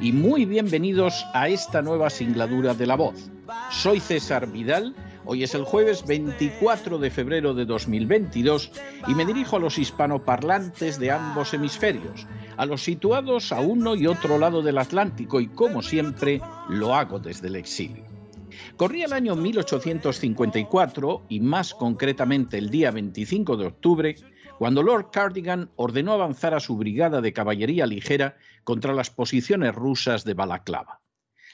y muy bienvenidos a esta nueva singladura de la voz. Soy César Vidal, hoy es el jueves 24 de febrero de 2022 y me dirijo a los hispanoparlantes de ambos hemisferios, a los situados a uno y otro lado del Atlántico y como siempre lo hago desde el exilio. Corría el año 1854 y más concretamente el día 25 de octubre, cuando Lord Cardigan ordenó avanzar a su brigada de caballería ligera contra las posiciones rusas de Balaclava.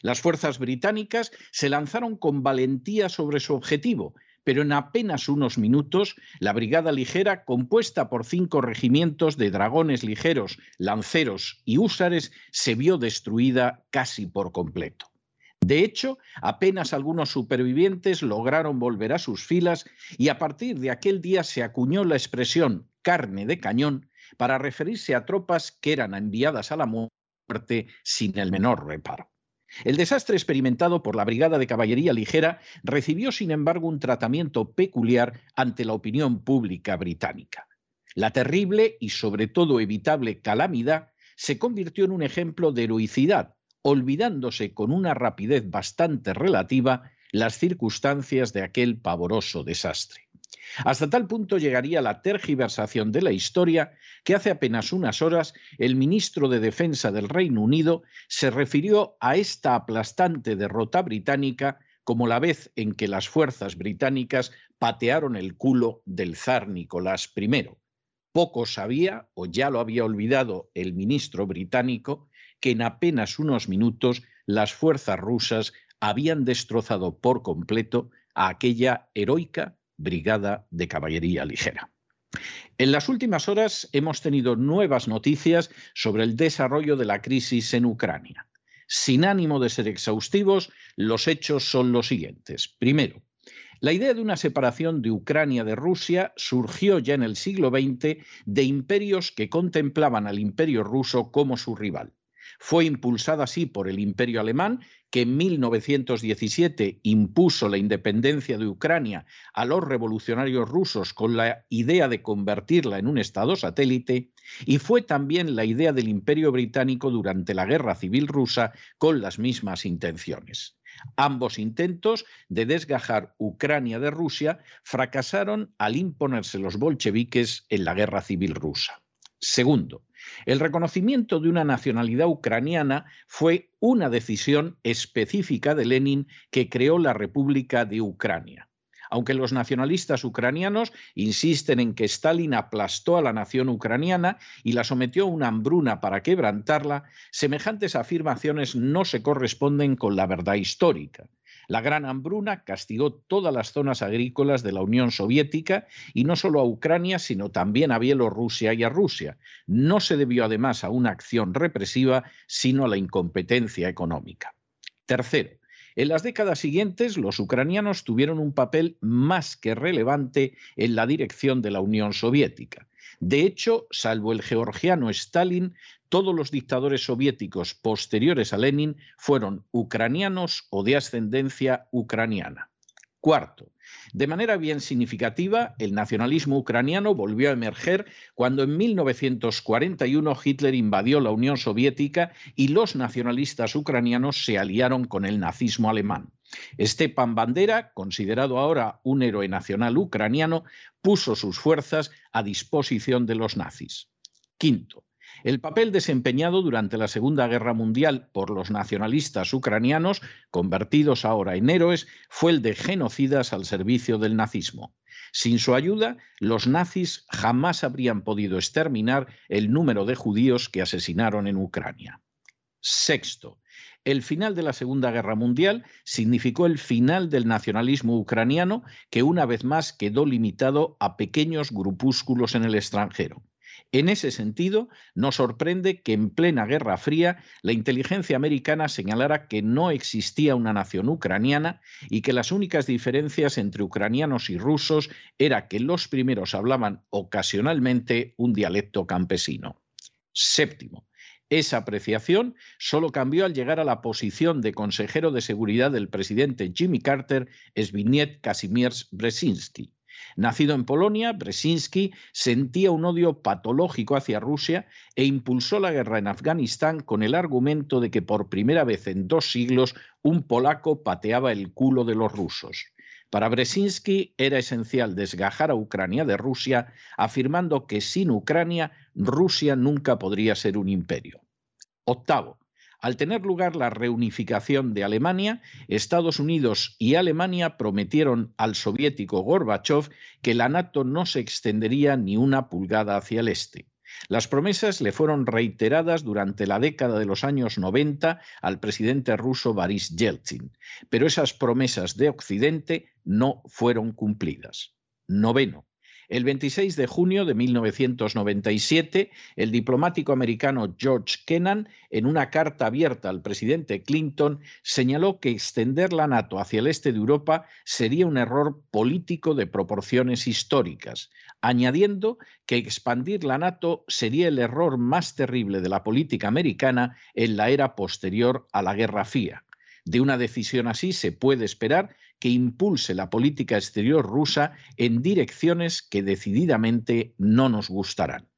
Las fuerzas británicas se lanzaron con valentía sobre su objetivo, pero en apenas unos minutos la brigada ligera, compuesta por cinco regimientos de dragones ligeros, lanceros y húsares, se vio destruida casi por completo. De hecho, apenas algunos supervivientes lograron volver a sus filas y a partir de aquel día se acuñó la expresión carne de cañón para referirse a tropas que eran enviadas a la muerte sin el menor reparo. El desastre experimentado por la Brigada de Caballería Ligera recibió, sin embargo, un tratamiento peculiar ante la opinión pública británica. La terrible y sobre todo evitable calamidad se convirtió en un ejemplo de heroicidad, olvidándose con una rapidez bastante relativa las circunstancias de aquel pavoroso desastre. Hasta tal punto llegaría la tergiversación de la historia que hace apenas unas horas el ministro de Defensa del Reino Unido se refirió a esta aplastante derrota británica como la vez en que las fuerzas británicas patearon el culo del zar Nicolás I. Poco sabía, o ya lo había olvidado el ministro británico, que en apenas unos minutos las fuerzas rusas habían destrozado por completo a aquella heroica brigada de caballería ligera. En las últimas horas hemos tenido nuevas noticias sobre el desarrollo de la crisis en Ucrania. Sin ánimo de ser exhaustivos, los hechos son los siguientes. Primero, la idea de una separación de Ucrania de Rusia surgió ya en el siglo XX de imperios que contemplaban al imperio ruso como su rival. Fue impulsada así por el imperio alemán, que en 1917 impuso la independencia de Ucrania a los revolucionarios rusos con la idea de convertirla en un Estado satélite, y fue también la idea del imperio británico durante la Guerra Civil rusa con las mismas intenciones. Ambos intentos de desgajar Ucrania de Rusia fracasaron al imponerse los bolcheviques en la Guerra Civil rusa. Segundo, el reconocimiento de una nacionalidad ucraniana fue una decisión específica de Lenin que creó la República de Ucrania. Aunque los nacionalistas ucranianos insisten en que Stalin aplastó a la nación ucraniana y la sometió a una hambruna para quebrantarla, semejantes afirmaciones no se corresponden con la verdad histórica. La gran hambruna castigó todas las zonas agrícolas de la Unión Soviética y no solo a Ucrania, sino también a Bielorrusia y a Rusia. No se debió además a una acción represiva, sino a la incompetencia económica. Tercero, en las décadas siguientes, los ucranianos tuvieron un papel más que relevante en la dirección de la Unión Soviética. De hecho, salvo el georgiano Stalin, todos los dictadores soviéticos posteriores a Lenin fueron ucranianos o de ascendencia ucraniana. Cuarto, de manera bien significativa, el nacionalismo ucraniano volvió a emerger cuando en 1941 Hitler invadió la Unión Soviética y los nacionalistas ucranianos se aliaron con el nazismo alemán. Stepan Bandera, considerado ahora un héroe nacional ucraniano, puso sus fuerzas a disposición de los nazis. Quinto, El papel desempeñado durante la Segunda Guerra Mundial por los nacionalistas ucranianos, convertidos ahora en héroes, fue el de genocidas al servicio del nazismo. Sin su ayuda, los nazis jamás habrían podido exterminar el número de judíos que asesinaron en Ucrania. Sexto, el final de la Segunda Guerra Mundial significó el final del nacionalismo ucraniano que una vez más quedó limitado a pequeños grupúsculos en el extranjero. En ese sentido, nos sorprende que en plena Guerra Fría la inteligencia americana señalara que no existía una nación ucraniana y que las únicas diferencias entre ucranianos y rusos era que los primeros hablaban ocasionalmente un dialecto campesino. Séptimo, esa apreciación solo cambió al llegar a la posición de consejero de seguridad del presidente Jimmy Carter, Zbigniew Kazimierz Brzezinski. Nacido en Polonia, Brzezinski sentía un odio patológico hacia Rusia e impulsó la guerra en Afganistán con el argumento de que por primera vez en dos siglos un polaco pateaba el culo de los rusos. Para Brzezinski era esencial desgajar a Ucrania de Rusia, afirmando que sin Ucrania Rusia nunca podría ser un imperio. Octavo, al tener lugar la reunificación de Alemania, Estados Unidos y Alemania prometieron al soviético Gorbachev que la NATO no se extendería ni una pulgada hacia el este. Las promesas le fueron reiteradas durante la década de los años 90 al presidente ruso Boris Yeltsin, pero esas promesas de Occidente no fueron cumplidas. Noveno. El 26 de junio de 1997, el diplomático americano George Kennan, en una carta abierta al presidente Clinton, señaló que extender la NATO hacia el este de Europa sería un error político de proporciones históricas, añadiendo que expandir la NATO sería el error más terrible de la política americana en la era posterior a la Guerra Fría. De una decisión así se puede esperar que impulse la política exterior rusa en direcciones que decididamente no nos gustarán.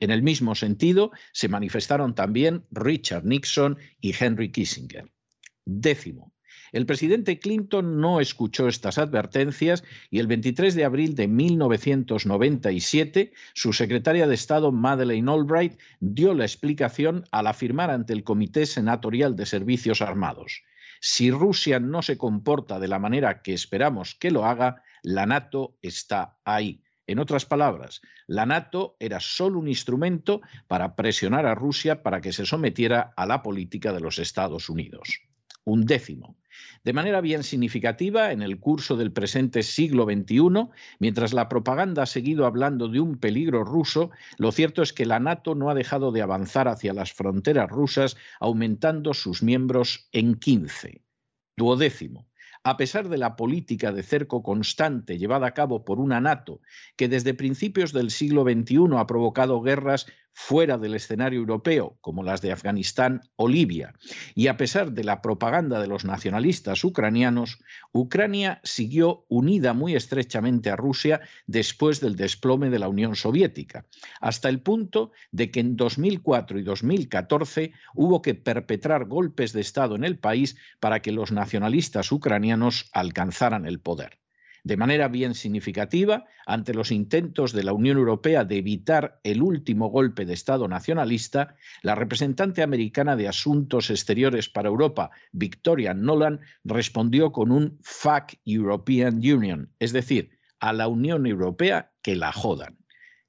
En el mismo sentido, se manifestaron también Richard Nixon y Henry Kissinger. Décimo, el presidente Clinton no escuchó estas advertencias y el 23 de abril de 1997 su secretaria de Estado Madeleine Albright dio la explicación al afirmar ante el Comité Senatorial de Servicios Armados. Si Rusia no se comporta de la manera que esperamos que lo haga, la NATO está ahí. En otras palabras, la NATO era solo un instrumento para presionar a Rusia para que se sometiera a la política de los Estados Unidos. Un décimo. De manera bien significativa, en el curso del presente siglo XXI, mientras la propaganda ha seguido hablando de un peligro ruso, lo cierto es que la NATO no ha dejado de avanzar hacia las fronteras rusas, aumentando sus miembros en 15. Duodécimo a pesar de la política de cerco constante llevada a cabo por una NATO que desde principios del siglo XXI ha provocado guerras fuera del escenario europeo, como las de Afganistán o Libia, y a pesar de la propaganda de los nacionalistas ucranianos, Ucrania siguió unida muy estrechamente a Rusia después del desplome de la Unión Soviética, hasta el punto de que en 2004 y 2014 hubo que perpetrar golpes de Estado en el país para que los nacionalistas ucranianos alcanzaran el poder de manera bien significativa ante los intentos de la Unión Europea de evitar el último golpe de Estado nacionalista, la representante americana de Asuntos Exteriores para Europa, Victoria Nolan, respondió con un fuck European Union, es decir, a la Unión Europea que la jodan.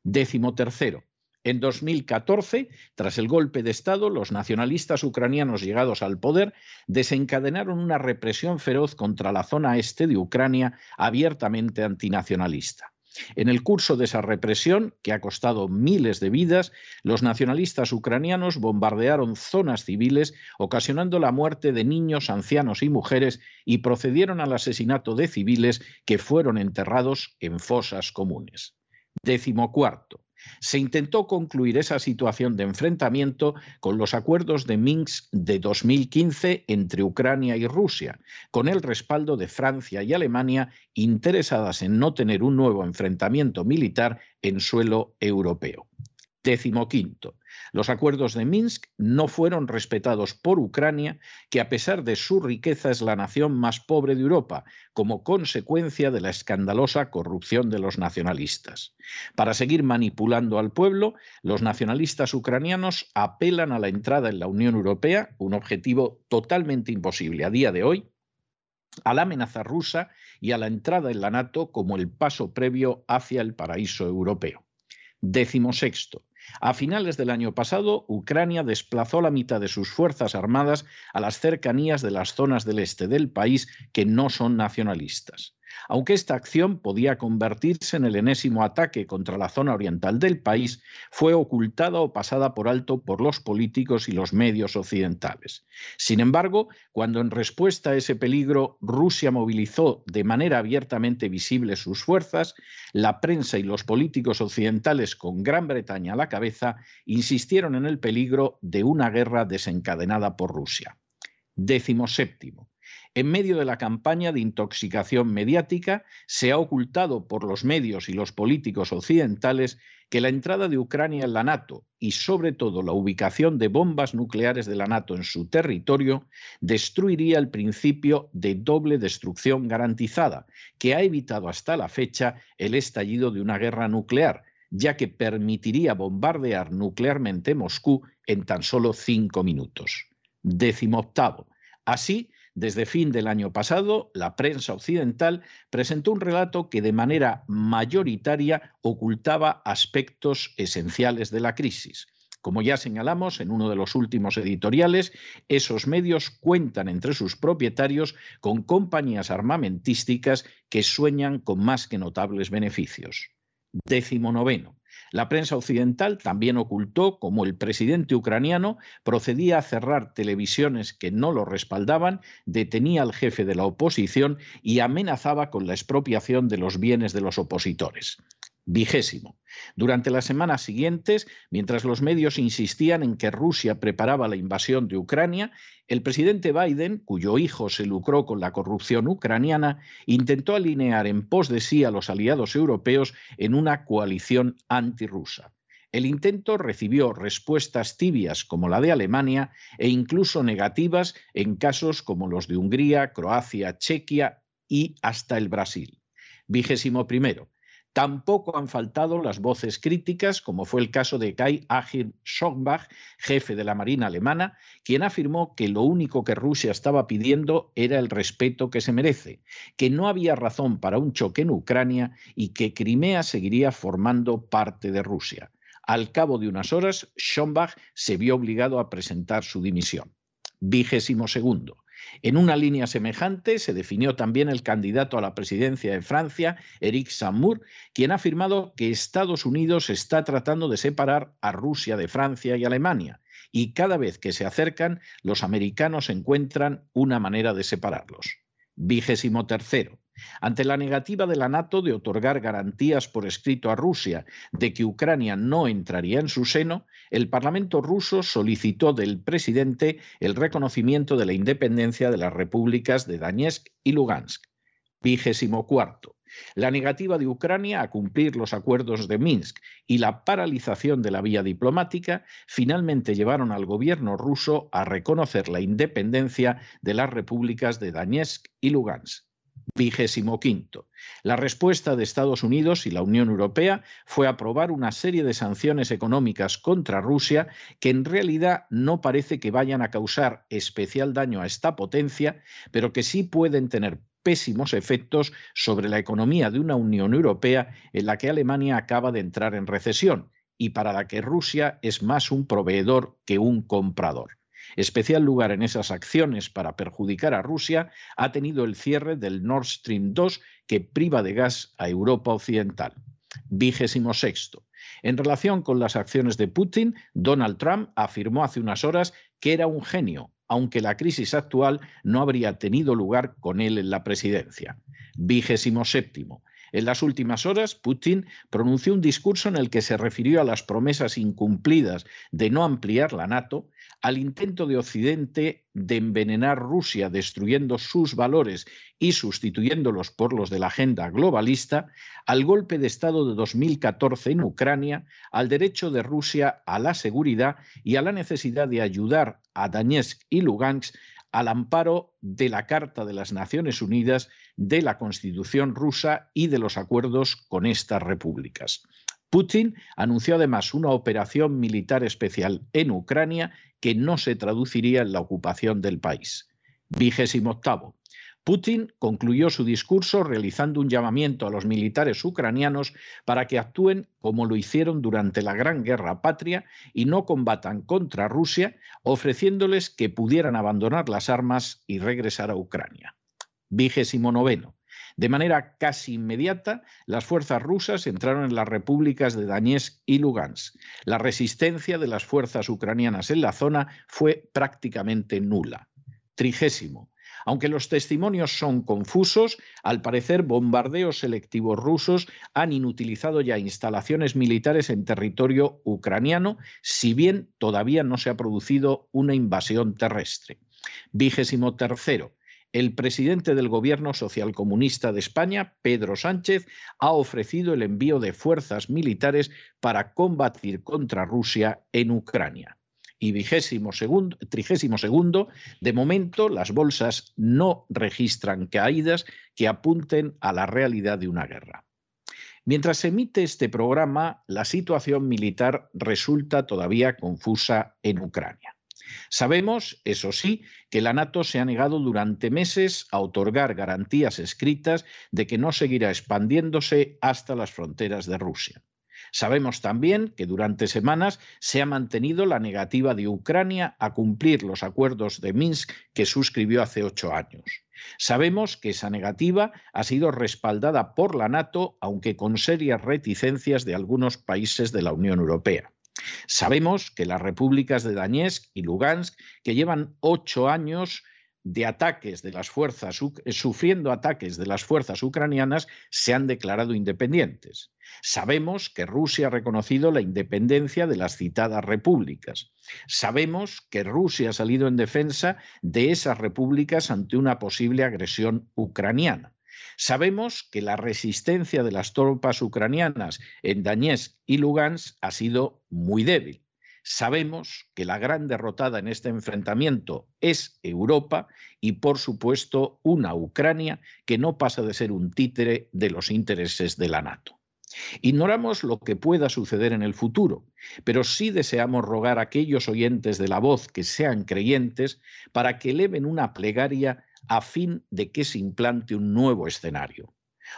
Décimo tercero, en 2014, tras el golpe de Estado, los nacionalistas ucranianos llegados al poder desencadenaron una represión feroz contra la zona este de Ucrania abiertamente antinacionalista. En el curso de esa represión, que ha costado miles de vidas, los nacionalistas ucranianos bombardearon zonas civiles, ocasionando la muerte de niños, ancianos y mujeres, y procedieron al asesinato de civiles que fueron enterrados en fosas comunes. Décimo cuarto. Se intentó concluir esa situación de enfrentamiento con los acuerdos de Minsk de 2015 entre Ucrania y Rusia, con el respaldo de Francia y Alemania interesadas en no tener un nuevo enfrentamiento militar en suelo europeo. Décimo quinto, los acuerdos de Minsk no fueron respetados por Ucrania, que a pesar de su riqueza es la nación más pobre de Europa, como consecuencia de la escandalosa corrupción de los nacionalistas. Para seguir manipulando al pueblo, los nacionalistas ucranianos apelan a la entrada en la Unión Europea, un objetivo totalmente imposible a día de hoy, a la amenaza rusa y a la entrada en la NATO como el paso previo hacia el paraíso europeo. Décimo sexto. A finales del año pasado, Ucrania desplazó la mitad de sus fuerzas armadas a las cercanías de las zonas del este del país que no son nacionalistas aunque esta acción podía convertirse en el enésimo ataque contra la zona oriental del país, fue ocultada o pasada por alto por los políticos y los medios occidentales. Sin embargo, cuando en respuesta a ese peligro Rusia movilizó de manera abiertamente visible sus fuerzas, la prensa y los políticos occidentales con Gran Bretaña a la cabeza insistieron en el peligro de una guerra desencadenada por Rusia. Décimo séptimo. En medio de la campaña de intoxicación mediática, se ha ocultado por los medios y los políticos occidentales que la entrada de Ucrania en la NATO y sobre todo la ubicación de bombas nucleares de la NATO en su territorio destruiría el principio de doble destrucción garantizada, que ha evitado hasta la fecha el estallido de una guerra nuclear, ya que permitiría bombardear nuclearmente Moscú en tan solo cinco minutos. Décimo octavo. Así, desde fin del año pasado, la prensa occidental presentó un relato que de manera mayoritaria ocultaba aspectos esenciales de la crisis. Como ya señalamos en uno de los últimos editoriales, esos medios cuentan entre sus propietarios con compañías armamentísticas que sueñan con más que notables beneficios. Décimo noveno. La prensa occidental también ocultó cómo el presidente ucraniano procedía a cerrar televisiones que no lo respaldaban, detenía al jefe de la oposición y amenazaba con la expropiación de los bienes de los opositores. Vigésimo. Durante las semanas siguientes, mientras los medios insistían en que Rusia preparaba la invasión de Ucrania, el presidente Biden, cuyo hijo se lucró con la corrupción ucraniana, intentó alinear en pos de sí a los aliados europeos en una coalición antirrusa. El intento recibió respuestas tibias como la de Alemania e incluso negativas en casos como los de Hungría, Croacia, Chequia y hasta el Brasil. Vigésimo primero. Tampoco han faltado las voces críticas, como fue el caso de Kai Achim Schoenbach, jefe de la Marina alemana, quien afirmó que lo único que Rusia estaba pidiendo era el respeto que se merece, que no había razón para un choque en Ucrania y que Crimea seguiría formando parte de Rusia. Al cabo de unas horas, Schoenbach se vio obligado a presentar su dimisión. Vigésimo segundo. En una línea semejante se definió también el candidato a la presidencia de Francia, Eric Samur, quien ha afirmado que Estados Unidos está tratando de separar a Rusia de Francia y Alemania, y cada vez que se acercan, los americanos encuentran una manera de separarlos. Vigésimo tercero. Ante la negativa de la NATO de otorgar garantías por escrito a Rusia de que Ucrania no entraría en su seno, el Parlamento ruso solicitó del presidente el reconocimiento de la independencia de las repúblicas de Donetsk y Lugansk. Vigésimo cuarto. La negativa de Ucrania a cumplir los acuerdos de Minsk y la paralización de la vía diplomática finalmente llevaron al gobierno ruso a reconocer la independencia de las repúblicas de Donetsk y Lugansk. Vigésimo quinto. La respuesta de Estados Unidos y la Unión Europea fue aprobar una serie de sanciones económicas contra Rusia que en realidad no parece que vayan a causar especial daño a esta potencia, pero que sí pueden tener pésimos efectos sobre la economía de una Unión Europea en la que Alemania acaba de entrar en recesión y para la que Rusia es más un proveedor que un comprador. Especial lugar en esas acciones para perjudicar a Rusia ha tenido el cierre del Nord Stream 2 que priva de gas a Europa Occidental. Vigésimo sexto. En relación con las acciones de Putin, Donald Trump afirmó hace unas horas que era un genio, aunque la crisis actual no habría tenido lugar con él en la presidencia. Vigésimo séptimo. En las últimas horas, Putin pronunció un discurso en el que se refirió a las promesas incumplidas de no ampliar la NATO, al intento de Occidente de envenenar Rusia destruyendo sus valores y sustituyéndolos por los de la agenda globalista, al golpe de Estado de 2014 en Ucrania, al derecho de Rusia a la seguridad y a la necesidad de ayudar a Donetsk y Lugansk al amparo de la Carta de las Naciones Unidas, de la Constitución rusa y de los acuerdos con estas repúblicas. Putin anunció además una operación militar especial en Ucrania que no se traduciría en la ocupación del país. Vigésimo octavo. Putin concluyó su discurso realizando un llamamiento a los militares ucranianos para que actúen como lo hicieron durante la Gran Guerra Patria y no combatan contra Rusia, ofreciéndoles que pudieran abandonar las armas y regresar a Ucrania. Vigésimo noveno. De manera casi inmediata, las fuerzas rusas entraron en las repúblicas de Donetsk y Lugansk. La resistencia de las fuerzas ucranianas en la zona fue prácticamente nula. Trigésimo. Aunque los testimonios son confusos, al parecer bombardeos selectivos rusos han inutilizado ya instalaciones militares en territorio ucraniano, si bien todavía no se ha producido una invasión terrestre. Vigésimo tercero. El presidente del Gobierno socialcomunista de España, Pedro Sánchez, ha ofrecido el envío de fuerzas militares para combatir contra Rusia en Ucrania y vigésimo segundo, trigésimo segundo, de momento las bolsas no registran caídas que apunten a la realidad de una guerra. Mientras se emite este programa, la situación militar resulta todavía confusa en Ucrania. Sabemos, eso sí, que la NATO se ha negado durante meses a otorgar garantías escritas de que no seguirá expandiéndose hasta las fronteras de Rusia. Sabemos también que durante semanas se ha mantenido la negativa de Ucrania a cumplir los acuerdos de Minsk que suscribió hace ocho años. Sabemos que esa negativa ha sido respaldada por la NATO, aunque con serias reticencias de algunos países de la Unión Europea. Sabemos que las repúblicas de Donetsk y Lugansk, que llevan ocho años de ataques de las fuerzas, eh, sufriendo ataques de las fuerzas ucranianas, se han declarado independientes. Sabemos que Rusia ha reconocido la independencia de las citadas repúblicas. Sabemos que Rusia ha salido en defensa de esas repúblicas ante una posible agresión ucraniana. Sabemos que la resistencia de las tropas ucranianas en Donetsk y Lugansk ha sido muy débil. Sabemos que la gran derrotada en este enfrentamiento es Europa y, por supuesto, una Ucrania que no pasa de ser un títere de los intereses de la NATO. Ignoramos lo que pueda suceder en el futuro, pero sí deseamos rogar a aquellos oyentes de la voz que sean creyentes para que eleven una plegaria a fin de que se implante un nuevo escenario.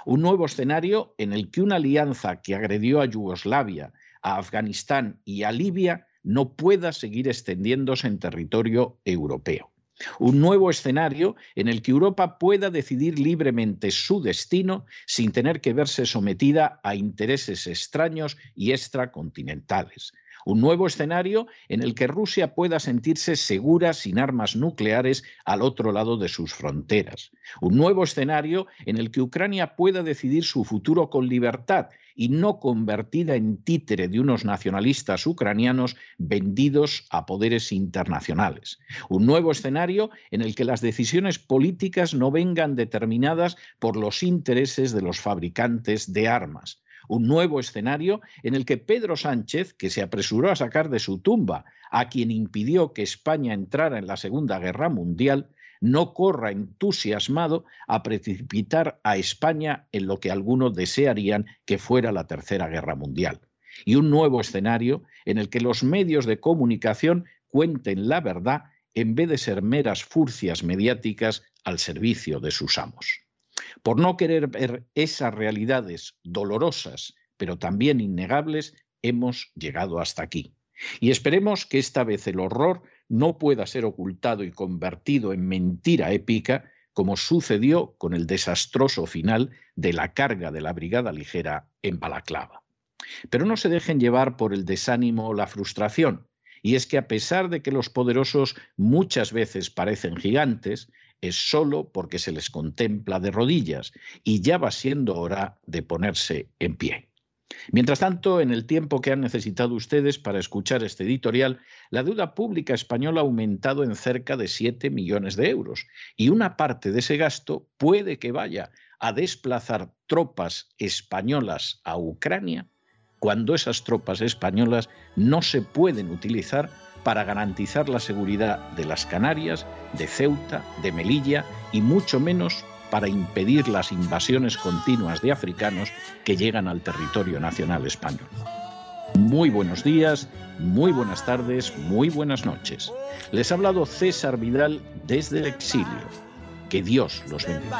Un nuevo escenario en el que una alianza que agredió a Yugoslavia, a Afganistán y a Libia no pueda seguir extendiéndose en territorio europeo. Un nuevo escenario en el que Europa pueda decidir libremente su destino sin tener que verse sometida a intereses extraños y extracontinentales. Un nuevo escenario en el que Rusia pueda sentirse segura sin armas nucleares al otro lado de sus fronteras. Un nuevo escenario en el que Ucrania pueda decidir su futuro con libertad y no convertida en títere de unos nacionalistas ucranianos vendidos a poderes internacionales. Un nuevo escenario en el que las decisiones políticas no vengan determinadas por los intereses de los fabricantes de armas un nuevo escenario en el que Pedro Sánchez, que se apresuró a sacar de su tumba a quien impidió que España entrara en la Segunda Guerra Mundial, no corra entusiasmado a precipitar a España en lo que algunos desearían que fuera la Tercera Guerra Mundial. Y un nuevo escenario en el que los medios de comunicación cuenten la verdad en vez de ser meras furcias mediáticas al servicio de sus amos. Por no querer ver esas realidades dolorosas, pero también innegables, hemos llegado hasta aquí. Y esperemos que esta vez el horror no pueda ser ocultado y convertido en mentira épica, como sucedió con el desastroso final de la carga de la Brigada Ligera en Balaclava. Pero no se dejen llevar por el desánimo o la frustración. Y es que a pesar de que los poderosos muchas veces parecen gigantes, es solo porque se les contempla de rodillas y ya va siendo hora de ponerse en pie. Mientras tanto, en el tiempo que han necesitado ustedes para escuchar este editorial, la deuda pública española ha aumentado en cerca de 7 millones de euros y una parte de ese gasto puede que vaya a desplazar tropas españolas a Ucrania cuando esas tropas españolas no se pueden utilizar para garantizar la seguridad de las Canarias, de Ceuta, de Melilla y mucho menos para impedir las invasiones continuas de africanos que llegan al territorio nacional español. Muy buenos días, muy buenas tardes, muy buenas noches. Les ha hablado César Vidal desde el exilio. Que Dios los bendiga.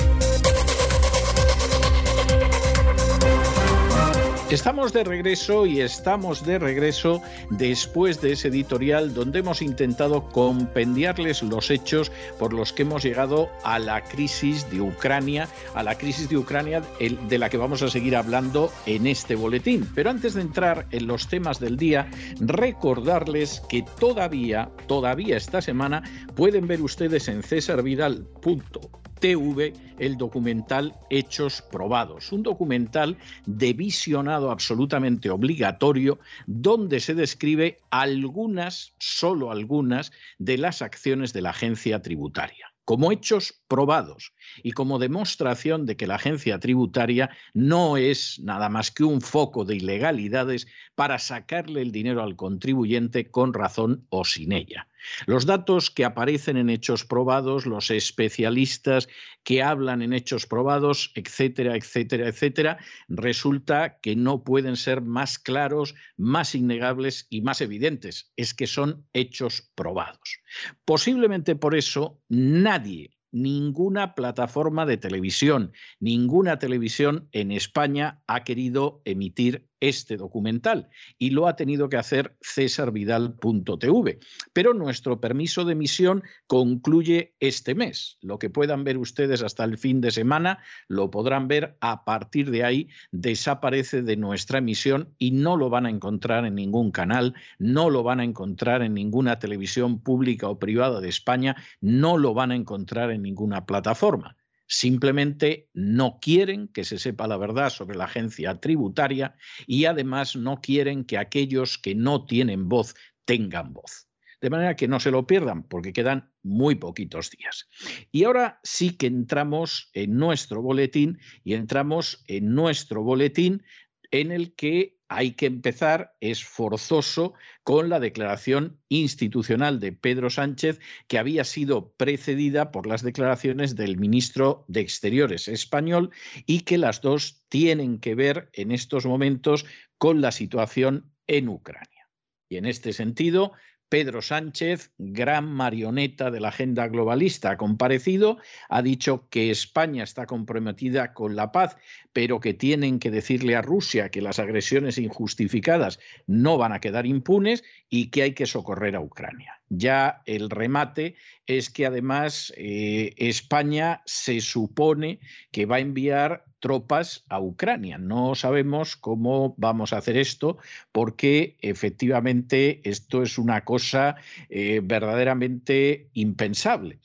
Estamos de regreso y estamos de regreso después de ese editorial donde hemos intentado compendiarles los hechos por los que hemos llegado a la crisis de Ucrania, a la crisis de Ucrania de la que vamos a seguir hablando en este boletín. Pero antes de entrar en los temas del día, recordarles que todavía, todavía esta semana pueden ver ustedes en cesarvidal.com TV el documental Hechos Probados, un documental de visionado absolutamente obligatorio donde se describe algunas, solo algunas, de las acciones de la agencia tributaria. Como hechos probados y como demostración de que la agencia tributaria no es nada más que un foco de ilegalidades para sacarle el dinero al contribuyente con razón o sin ella. Los datos que aparecen en hechos probados, los especialistas que hablan en hechos probados, etcétera, etcétera, etcétera, resulta que no pueden ser más claros, más innegables y más evidentes. Es que son hechos probados. Posiblemente por eso nadie ninguna plataforma de televisión, ninguna televisión en España ha querido emitir este documental y lo ha tenido que hacer cesarvidal.tv. Pero nuestro permiso de emisión concluye este mes. Lo que puedan ver ustedes hasta el fin de semana lo podrán ver a partir de ahí. Desaparece de nuestra emisión y no lo van a encontrar en ningún canal, no lo van a encontrar en ninguna televisión pública o privada de España, no lo van a encontrar en ninguna plataforma. Simplemente no quieren que se sepa la verdad sobre la agencia tributaria y además no quieren que aquellos que no tienen voz tengan voz. De manera que no se lo pierdan porque quedan muy poquitos días. Y ahora sí que entramos en nuestro boletín y entramos en nuestro boletín en el que hay que empezar, es forzoso, con la declaración institucional de Pedro Sánchez, que había sido precedida por las declaraciones del ministro de Exteriores español y que las dos tienen que ver en estos momentos con la situación en Ucrania. Y en este sentido, Pedro Sánchez, gran marioneta de la agenda globalista, ha comparecido, ha dicho que España está comprometida con la paz, pero que tienen que decirle a Rusia que las agresiones injustificadas no van a quedar impunes y que hay que socorrer a Ucrania. Ya el remate es que además eh, España se supone que va a enviar tropas a Ucrania. No sabemos cómo vamos a hacer esto porque efectivamente esto es una cosa eh, verdaderamente impensable.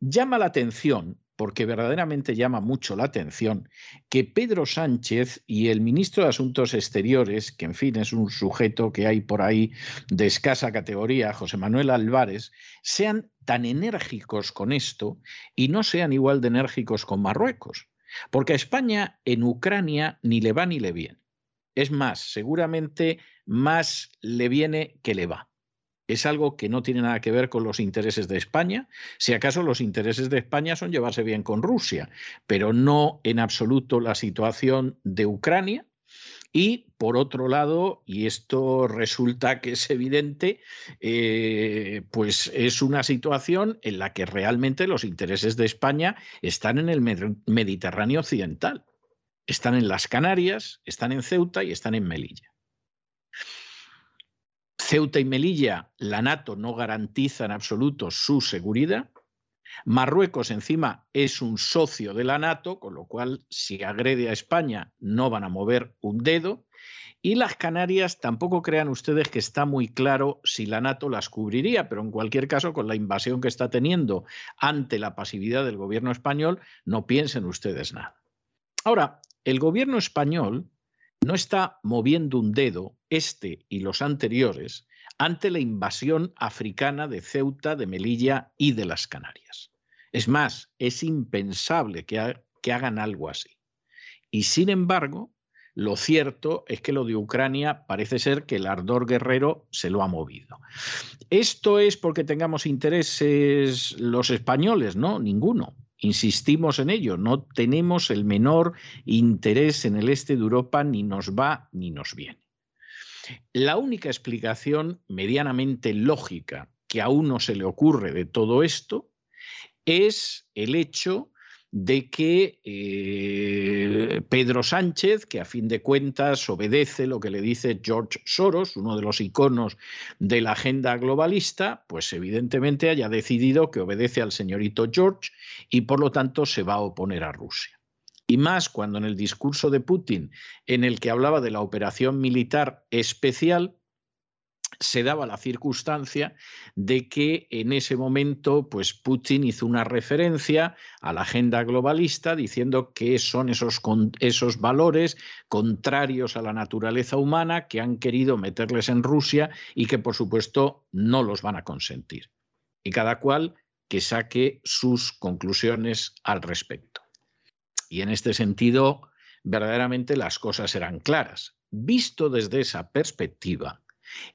Llama la atención porque verdaderamente llama mucho la atención que Pedro Sánchez y el ministro de Asuntos Exteriores, que en fin es un sujeto que hay por ahí de escasa categoría, José Manuel Álvarez, sean tan enérgicos con esto y no sean igual de enérgicos con Marruecos. Porque a España en Ucrania ni le va ni le viene. Es más, seguramente más le viene que le va. Es algo que no tiene nada que ver con los intereses de España. Si acaso los intereses de España son llevarse bien con Rusia, pero no en absoluto la situación de Ucrania Y por otro lado, y esto resulta que es evidente, eh, pues es una situación en la que realmente los intereses de España están en el Mediterráneo occidental. Están en las Canarias, están en Ceuta y están en Melilla. Ceuta y Melilla, la NATO no garantiza en absoluto su seguridad. Marruecos encima es un socio de la NATO, con lo cual si agrede a España no van a mover un dedo. Y las Canarias tampoco crean ustedes que está muy claro si la NATO las cubriría, pero en cualquier caso, con la invasión que está teniendo ante la pasividad del gobierno español, no piensen ustedes nada. Ahora, el gobierno español no está moviendo un dedo, este y los anteriores, ante la invasión africana de Ceuta, de Melilla y de las Canarias. Es más, es impensable que, hagan algo así. Y sin embargo, lo cierto es que lo de Ucrania parece ser que el ardor guerrero se lo ha movido. ¿Esto es porque tengamos intereses los españoles? No, ninguno. Insistimos en ello, no tenemos el menor interés en el este de Europa, ni nos va ni nos viene. La única explicación medianamente lógica que a uno se le ocurre de todo esto es el hecho de que eh, Pedro Sánchez, que a fin de cuentas obedece lo que le dice George Soros, uno de los iconos de la agenda globalista, pues evidentemente haya decidido que obedece al señorito George y por lo tanto se va a oponer a Rusia. Y más cuando en el discurso de Putin, en el que hablaba de la operación militar especial, se daba la circunstancia de que en ese momento pues Putin hizo una referencia a la agenda globalista diciendo que son esos, esos valores contrarios a la naturaleza humana que han querido meterles en Rusia y que por supuesto no los van a consentir. Y cada cual que saque sus conclusiones al respecto. Y en este sentido, verdaderamente las cosas eran claras. Visto desde esa perspectiva,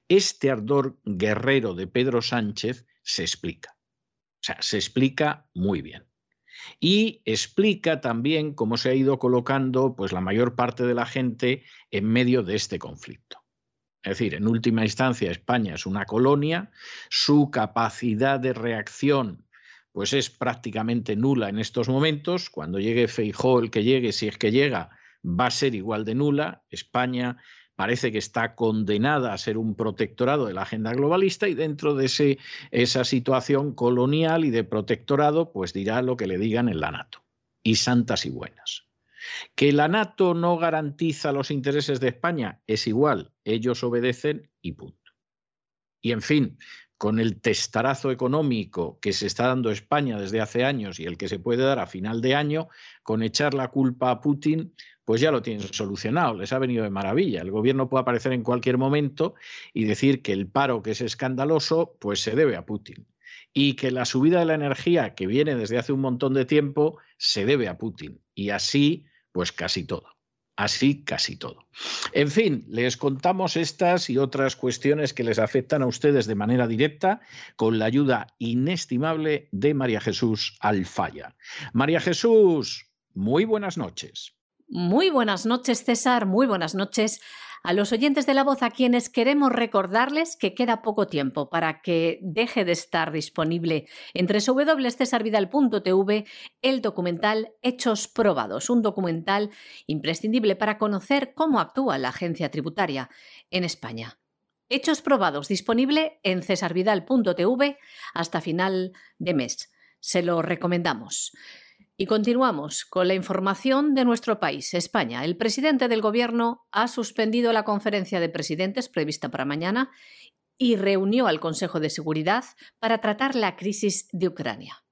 este ardor guerrero de Pedro Sánchez se explica. O sea, se explica muy bien. Y explica también cómo se ha ido colocando pues, la mayor parte de la gente en medio de este conflicto. Es decir, en última instancia, España es una colonia, su capacidad de reacción pues es prácticamente nula en estos momentos. Cuando llegue Feijóo, el que llegue, si es que llega, va a ser igual de nula. España parece que está condenada a ser un protectorado de la agenda globalista y dentro de ese, esa situación colonial y de protectorado, pues dirá lo que le digan en la NATO. Y santas y buenas. Que la NATO no garantiza los intereses de España es igual, ellos obedecen y punto. Y en fin, con el testarazo económico que se está dando España desde hace años y el que se puede dar a final de año, con echar la culpa a Putin, pues ya lo tienen solucionado, les ha venido de maravilla. El gobierno puede aparecer en cualquier momento y decir que el paro, que es escandaloso, pues se debe a Putin. Y que la subida de la energía, que viene desde hace un montón de tiempo, se debe a Putin. Y así, pues casi todo. Así casi todo. En fin, les contamos estas y otras cuestiones que les afectan a ustedes de manera directa con la ayuda inestimable de María Jesús Alfaya. María Jesús, muy buenas noches. Muy buenas noches, César. Muy buenas noches a los oyentes de la voz a quienes queremos recordarles que queda poco tiempo para que deje de estar disponible en www.cesarvidal.tv el documental Hechos Probados, un documental imprescindible para conocer cómo actúa la agencia tributaria en España. Hechos Probados, disponible en cesarvidal.tv hasta final de mes. Se lo recomendamos. Y continuamos con la información de nuestro país, España. El presidente del Gobierno ha suspendido la conferencia de presidentes prevista para mañana y reunió al Consejo de Seguridad para tratar la crisis de Ucrania.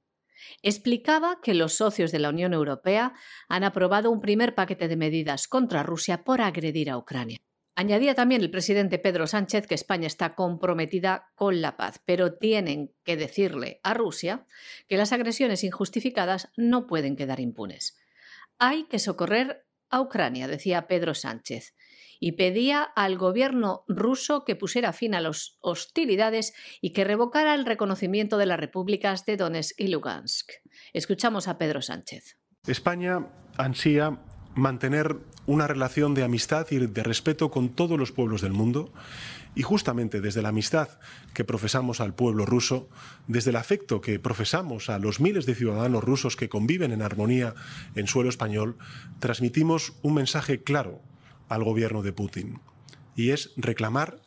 Explicaba que los socios de la Unión Europea han aprobado un primer paquete de medidas contra Rusia por agredir a Ucrania. Añadía también el presidente Pedro Sánchez que España está comprometida con la paz, pero tienen que decirle a Rusia que las agresiones injustificadas no pueden quedar impunes. Hay que socorrer a Ucrania, decía Pedro Sánchez, y pedía al gobierno ruso que pusiera fin a las hostilidades y que revocara el reconocimiento de las repúblicas de Donetsk y Lugansk. Escuchamos a Pedro Sánchez. España ansía mantener una relación de amistad y de respeto con todos los pueblos del mundo. Y justamente desde la amistad que profesamos al pueblo ruso, desde el afecto que profesamos a los miles de ciudadanos rusos que conviven en armonía en suelo español, transmitimos un mensaje claro al gobierno de Putin. Y es reclamar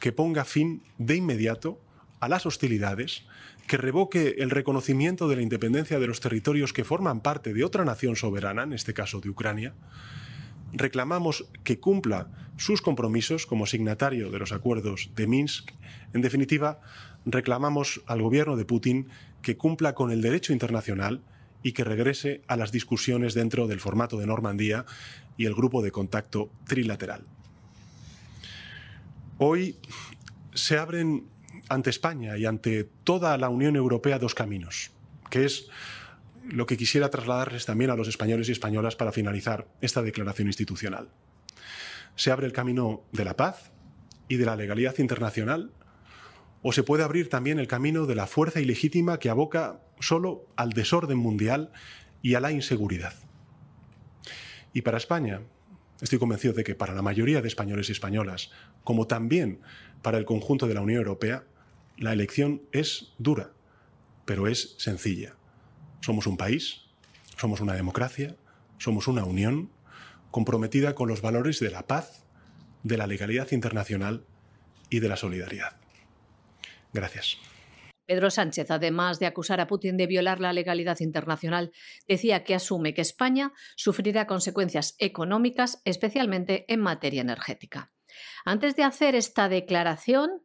que ponga fin de inmediato a las hostilidades, que revoque el reconocimiento de la independencia de los territorios que forman parte de otra nación soberana, en este caso de Ucrania, reclamamos que cumpla sus compromisos como signatario de los acuerdos de Minsk. En definitiva, reclamamos al gobierno de Putin que cumpla con el derecho internacional y que regrese a las discusiones dentro del formato de Normandía y el grupo de contacto trilateral. Hoy se abren ante España y ante toda la Unión Europea dos caminos, que es lo que quisiera trasladarles también a los españoles y españolas para finalizar esta declaración institucional. Se abre el camino de la paz y de la legalidad internacional, o se puede abrir también el camino de la fuerza ilegítima que aboca solo al desorden mundial y a la inseguridad. Y para España, estoy convencido de que para la mayoría de españoles y españolas, como también para el conjunto de la Unión Europea, la elección es dura, pero es sencilla. Somos un país, somos una democracia, somos una unión comprometida con los valores de la paz, de la legalidad internacional y de la solidaridad. Gracias. Pedro Sánchez, además de acusar a Putin de violar la legalidad internacional, decía que asume que España sufrirá consecuencias económicas, especialmente en materia energética. Antes de hacer esta declaración,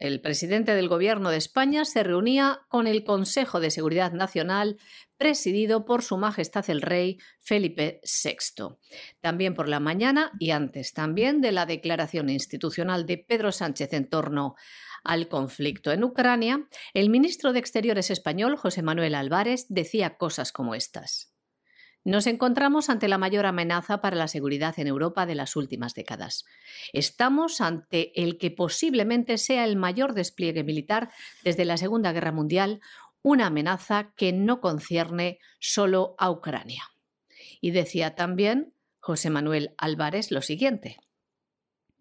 el presidente del Gobierno de España se reunía con el Consejo de Seguridad Nacional presidido por Su Majestad el Rey Felipe VI. También por la mañana y antes también de la declaración institucional de Pedro Sánchez en torno al conflicto en Ucrania, el ministro de Exteriores español, José Manuel Álvarez, decía cosas como estas. Nos encontramos ante la mayor amenaza para la seguridad en Europa de las últimas décadas. Estamos ante el que posiblemente sea el mayor despliegue militar desde la Segunda Guerra Mundial, una amenaza que no concierne solo a Ucrania. Y decía también José Manuel Álvarez lo siguiente.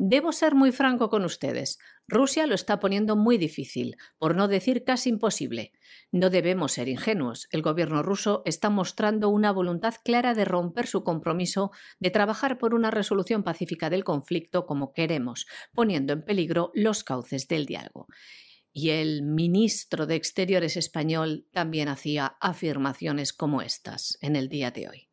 Debo ser muy franco con ustedes. Rusia lo está poniendo muy difícil, por no decir casi imposible. No debemos ser ingenuos. El gobierno ruso está mostrando una voluntad clara de romper su compromiso de trabajar por una resolución pacífica del conflicto como queremos, poniendo en peligro los cauces del diálogo. Y el ministro de Exteriores español también hacía afirmaciones como estas en el día de hoy.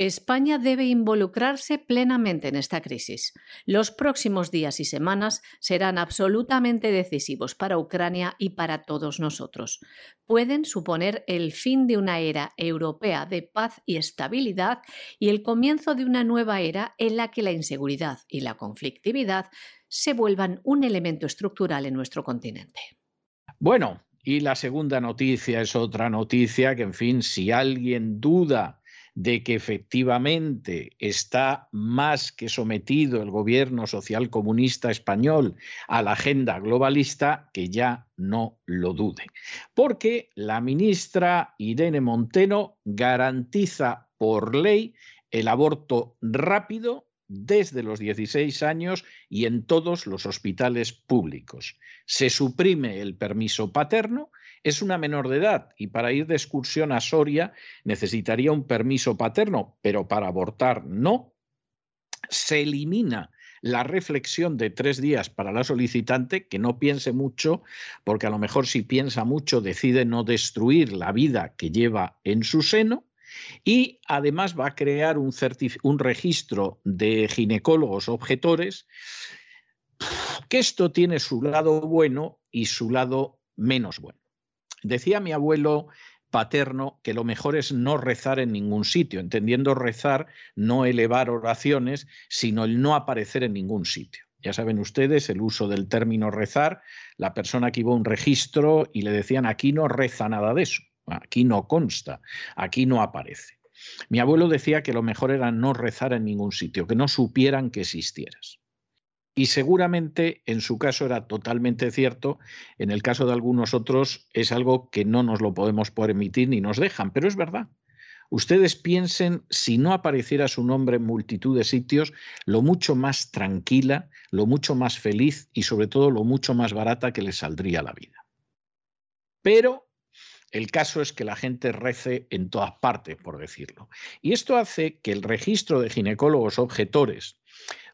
España debe involucrarse plenamente en esta crisis. Los próximos días y semanas serán absolutamente decisivos para Ucrania y para todos nosotros. Pueden suponer el fin de una era europea de paz y estabilidad y el comienzo de una nueva era en la que la inseguridad y la conflictividad se vuelvan un elemento estructural en nuestro continente. Bueno, y la segunda noticia es otra noticia que, en fin, si alguien duda de que efectivamente está más que sometido el gobierno social comunista español a la agenda globalista, que ya no lo dude. Porque la ministra Irene Monteno garantiza por ley el aborto rápido desde los 16 años y en todos los hospitales públicos. Se suprime el permiso paterno es una menor de edad y para ir de excursión a Soria necesitaría un permiso paterno, pero para abortar no. Se elimina la reflexión de tres días para la solicitante, que no piense mucho, porque a lo mejor si piensa mucho decide no destruir la vida que lleva en su seno. Y además va a crear un, registro de ginecólogos objetores, que esto tiene su lado bueno y su lado menos bueno. Decía mi abuelo paterno que lo mejor es no rezar en ningún sitio, entendiendo rezar no elevar oraciones, sino el no aparecer en ningún sitio. Ya saben ustedes el uso del término rezar, la persona que iba a un registro y le decían aquí no reza nada de eso, aquí no consta, aquí no aparece. Mi abuelo decía que lo mejor era no rezar en ningún sitio, que no supieran que existieras. Y seguramente en su caso era totalmente cierto, en el caso de algunos otros es algo que no nos lo podemos permitir ni nos dejan, pero es verdad. Ustedes piensen, si no apareciera su nombre en multitud de sitios, lo mucho más tranquila, lo mucho más feliz y sobre todo lo mucho más barata que les saldría la vida. Pero el caso es que la gente rece en todas partes, por decirlo. Y esto hace que el registro de ginecólogos objetores,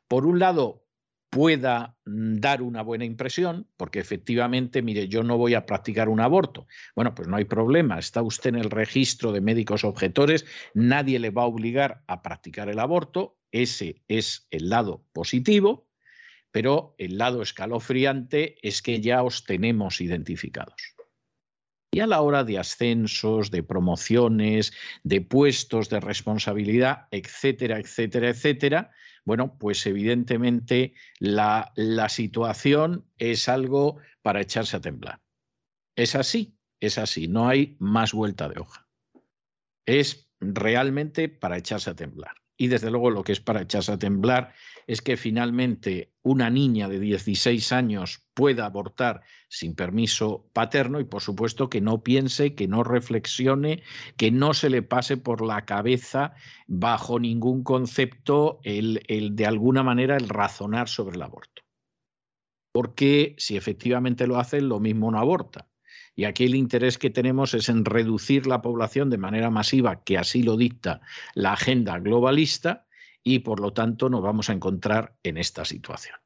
por un lado, pueda mm, dar una buena impresión, porque efectivamente, mire, yo no voy a practicar un aborto. Bueno, pues no hay problema, está usted en el registro de médicos objetores, nadie le va a obligar a practicar el aborto, ese es el lado positivo, pero el lado escalofriante es que ya os tenemos identificados. Y a la hora de ascensos, de promociones, de puestos de responsabilidad, etcétera, etcétera, etcétera, bueno, pues evidentemente la, la situación es algo para echarse a temblar. Es así, es así, no hay más vuelta de hoja. Es realmente para echarse a temblar. Y desde luego lo que es para echarse a temblar es que finalmente una niña de 16 años pueda abortar sin permiso paterno y por supuesto que no piense, que no reflexione, que no se le pase por la cabeza bajo ningún concepto el, el de alguna manera el razonar sobre el aborto. Porque si efectivamente lo hace, lo mismo no aborta. Y aquí el interés que tenemos es en reducir la población de manera masiva, que así lo dicta la agenda globalista, y por lo tanto nos vamos a encontrar en esta situación.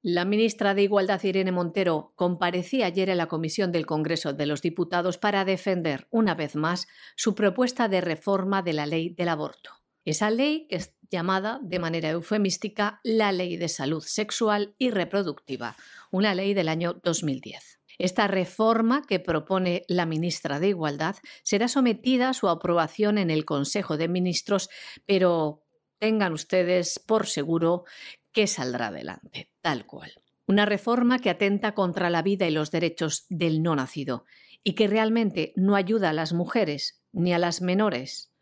La ministra de Igualdad, Irene Montero, comparecía ayer en la Comisión del Congreso de los Diputados para defender, una vez más, su propuesta de reforma de la ley del aborto. Esa ley que es llamada de manera eufemística la Ley de Salud Sexual y Reproductiva, una ley del año 2010. Esta reforma que propone la ministra de Igualdad será sometida a su aprobación en el Consejo de Ministros, pero tengan ustedes por seguro que saldrá adelante, tal cual. Una reforma que atenta contra la vida y los derechos del no nacido y que realmente no ayuda a las mujeres ni a las menores,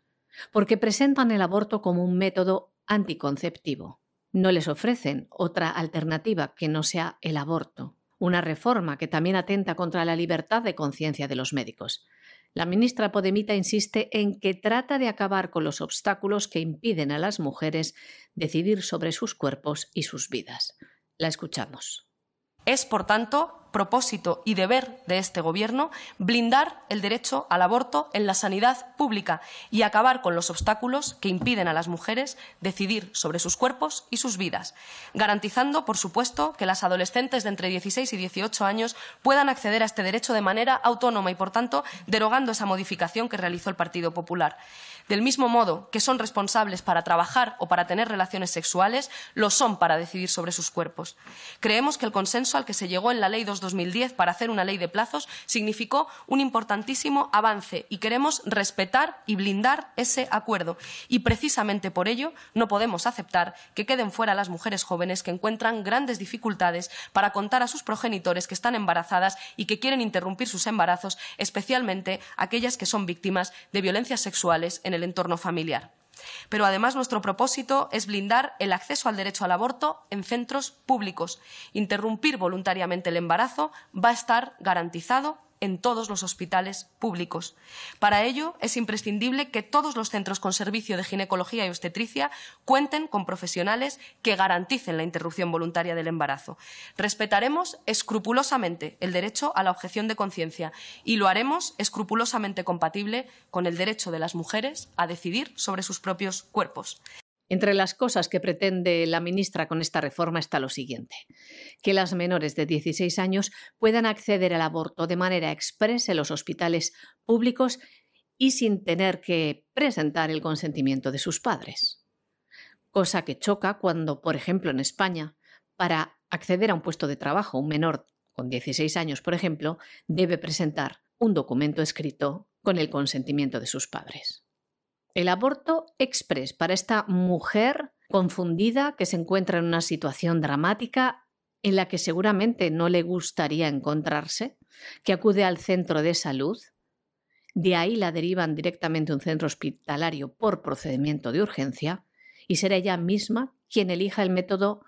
porque presentan el aborto como un método anticonceptivo. No les ofrecen otra alternativa que no sea el aborto una reforma que también atenta contra la libertad de conciencia de los médicos. La ministra Podemita insiste en que trata de acabar con los obstáculos que impiden a las mujeres decidir sobre sus cuerpos y sus vidas. La escuchamos. Es, por tanto, propósito y deber de este Gobierno blindar el derecho al aborto en la sanidad pública y acabar con los obstáculos que impiden a las mujeres decidir sobre sus cuerpos y sus vidas, garantizando, por supuesto, que las adolescentes de entre 16 y 18 años puedan acceder a este derecho de manera autónoma y, por tanto, derogando esa modificación que realizó el Partido Popular. Del mismo modo que son responsables para trabajar o para tener relaciones sexuales, lo son para decidir sobre sus cuerpos. Creemos que el consenso al que se llegó en la Ley 2-2010 para hacer una ley de plazos significó un importantísimo avance y queremos respetar y blindar ese acuerdo. Y precisamente por ello no podemos aceptar que queden fuera las mujeres jóvenes que encuentran grandes dificultades para contar a sus progenitores que están embarazadas y que quieren interrumpir sus embarazos, especialmente aquellas que son víctimas de violencias sexuales en el entorno familiar. Pero además nuestro propósito es blindar el acceso al derecho al aborto en centros públicos. Interrumpir voluntariamente el embarazo va a estar garantizado en todos los hospitales públicos. Para ello, es imprescindible que todos los centros con servicio de ginecología y obstetricia cuenten con profesionales que garanticen la interrupción voluntaria del embarazo. Respetaremos escrupulosamente el derecho a la objeción de conciencia y lo haremos escrupulosamente compatible con el derecho de las mujeres a decidir sobre sus propios cuerpos. Entre las cosas que pretende la ministra con esta reforma está lo siguiente, que las menores de 16 años puedan acceder al aborto de manera expresa en los hospitales públicos y sin tener que presentar el consentimiento de sus padres. Cosa que choca cuando, por ejemplo, en España, para acceder a un puesto de trabajo, un menor con 16 años, por ejemplo, debe presentar un documento escrito con el consentimiento de sus padres. El aborto express para esta mujer confundida que se encuentra en una situación dramática en la que seguramente no le gustaría encontrarse, que acude al centro de salud, de ahí la derivan directamente a un centro hospitalario por procedimiento de urgencia y será ella misma quien elija el método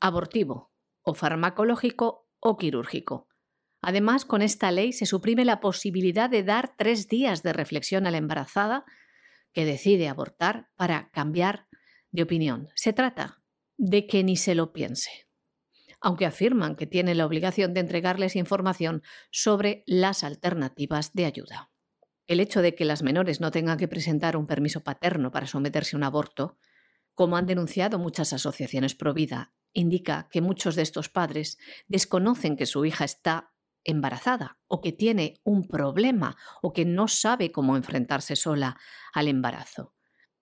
abortivo o farmacológico o quirúrgico. Además, con esta ley se suprime la posibilidad de dar tres días de reflexión a la embarazada que decide abortar para cambiar de opinión. Se trata de que ni se lo piense, aunque afirman que tiene la obligación de entregarles información sobre las alternativas de ayuda. El hecho de que las menores no tengan que presentar un permiso paterno para someterse a un aborto, como han denunciado muchas asociaciones pro vida, indica que muchos de estos padres desconocen que su hija está embarazada o que tiene un problema o que no sabe cómo enfrentarse sola al embarazo.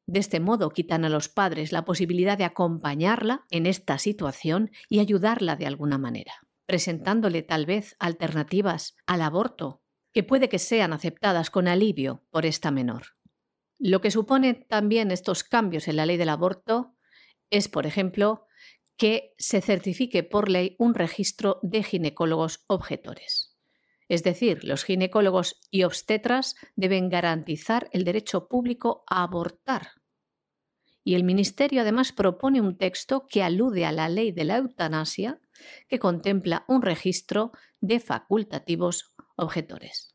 De este modo quitan a los padres la posibilidad de acompañarla en esta situación y ayudarla de alguna manera, presentándole tal vez alternativas al aborto que puede que sean aceptadas con alivio por esta menor. Lo que supone también estos cambios en la ley del aborto es, por ejemplo, que se certifique por ley un registro de ginecólogos objetores. Es decir, los ginecólogos y obstetras deben garantizar el derecho público a abortar. Y el Ministerio además propone un texto que alude a la ley de la eutanasia, que contempla un registro de facultativos objetores.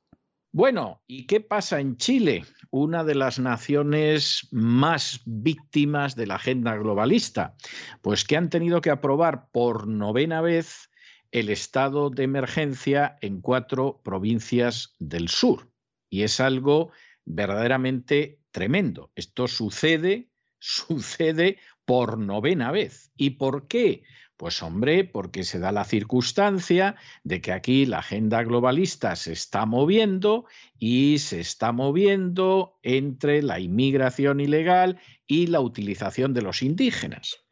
Bueno, ¿y qué pasa en Chile, una de las naciones más víctimas de la agenda globalista? Pues que han tenido que aprobar por novena vez el estado de emergencia en cuatro provincias del sur. Y es algo verdaderamente tremendo. Esto sucede, sucede por novena vez. ¿Y por qué? Pues hombre, porque se da la circunstancia de que aquí la agenda globalista se está moviendo y se está moviendo entre la inmigración ilegal y la utilización de los indígenas.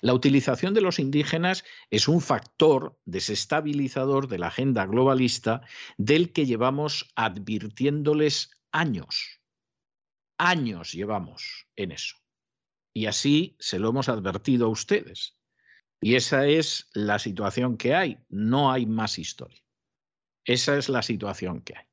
La utilización de los indígenas es un factor desestabilizador de la agenda globalista del que llevamos advirtiéndoles años. Años llevamos en eso. Y así se lo hemos advertido a ustedes. Y esa es la situación que hay. No hay más historia. Esa es la situación que hay.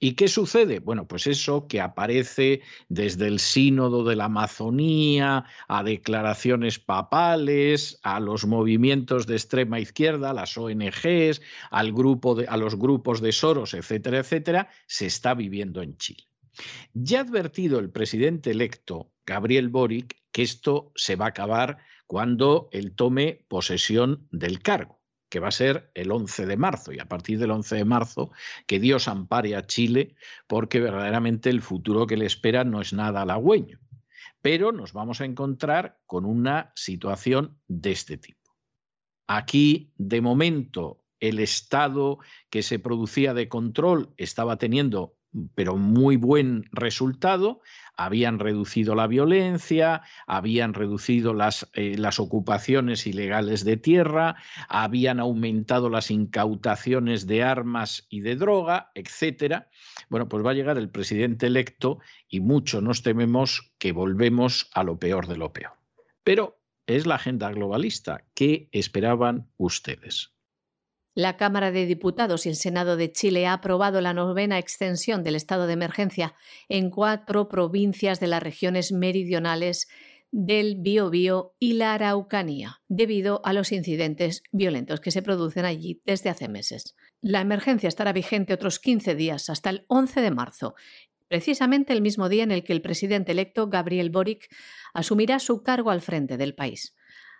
¿Y qué sucede? Bueno, pues eso que aparece desde el sínodo de la Amazonía, a declaraciones papales, a los movimientos de extrema izquierda, las ONGs, al grupo de, a los grupos de Soros, etcétera, etcétera, se está viviendo en Chile. Ya ha advertido el presidente electo, Gabriel Boric, que esto se va a acabar cuando él tome posesión del cargo, que va a ser el 11 de marzo. Y a partir del 11 de marzo, que Dios ampare a Chile, porque verdaderamente el futuro que le espera no es nada halagüeño. Pero nos vamos a encontrar con una situación de este tipo. Aquí, de momento, el estado que se producía de control estaba teniendo pero muy buen resultado. Habían reducido la violencia, habían reducido las, eh, las, ocupaciones ilegales de tierra, habían aumentado las incautaciones de armas y de droga, etcétera. Bueno, pues va a llegar el presidente electo y mucho nos tememos que volvemos a lo peor de lo peor. Pero es la agenda globalista. ¿Qué esperaban ustedes? La Cámara de Diputados y el Senado de Chile ha aprobado la novena extensión del estado de emergencia en cuatro provincias de las regiones meridionales del Biobío y la Araucanía, debido a los incidentes violentos que se producen allí desde hace meses. La emergencia estará vigente otros 15 días hasta el 11 de marzo, precisamente el mismo día en el que el presidente electo Gabriel Boric asumirá su cargo al frente del país.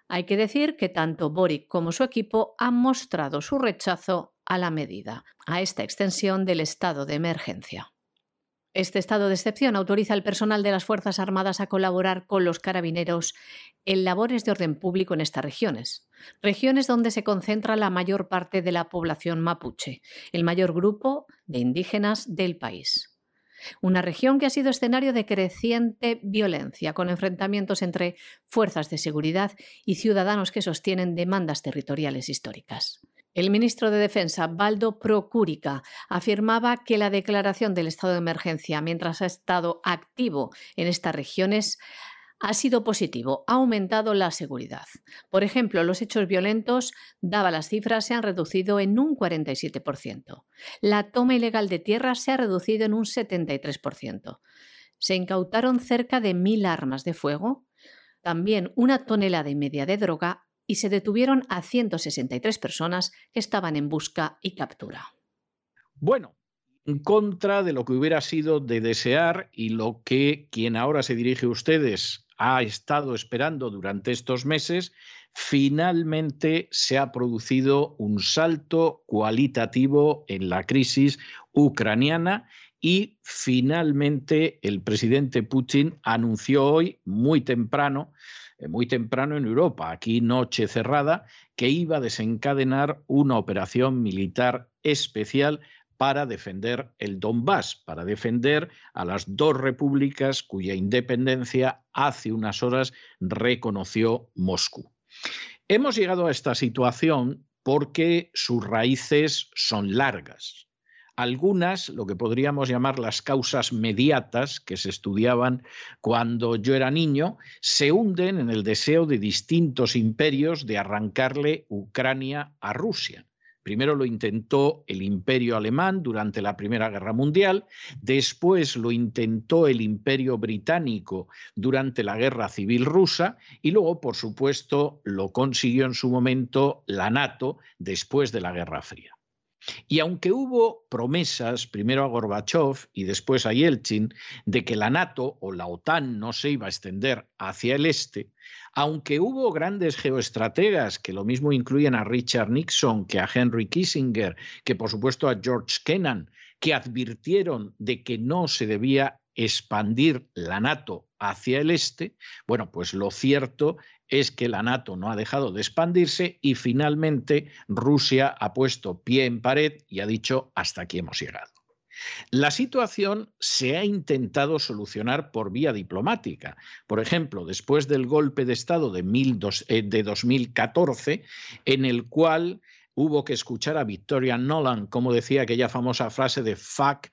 Hay que decir que tanto Boric como su equipo han mostrado su rechazo a la medida, a esta extensión del estado de emergencia. Este estado de excepción autoriza al personal de las Fuerzas Armadas a colaborar con los carabineros en labores de orden público en estas regiones, regiones donde se concentra la mayor parte de la población mapuche, el mayor grupo de indígenas del país una región que ha sido escenario de creciente violencia, con enfrentamientos entre fuerzas de seguridad y ciudadanos que sostienen demandas territoriales históricas. El ministro de Defensa, Baldo Procúrica, afirmaba que la declaración del estado de emergencia, mientras ha estado activo en estas regiones, ha sido positivo, ha aumentado la seguridad. Por ejemplo, los hechos violentos, daba las cifras, se han reducido en un 47%. La toma ilegal de tierras se ha reducido en un 73%. Se incautaron cerca de mil armas de fuego, también una tonelada y media de droga y se detuvieron a 163 personas que estaban en busca y captura. Bueno, en contra de lo que hubiera sido de desear y lo que quien ahora se dirige a ustedes ha estado esperando durante estos meses, finalmente se ha producido un salto cualitativo en la crisis ucraniana y finalmente el presidente Putin anunció hoy, muy temprano, eh, muy temprano en Europa, aquí noche cerrada, que iba a desencadenar una operación militar especial para defender el Donbass, para defender a las dos repúblicas cuya independencia hace unas horas reconoció Moscú. Hemos llegado a esta situación porque sus raíces son largas. Algunas, lo que podríamos llamar las causas mediatas que se estudiaban cuando yo era niño, se hunden en el deseo de distintos imperios de arrancarle Ucrania a Rusia. Primero lo intentó el imperio alemán durante la Primera Guerra Mundial, después lo intentó el imperio británico durante la Guerra Civil rusa y luego, por supuesto, lo consiguió en su momento la NATO después de la Guerra Fría. Y aunque hubo promesas, primero a Gorbachev y después a Yeltsin, de que la NATO o la OTAN no se iba a extender hacia el este, aunque hubo grandes geoestrategas, que lo mismo incluyen a Richard Nixon, que a Henry Kissinger, que por supuesto a George Kennan, que advirtieron de que no se debía expandir la NATO hacia el este, bueno, pues lo cierto es que la NATO no ha dejado de expandirse y finalmente Rusia ha puesto pie en pared y ha dicho hasta aquí hemos llegado. La situación se ha intentado solucionar por vía diplomática. Por ejemplo, después del golpe de Estado de, 2014, eh, en el cual hubo que escuchar a Victoria Nolan, como decía aquella famosa frase de fuck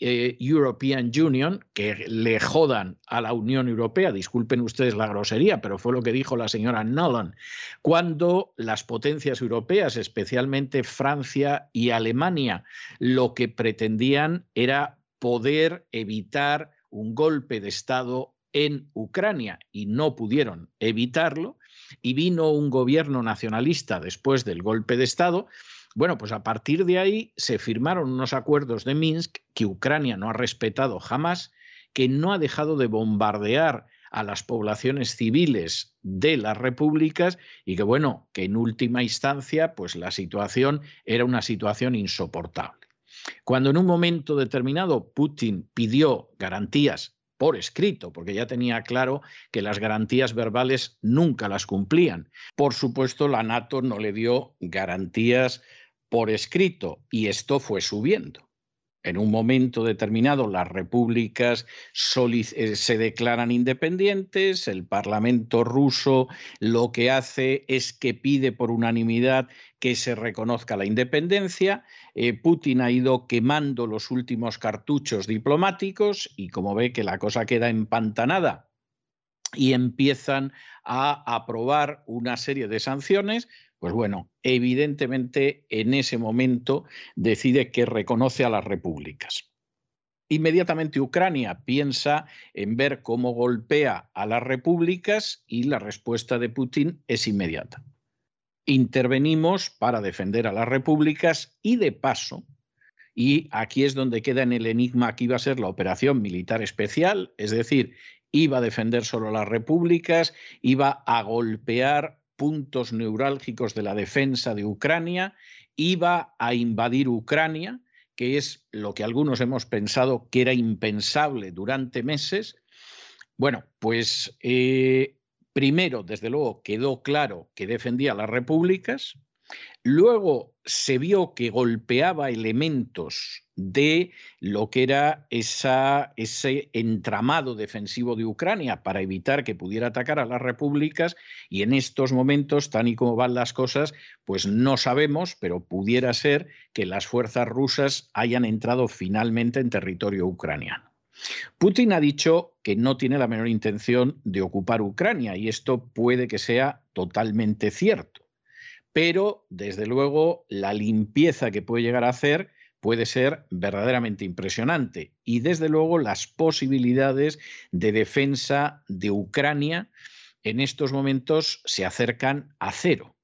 eh, European Union, que le jodan a la Unión Europea, disculpen ustedes la grosería, pero fue lo que dijo la señora Nolan, cuando las potencias europeas, especialmente Francia y Alemania, lo que pretendían era poder evitar un golpe de Estado en Ucrania y no pudieron evitarlo, y vino un gobierno nacionalista después del golpe de Estado bueno, pues a partir de ahí se firmaron unos acuerdos de Minsk que Ucrania no ha respetado jamás, que no ha dejado de bombardear a las poblaciones civiles de las repúblicas y que bueno, que en última instancia pues la situación era una situación insoportable. Cuando en un momento determinado Putin pidió garantías por escrito, porque ya tenía claro que las garantías verbales nunca las cumplían. Por supuesto, la NATO no le dio garantías por escrito y esto fue subiendo. En un momento determinado las repúblicas eh, se declaran independientes, el Parlamento ruso lo que hace es que pide por unanimidad que se reconozca la independencia. Eh, Putin ha ido quemando los últimos cartuchos diplomáticos y como ve que la cosa queda empantanada y empiezan a aprobar una serie de sanciones, pues bueno, evidentemente en ese momento decide que reconoce a las repúblicas. Inmediatamente Ucrania piensa en ver cómo golpea a las repúblicas y la respuesta de Putin es inmediata. Intervenimos para defender a las repúblicas y de paso, y aquí es donde queda en el enigma que iba a ser la operación militar especial, es decir, iba a defender solo las repúblicas, iba a golpear puntos neurálgicos de la defensa de Ucrania, iba a invadir Ucrania, que es lo que algunos hemos pensado que era impensable durante meses. Bueno, pues eh, primero, desde luego, quedó claro que defendía las repúblicas, luego se vio que golpeaba elementos de lo que era ese entramado defensivo de Ucrania para evitar que pudiera atacar a las repúblicas y en estos momentos, tan y como van las cosas, pues no sabemos, pero pudiera ser que las fuerzas rusas hayan entrado finalmente en territorio ucraniano. Putin ha dicho que no tiene la menor intención de ocupar Ucrania y esto puede que sea totalmente cierto. Pero, desde luego, la limpieza que puede llegar a hacer puede ser verdaderamente impresionante. Y desde luego las posibilidades de defensa de Ucrania en estos momentos se acercan a cero.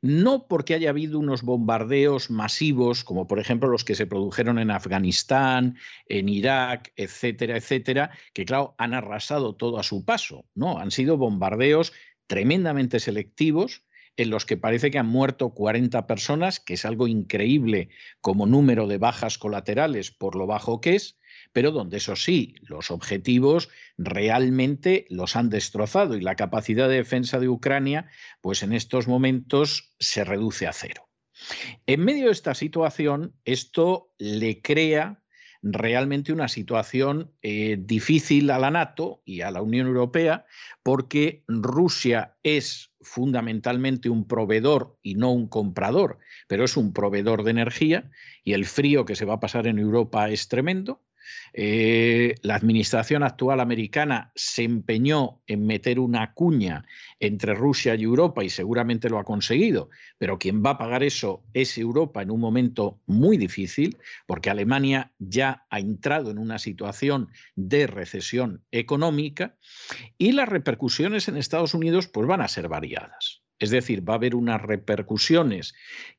no porque haya habido unos bombardeos masivos, como por ejemplo los que se produjeron en Afganistán, en Irak, etcétera, etcétera, que claro, han arrasado todo a su paso, no, han sido bombardeos tremendamente selectivos en los que parece que han muerto 40 personas, que es algo increíble como número de bajas colaterales por lo bajo que es, pero donde eso sí, los objetivos realmente los han destrozado y la capacidad de defensa de Ucrania, pues en estos momentos se reduce a cero. En medio de esta situación, esto le crea realmente una situación eh, difícil a la NATO y a la Unión Europea porque Rusia es fundamentalmente un proveedor y no un comprador, pero es un proveedor de energía y el frío que se va a pasar en Europa es tremendo. Eh, la administración actual americana se empeñó en meter una cuña entre Rusia y Europa y seguramente lo ha conseguido, pero quien va a pagar eso es Europa en un momento muy difícil, porque Alemania ya ha entrado en una situación de recesión económica y las repercusiones en Estados Unidos pues van a ser variadas. Es decir, va a haber unas repercusiones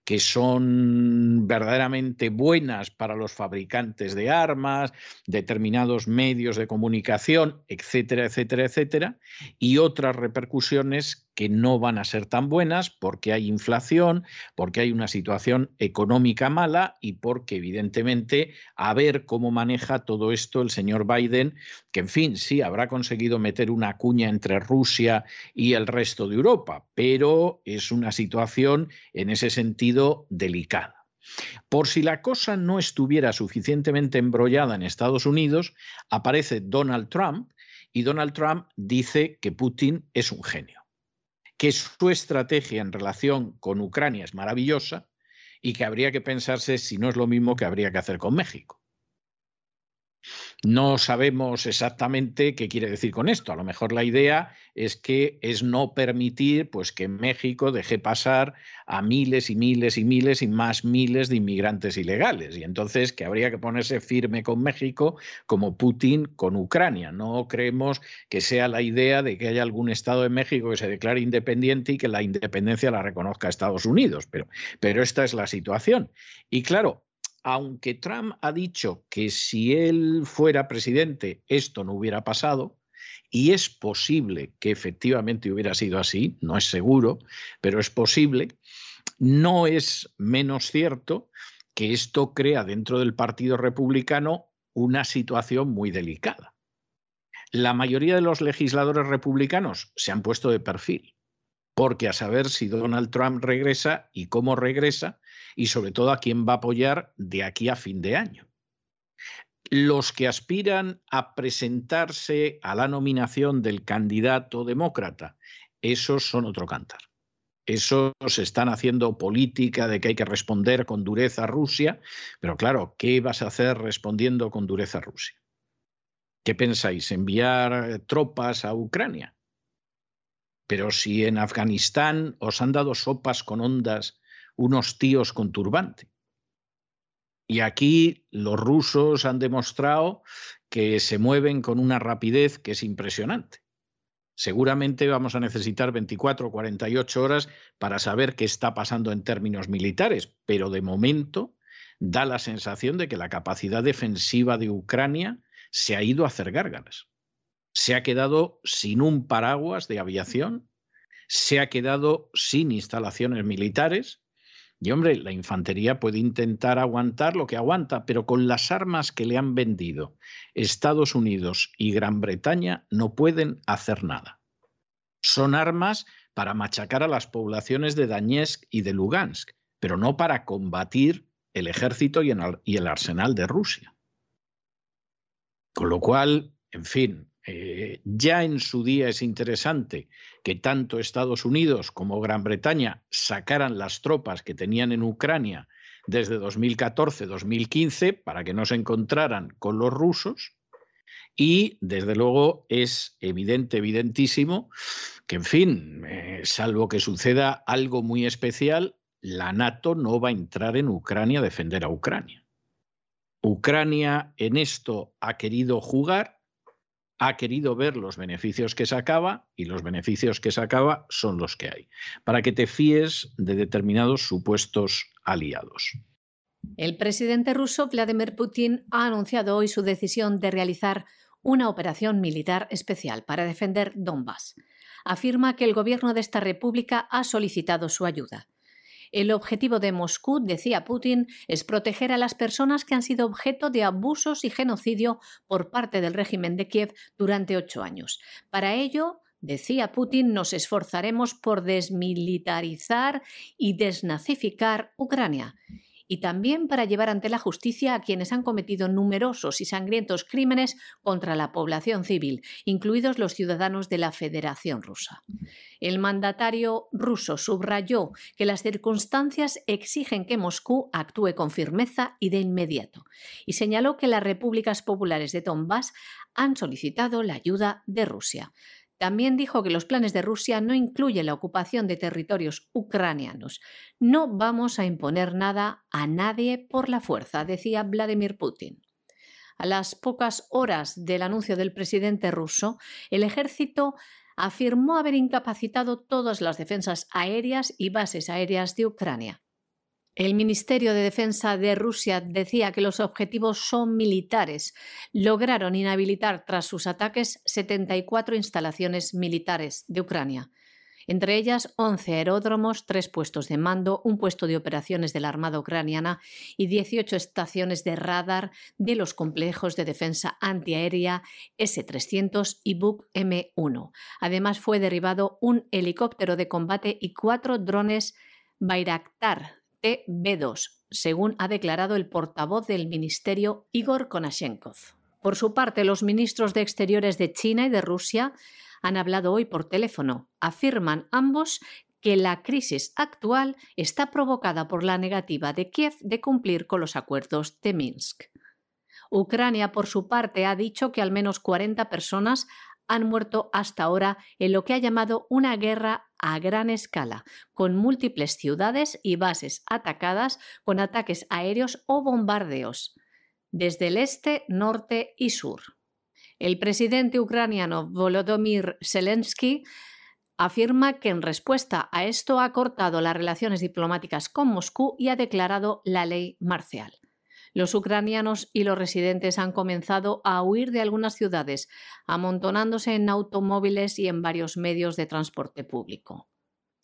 que son verdaderamente buenas para los fabricantes de armas, determinados medios de comunicación, etcétera, etcétera, etcétera, y otras repercusiones que no van a ser tan buenas porque hay inflación, porque hay una situación económica mala y porque evidentemente a ver cómo maneja todo esto el señor Biden, que en fin, sí, habrá conseguido meter una cuña entre Rusia y el resto de Europa, pero es una situación en ese sentido delicada. Por si la cosa no estuviera suficientemente embrollada en Estados Unidos, aparece Donald Trump y Donald Trump dice que Putin es un genio que su estrategia en relación con Ucrania es maravillosa y que habría que pensarse si no es lo mismo que habría que hacer con México. No sabemos exactamente qué quiere decir con esto. A lo mejor la idea es que es no permitir pues, que México deje pasar a miles y miles y miles y más miles de inmigrantes ilegales. Y entonces que habría que ponerse firme con México como Putin con Ucrania. No creemos que sea la idea de que haya algún Estado de México que se declare independiente y que la independencia la reconozca Estados Unidos. Pero, pero esta es la situación. Y claro, aunque Trump ha dicho que si él fuera presidente esto no hubiera pasado, y es posible que efectivamente hubiera sido así, no es seguro, pero es posible, no es menos cierto que esto crea dentro del Partido Republicano una situación muy delicada. La mayoría de los legisladores republicanos se han puesto de perfil, porque a saber si Donald Trump regresa y cómo regresa, y sobre todo a quién va a apoyar de aquí a fin de año. Los que aspiran a presentarse a la nominación del candidato demócrata, esos son otro cantar. Esos están haciendo política de que hay que responder con dureza a Rusia, pero claro, ¿qué vas a hacer respondiendo con dureza a Rusia? ¿Qué pensáis? ¿Enviar tropas a Ucrania? Pero si en Afganistán os han dado sopas con ondas unos tíos con turbante. Y aquí los rusos han demostrado que se mueven con una rapidez que es impresionante. Seguramente vamos a necesitar 24 o 48 horas para saber qué está pasando en términos militares, pero de momento da la sensación de que la capacidad defensiva de Ucrania se ha ido a hacer gárgaras. Se ha quedado sin un paraguas de aviación, se ha quedado sin instalaciones militares y hombre, la infantería puede intentar aguantar lo que aguanta, pero con las armas que le han vendido Estados Unidos y Gran Bretaña no pueden hacer nada. Son armas para machacar a las poblaciones de Donetsk y de Lugansk, pero no para combatir el ejército y el arsenal de Rusia. Con lo cual, en fin, eh, ya en su día es interesante que tanto Estados Unidos como Gran Bretaña sacaran las tropas que tenían en Ucrania desde 2014-2015 para que no se encontraran con los rusos. Y desde luego es evidente, evidentísimo, que en fin, eh, salvo que suceda algo muy especial, la NATO no va a entrar en Ucrania a defender a Ucrania. Ucrania en esto ha querido jugar ha querido ver los beneficios que sacaba y los beneficios que sacaba son los que hay, para que te fíes de determinados supuestos aliados. El presidente ruso Vladimir Putin ha anunciado hoy su decisión de realizar una operación militar especial para defender Donbass. Afirma que el gobierno de esta república ha solicitado su ayuda. El objetivo de Moscú, decía Putin, es proteger a las personas que han sido objeto de abusos y genocidio por parte del régimen de Kiev durante ocho años. Para ello, decía Putin, nos esforzaremos por desmilitarizar y desnazificar Ucrania y también para llevar ante la justicia a quienes han cometido numerosos y sangrientos crímenes contra la población civil, incluidos los ciudadanos de la Federación Rusa. El mandatario ruso subrayó que las circunstancias exigen que Moscú actúe con firmeza y de inmediato, y señaló que las repúblicas populares de Donbass han solicitado la ayuda de Rusia. También dijo que los planes de Rusia no incluyen la ocupación de territorios ucranianos. No vamos a imponer nada a nadie por la fuerza, decía Vladimir Putin. A las pocas horas del anuncio del presidente ruso, el ejército afirmó haber incapacitado todas las defensas aéreas y bases aéreas de Ucrania. El Ministerio de Defensa de Rusia decía que los objetivos son militares. Lograron inhabilitar tras sus ataques 74 instalaciones militares de Ucrania, entre ellas 11 aeródromos, tres puestos de mando, un puesto de operaciones de la Armada ucraniana y 18 estaciones de radar de los complejos de defensa antiaérea S-300 y Buk M1. Además fue derribado un helicóptero de combate y cuatro drones Bayraktar B2, según ha declarado el portavoz del ministerio Igor Konashenkov. Por su parte, los ministros de Exteriores de China y de Rusia han hablado hoy por teléfono. Afirman ambos que la crisis actual está provocada por la negativa de Kiev de cumplir con los acuerdos de Minsk. Ucrania, por su parte, ha dicho que al menos 40 personas han muerto hasta ahora en lo que ha llamado una guerra a gran escala, con múltiples ciudades y bases atacadas con ataques aéreos o bombardeos, desde el este, norte y sur. El presidente ucraniano Volodymyr Zelensky afirma que en respuesta a esto ha cortado las relaciones diplomáticas con Moscú y ha declarado la ley marcial. Los ucranianos y los residentes han comenzado a huir de algunas ciudades, amontonándose en automóviles y en varios medios de transporte público.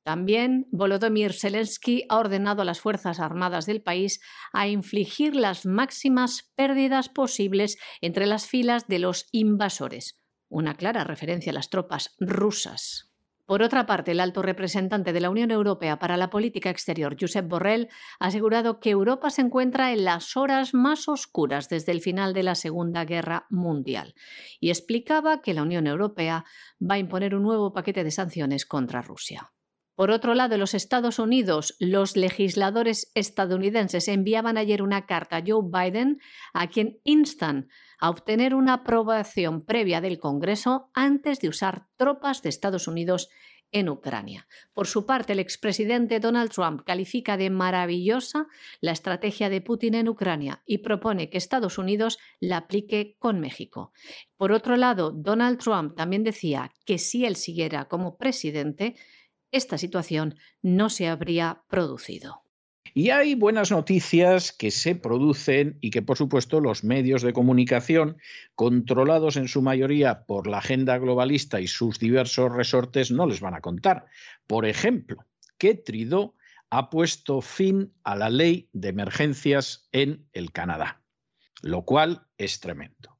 También Volodymyr Zelensky ha ordenado a las Fuerzas Armadas del país a infligir las máximas pérdidas posibles entre las filas de los invasores, una clara referencia a las tropas rusas. Por otra parte, el alto representante de la Unión Europea para la Política Exterior, Josep Borrell, ha asegurado que Europa se encuentra en las horas más oscuras desde el final de la Segunda Guerra Mundial y explicaba que la Unión Europea va a imponer un nuevo paquete de sanciones contra Rusia. Por otro lado, los Estados Unidos, los legisladores estadounidenses enviaban ayer una carta a Joe Biden a quien instan a obtener una aprobación previa del Congreso antes de usar tropas de Estados Unidos en Ucrania. Por su parte, el expresidente Donald Trump califica de maravillosa la estrategia de Putin en Ucrania y propone que Estados Unidos la aplique con México. Por otro lado, Donald Trump también decía que si él siguiera como presidente, esta situación no se habría producido. Y hay buenas noticias que se producen y que, por supuesto, los medios de comunicación, controlados en su mayoría por la agenda globalista y sus diversos resortes, no les van a contar. Por ejemplo, que Trudeau ha puesto fin a la ley de emergencias en el Canadá, lo cual es tremendo.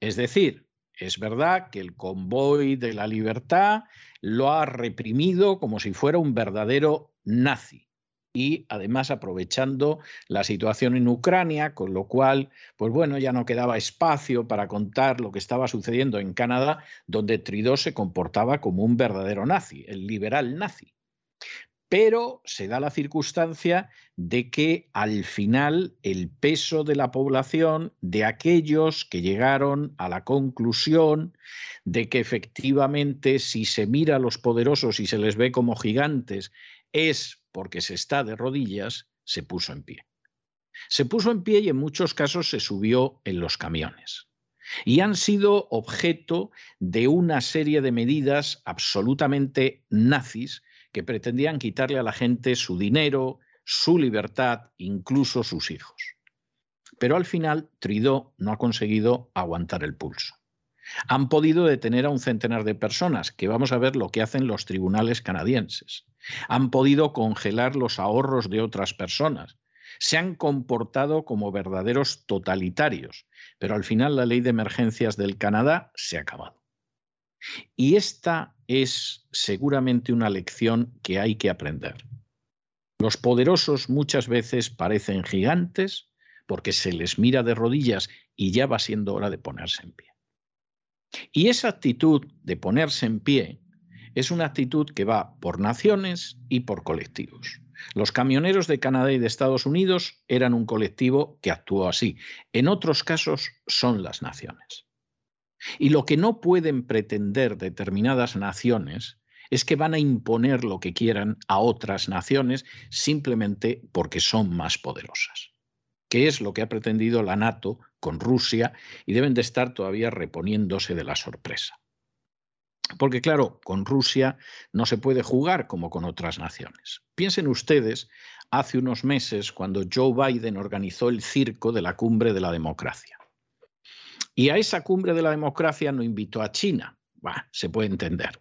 Es decir, es verdad que el convoy de la libertad lo ha reprimido como si fuera un verdadero nazi y además aprovechando la situación en Ucrania, con lo cual, pues bueno, ya no quedaba espacio para contar lo que estaba sucediendo en Canadá, donde Trudeau se comportaba como un verdadero nazi, el liberal nazi. Pero se da la circunstancia de que al final el peso de la población, de aquellos que llegaron a la conclusión de que efectivamente si se mira a los poderosos y se les ve como gigantes, es porque se está de rodillas, se puso en pie. Se puso en pie y en muchos casos se subió en los camiones. y han sido objeto de una serie de medidas absolutamente nazis que pretendían quitarle a la gente su dinero, su libertad, incluso sus hijos. Pero al final Trudeau no ha conseguido aguantar el pulso. Han podido detener a un centenar de personas, que vamos a ver lo que hacen los tribunales canadienses. Han podido congelar los ahorros de otras personas. Se han comportado como verdaderos totalitarios, pero al final la ley de emergencias del Canadá se ha acabado. Y esta es seguramente una lección que hay que aprender. Los poderosos muchas veces parecen gigantes porque se les mira de rodillas y ya va siendo hora de ponerse en pie. Y esa actitud de ponerse en pie es una actitud que va por naciones y por colectivos. Los camioneros de Canadá y de Estados Unidos eran un colectivo que actuó así. En otros casos son las naciones. Y lo que no pueden pretender determinadas naciones es que van a imponer lo que quieran a otras naciones simplemente porque son más poderosas, que es lo que ha pretendido la NATO con Rusia y deben de estar todavía reponiéndose de la sorpresa. Porque claro, con Rusia no se puede jugar como con otras naciones. Piensen ustedes hace unos meses cuando Joe Biden organizó el circo de la cumbre de la democracia. Y a esa cumbre de la democracia no invitó a China. se puede entender.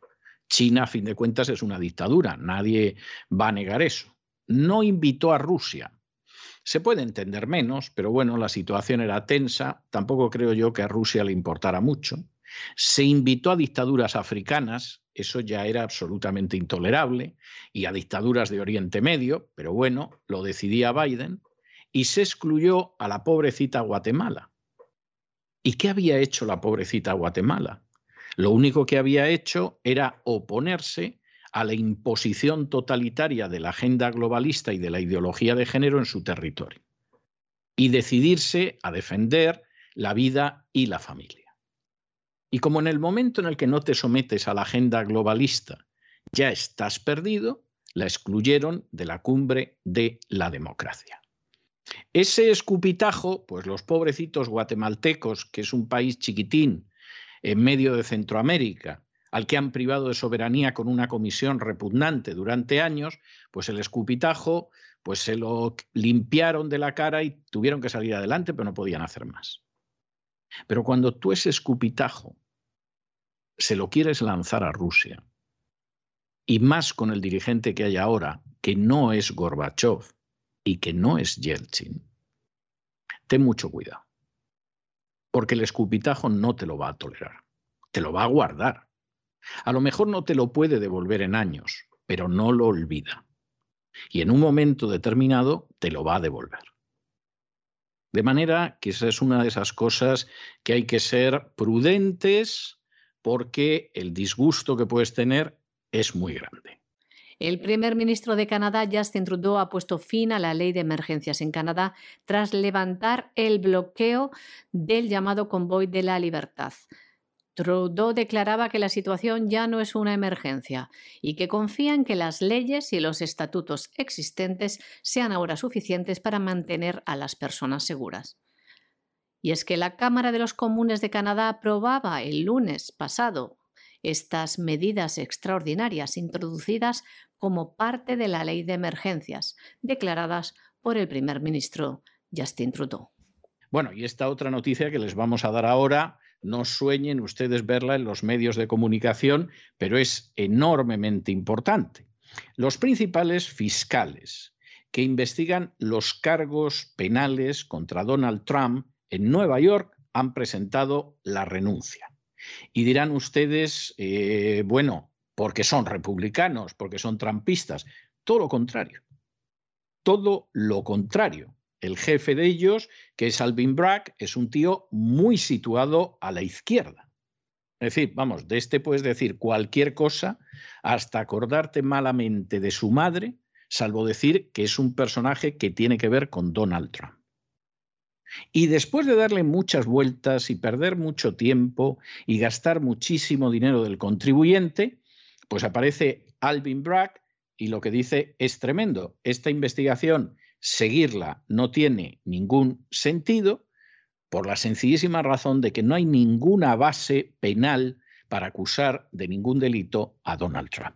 China, a fin de cuentas, es una dictadura. Nadie va a negar eso. No invitó a Rusia. Se puede entender menos, pero bueno, la situación era tensa. Tampoco creo yo que a Rusia le importara mucho. Se invitó a dictaduras africanas, eso ya era absolutamente intolerable, y a dictaduras de Oriente Medio, pero bueno, lo decidía Biden, y se excluyó a la pobrecita Guatemala. ¿Y qué había hecho la pobrecita Guatemala? Lo único que había hecho era oponerse a la imposición totalitaria de la agenda globalista y de la ideología de género en su territorio y decidirse a defender la vida y la familia. Y como en el momento en el que no te sometes a la agenda globalista ya estás perdido, la excluyeron de la cumbre de la democracia. Ese escupitajo, pues los pobrecitos guatemaltecos, que es un país chiquitín en medio de Centroamérica, al que han privado de soberanía con una comisión repugnante durante años, pues el escupitajo, pues se lo limpiaron de la cara y tuvieron que salir adelante, pero no podían hacer más. Pero cuando tú ese escupitajo se lo quieres lanzar a Rusia, y más con el dirigente que hay ahora, que no es Gorbachev y que no es Yeltsin, ten mucho cuidado. Porque el escupitajo no te lo va a tolerar, te lo va a guardar. A lo mejor no te lo puede devolver en años, pero no lo olvida. Y en un momento determinado te lo va a devolver. De manera que esa es una de esas cosas que hay que ser prudentes, porque el disgusto que puedes tener es muy grande. El primer ministro de Canadá, Justin Trudeau, ha puesto fin a la ley de emergencias en Canadá tras levantar el bloqueo del llamado convoy de la libertad. Trudeau declaraba que la situación ya no es una emergencia y que confía en que las leyes y los estatutos existentes sean ahora suficientes para mantener a las personas seguras. Y es que la Cámara de los Comunes de Canadá aprobaba el lunes pasado estas medidas extraordinarias introducidas como parte de la ley de emergencias, declaradas por el primer ministro Justin Trudeau. Bueno, y esta otra noticia que les vamos a dar ahora, no sueñen ustedes verla en los medios de comunicación, pero es enormemente importante. Los principales fiscales que investigan los cargos penales contra Donald Trump en Nueva York han presentado la renuncia. Y dirán ustedes, eh, bueno, porque son republicanos, porque son trampistas. Todo lo contrario. Todo lo contrario. El jefe de ellos, que es Alvin Bragg, es un tío muy situado a la izquierda. Es decir, vamos, de este puedes decir cualquier cosa hasta acordarte malamente de su madre, salvo decir que es un personaje que tiene que ver con Donald Trump. Y después de darle muchas vueltas y perder mucho tiempo y gastar muchísimo dinero del contribuyente, pues aparece Alvin Bragg y lo que dice es tremendo. Esta investigación, seguirla no tiene ningún sentido por la sencillísima razón de que no hay ninguna base penal para acusar de ningún delito a Donald Trump.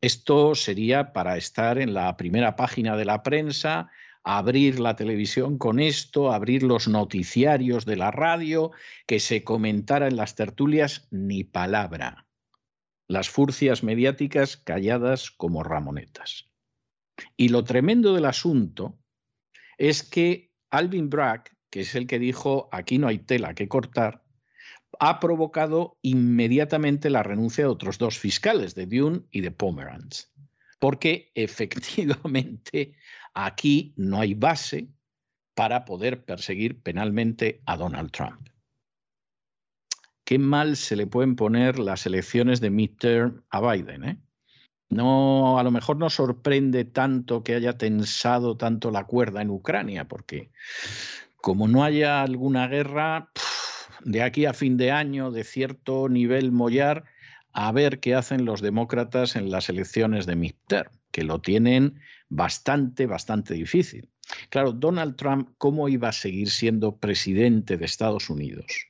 Esto sería para estar en la primera página de la prensa, abrir la televisión con esto, abrir los noticiarios de la radio, que se comentara en las tertulias ni palabra. Las furcias mediáticas calladas como ramonetas. Y lo tremendo del asunto es que Alvin Bragg, que es el que dijo aquí no hay tela que cortar, ha provocado inmediatamente la renuncia de otros dos fiscales, de Dune y de Pomeranz, porque efectivamente aquí no hay base para poder perseguir penalmente a Donald Trump. Qué mal se le pueden poner las elecciones de midterm a Biden, ¿eh? No, a lo mejor no sorprende tanto que haya tensado tanto la cuerda en Ucrania, porque como no haya alguna guerra, de aquí a fin de año, de cierto nivel mollar, a ver qué hacen los demócratas en las elecciones de midterm, que lo tienen bastante, bastante difícil. Claro, Donald Trump, ¿cómo iba a seguir siendo presidente de Estados Unidos?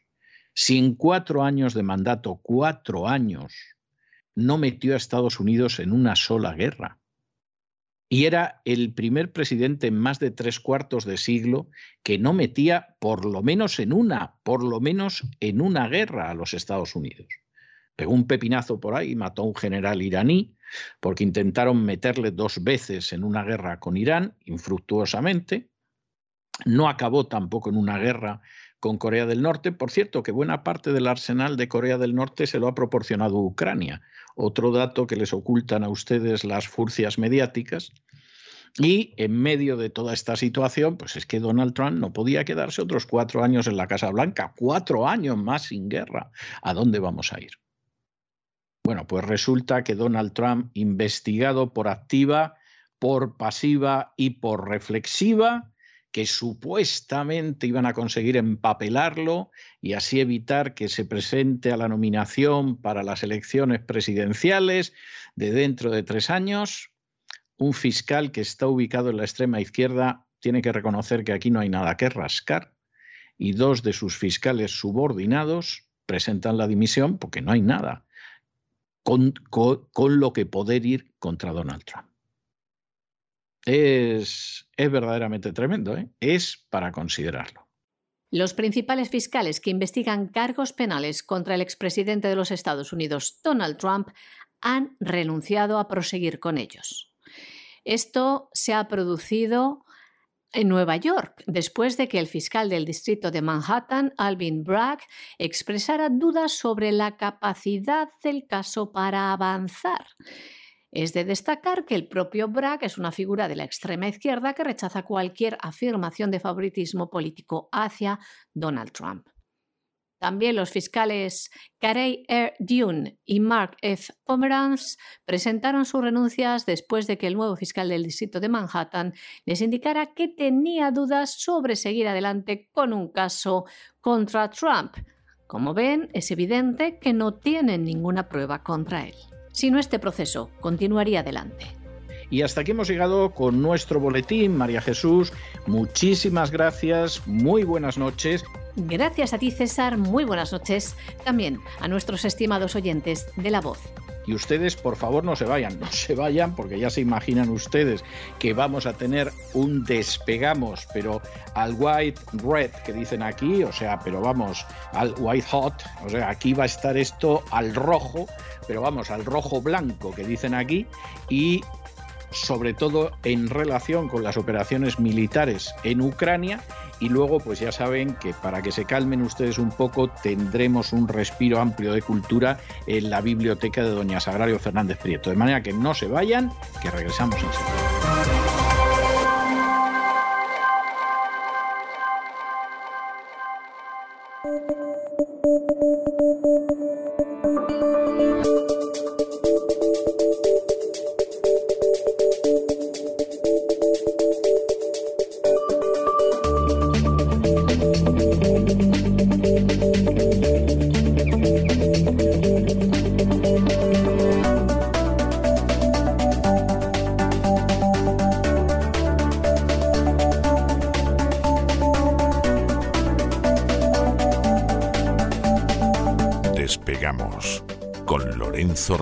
Si en cuatro años de mandato, cuatro años, no metió a Estados Unidos en una sola guerra. Y era el primer presidente en más de tres cuartos de siglo que no metía por lo menos en una, por lo menos en una guerra a los Estados Unidos. Pegó un pepinazo por ahí, mató a un general iraní, porque intentaron meterle dos veces en una guerra con Irán, infructuosamente. No acabó tampoco en una guerra con Corea del Norte. Por cierto, que buena parte del arsenal de Corea del Norte se lo ha proporcionado Ucrania. Otro dato que les ocultan a ustedes las furcias mediáticas. Y en medio de toda esta situación, pues es que Donald Trump no podía quedarse otros cuatro años en la Casa Blanca, cuatro años más sin guerra. ¿A dónde vamos a ir? Bueno, pues resulta que Donald Trump, investigado por activa, por pasiva y por reflexiva, que supuestamente iban a conseguir empapelarlo y así evitar que se presente a la nominación para las elecciones presidenciales de dentro de tres años. Un fiscal que está ubicado en la extrema izquierda tiene que reconocer que aquí no hay nada que rascar y dos de sus fiscales subordinados presentan la dimisión porque no hay nada con, con lo que poder ir contra Donald Trump es, verdaderamente tremendo, ¿eh? es para considerarlo. Los principales fiscales que investigan cargos penales contra el expresidente de los Estados Unidos, Donald Trump, han renunciado a proseguir con ellos. Esto se ha producido en Nueva York, después de que el fiscal del distrito de Manhattan, Alvin Bragg, expresara dudas sobre la capacidad del caso para avanzar. Es de destacar que el propio Bragg es una figura de la extrema izquierda que rechaza cualquier afirmación de favoritismo político hacia Donald Trump. También los fiscales Carey R. Dune y Mark F. Pomeranz presentaron sus renuncias después de que el nuevo fiscal del distrito de Manhattan les indicara que tenía dudas sobre seguir adelante con un caso contra Trump. Como ven, es evidente que no tienen ninguna prueba contra él si no este proceso continuaría adelante. Y hasta aquí hemos llegado con nuestro boletín. María Jesús, muchísimas gracias, muy buenas noches. Gracias a ti, César, muy buenas noches. También a nuestros estimados oyentes de La Voz. Y ustedes, por favor, no se vayan, no se vayan, porque ya se imaginan ustedes que vamos a tener un despegamos, pero al white red que dicen aquí, o sea, pero vamos, al white hot, o sea, aquí va a estar esto al rojo, pero vamos, al rojo blanco que dicen aquí, y sobre todo en relación con las operaciones militares en Ucrania y luego pues ya saben que para que se calmen ustedes un poco tendremos un respiro amplio de cultura en la biblioteca de doña Sagrario Fernández Prieto. De manera que no se vayan, que regresamos enseguida.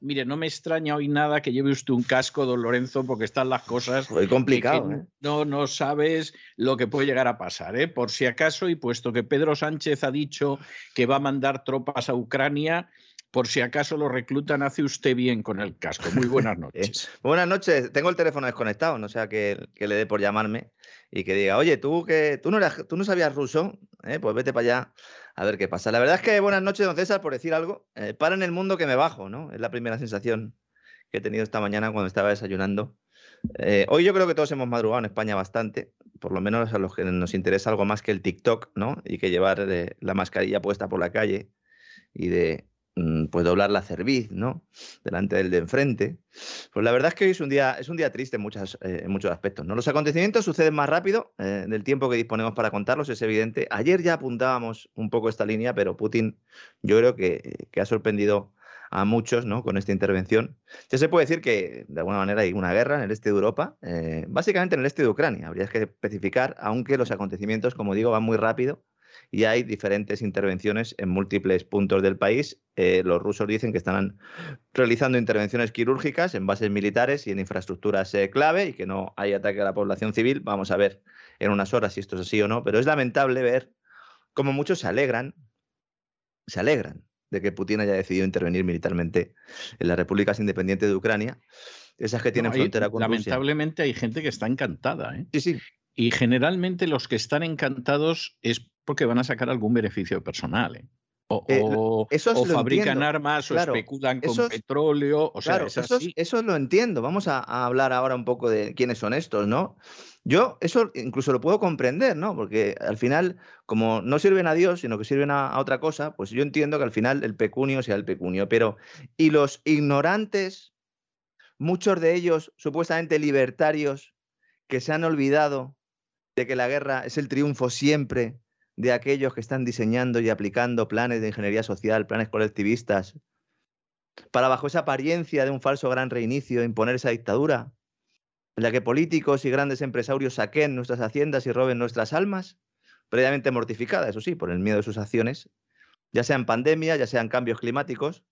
Mire, no me extraña hoy nada que lleve usted un casco, don Lorenzo, porque están las cosas. Muy complicado, ¿eh? No, no sabes lo que puede llegar a pasar, ¿eh? Por si acaso, y puesto que Pedro Sánchez ha dicho que va a mandar tropas a Ucrania, por si acaso lo reclutan, hace usted bien con el casco. Muy buenas noches. Buenas noches. Tengo el teléfono desconectado, no sea que, que le dé por llamarme y que diga, oye, tú que tú no, eras- tú no sabías ruso, ¿Eh? pues vete para allá a ver qué pasa. La verdad es que buenas noches, don César, por decir algo. Eh, para en el mundo que me bajo, ¿no? Es la primera sensación que he tenido esta mañana cuando estaba desayunando. Eh, hoy yo creo que todos hemos madrugado en España bastante, por lo menos a los que nos interesa algo más que el TikTok, ¿no? Y que llevar la mascarilla puesta por la calle y de pues doblar la cerviz, ¿no? Delante del de enfrente. Pues la verdad es que hoy es un día, es un día triste en, muchas, eh, en muchos aspectos, ¿no? Los acontecimientos suceden más rápido eh, del tiempo que disponemos para contarlos, es evidente. Ayer ya apuntábamos un poco esta línea, pero Putin yo creo que, que ha sorprendido a muchos ¿no? con esta intervención. Ya se puede decir que de alguna manera hay una guerra en el este de Europa, eh, básicamente en el este de Ucrania, habría que especificar, aunque los acontecimientos, como digo, van muy rápido y hay diferentes intervenciones en múltiples puntos del país. Eh, los rusos dicen que están realizando intervenciones quirúrgicas en bases militares y en infraestructuras eh, clave y que no hay ataque a la población civil. Vamos a ver en unas horas si esto es así o no, pero es lamentable ver cómo muchos se alegran, se alegran de que Putin haya decidido intervenir militarmente en las repúblicas independientes de Ucrania, esas que tienen No, hay- frontera con Rusia. lamentablemente hay gente que está encantada, ¿eh? Sí, sí, Y generalmente los que están encantados es porque van a sacar algún beneficio personal. ¿eh? O, Eh, o- o fabrican entiendo, armas claro, o especulan con petróleo. O sea, claro, es eso, lo entiendo. Vamos a, a hablar ahora un poco de quiénes son estos, ¿no? Yo eso incluso lo puedo comprender, ¿no? Porque al final, como no sirven a Dios, sino que sirven a, a otra cosa, pues yo entiendo que al final el pecunio sea el pecunio. Pero, y los ignorantes, muchos de ellos supuestamente libertarios, que se han olvidado de que la guerra es el triunfo siempre de aquellos que están diseñando y aplicando planes de ingeniería social, planes colectivistas, para bajo esa apariencia de un falso gran reinicio imponer esa dictadura, en la que políticos y grandes empresarios saquen nuestras haciendas y roben nuestras almas, previamente mortificadas, eso sí, por el miedo de sus acciones, ya sean pandemia, ya sean cambios climáticos,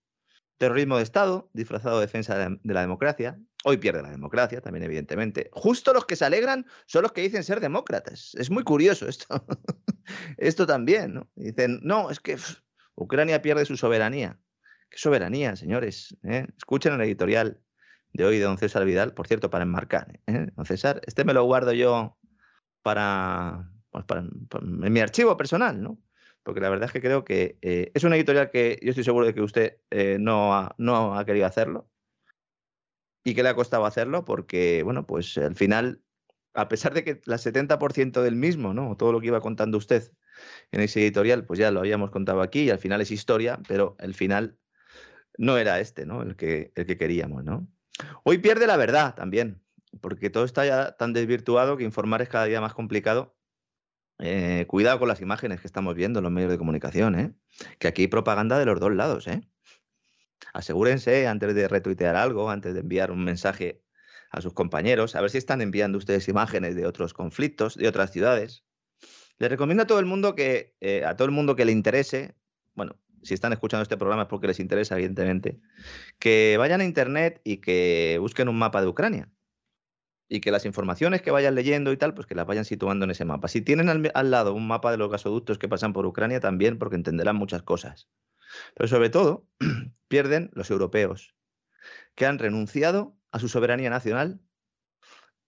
terrorismo de Estado, disfrazado de defensa de la democracia. Hoy pierde la democracia, también evidentemente. Justo los que se alegran son los que dicen ser demócratas. Es muy curioso esto. esto también, ¿no? Dicen, no, es que Ucrania pierde su soberanía. ¿Qué soberanía, señores? ¿eh? Escuchen el editorial de hoy de don César Vidal, por cierto, para enmarcar. ¿eh? Don César, este me lo guardo yo para, pues, para- en mi archivo personal, ¿no? Porque la verdad es que creo que eh, es una editorial que yo estoy seguro de que usted no, ha, no ha querido hacerlo y que le ha costado hacerlo porque, bueno, pues al final, a pesar de que el 70% del mismo, ¿no? Todo lo que iba contando usted en ese editorial, pues ya lo habíamos contado aquí y al final es historia, pero el final no era este, ¿no? El que, el que queríamos, ¿no? Hoy pierde la verdad también, porque todo está ya tan desvirtuado que informar es cada día más complicado. Eh, cuidado con las imágenes que estamos viendo en los medios de comunicación, ¿eh? Que aquí hay propaganda de los dos lados, ¿eh? Asegúrense antes de retuitear algo, antes de enviar un mensaje a sus compañeros, a ver si están enviando ustedes imágenes de otros conflictos, de otras ciudades. Les recomiendo a todo el mundo que, eh, a todo el mundo que le interese, bueno, si están escuchando este programa es porque les interesa, evidentemente, que vayan a internet y que busquen un mapa de Ucrania. Y que las informaciones que vayan leyendo y tal, pues que las vayan situando en ese mapa. Si tienen al, al lado un mapa de los gasoductos que pasan por Ucrania, también, porque entenderán muchas cosas. Pero sobre todo, pierden los europeos, que han renunciado a su soberanía nacional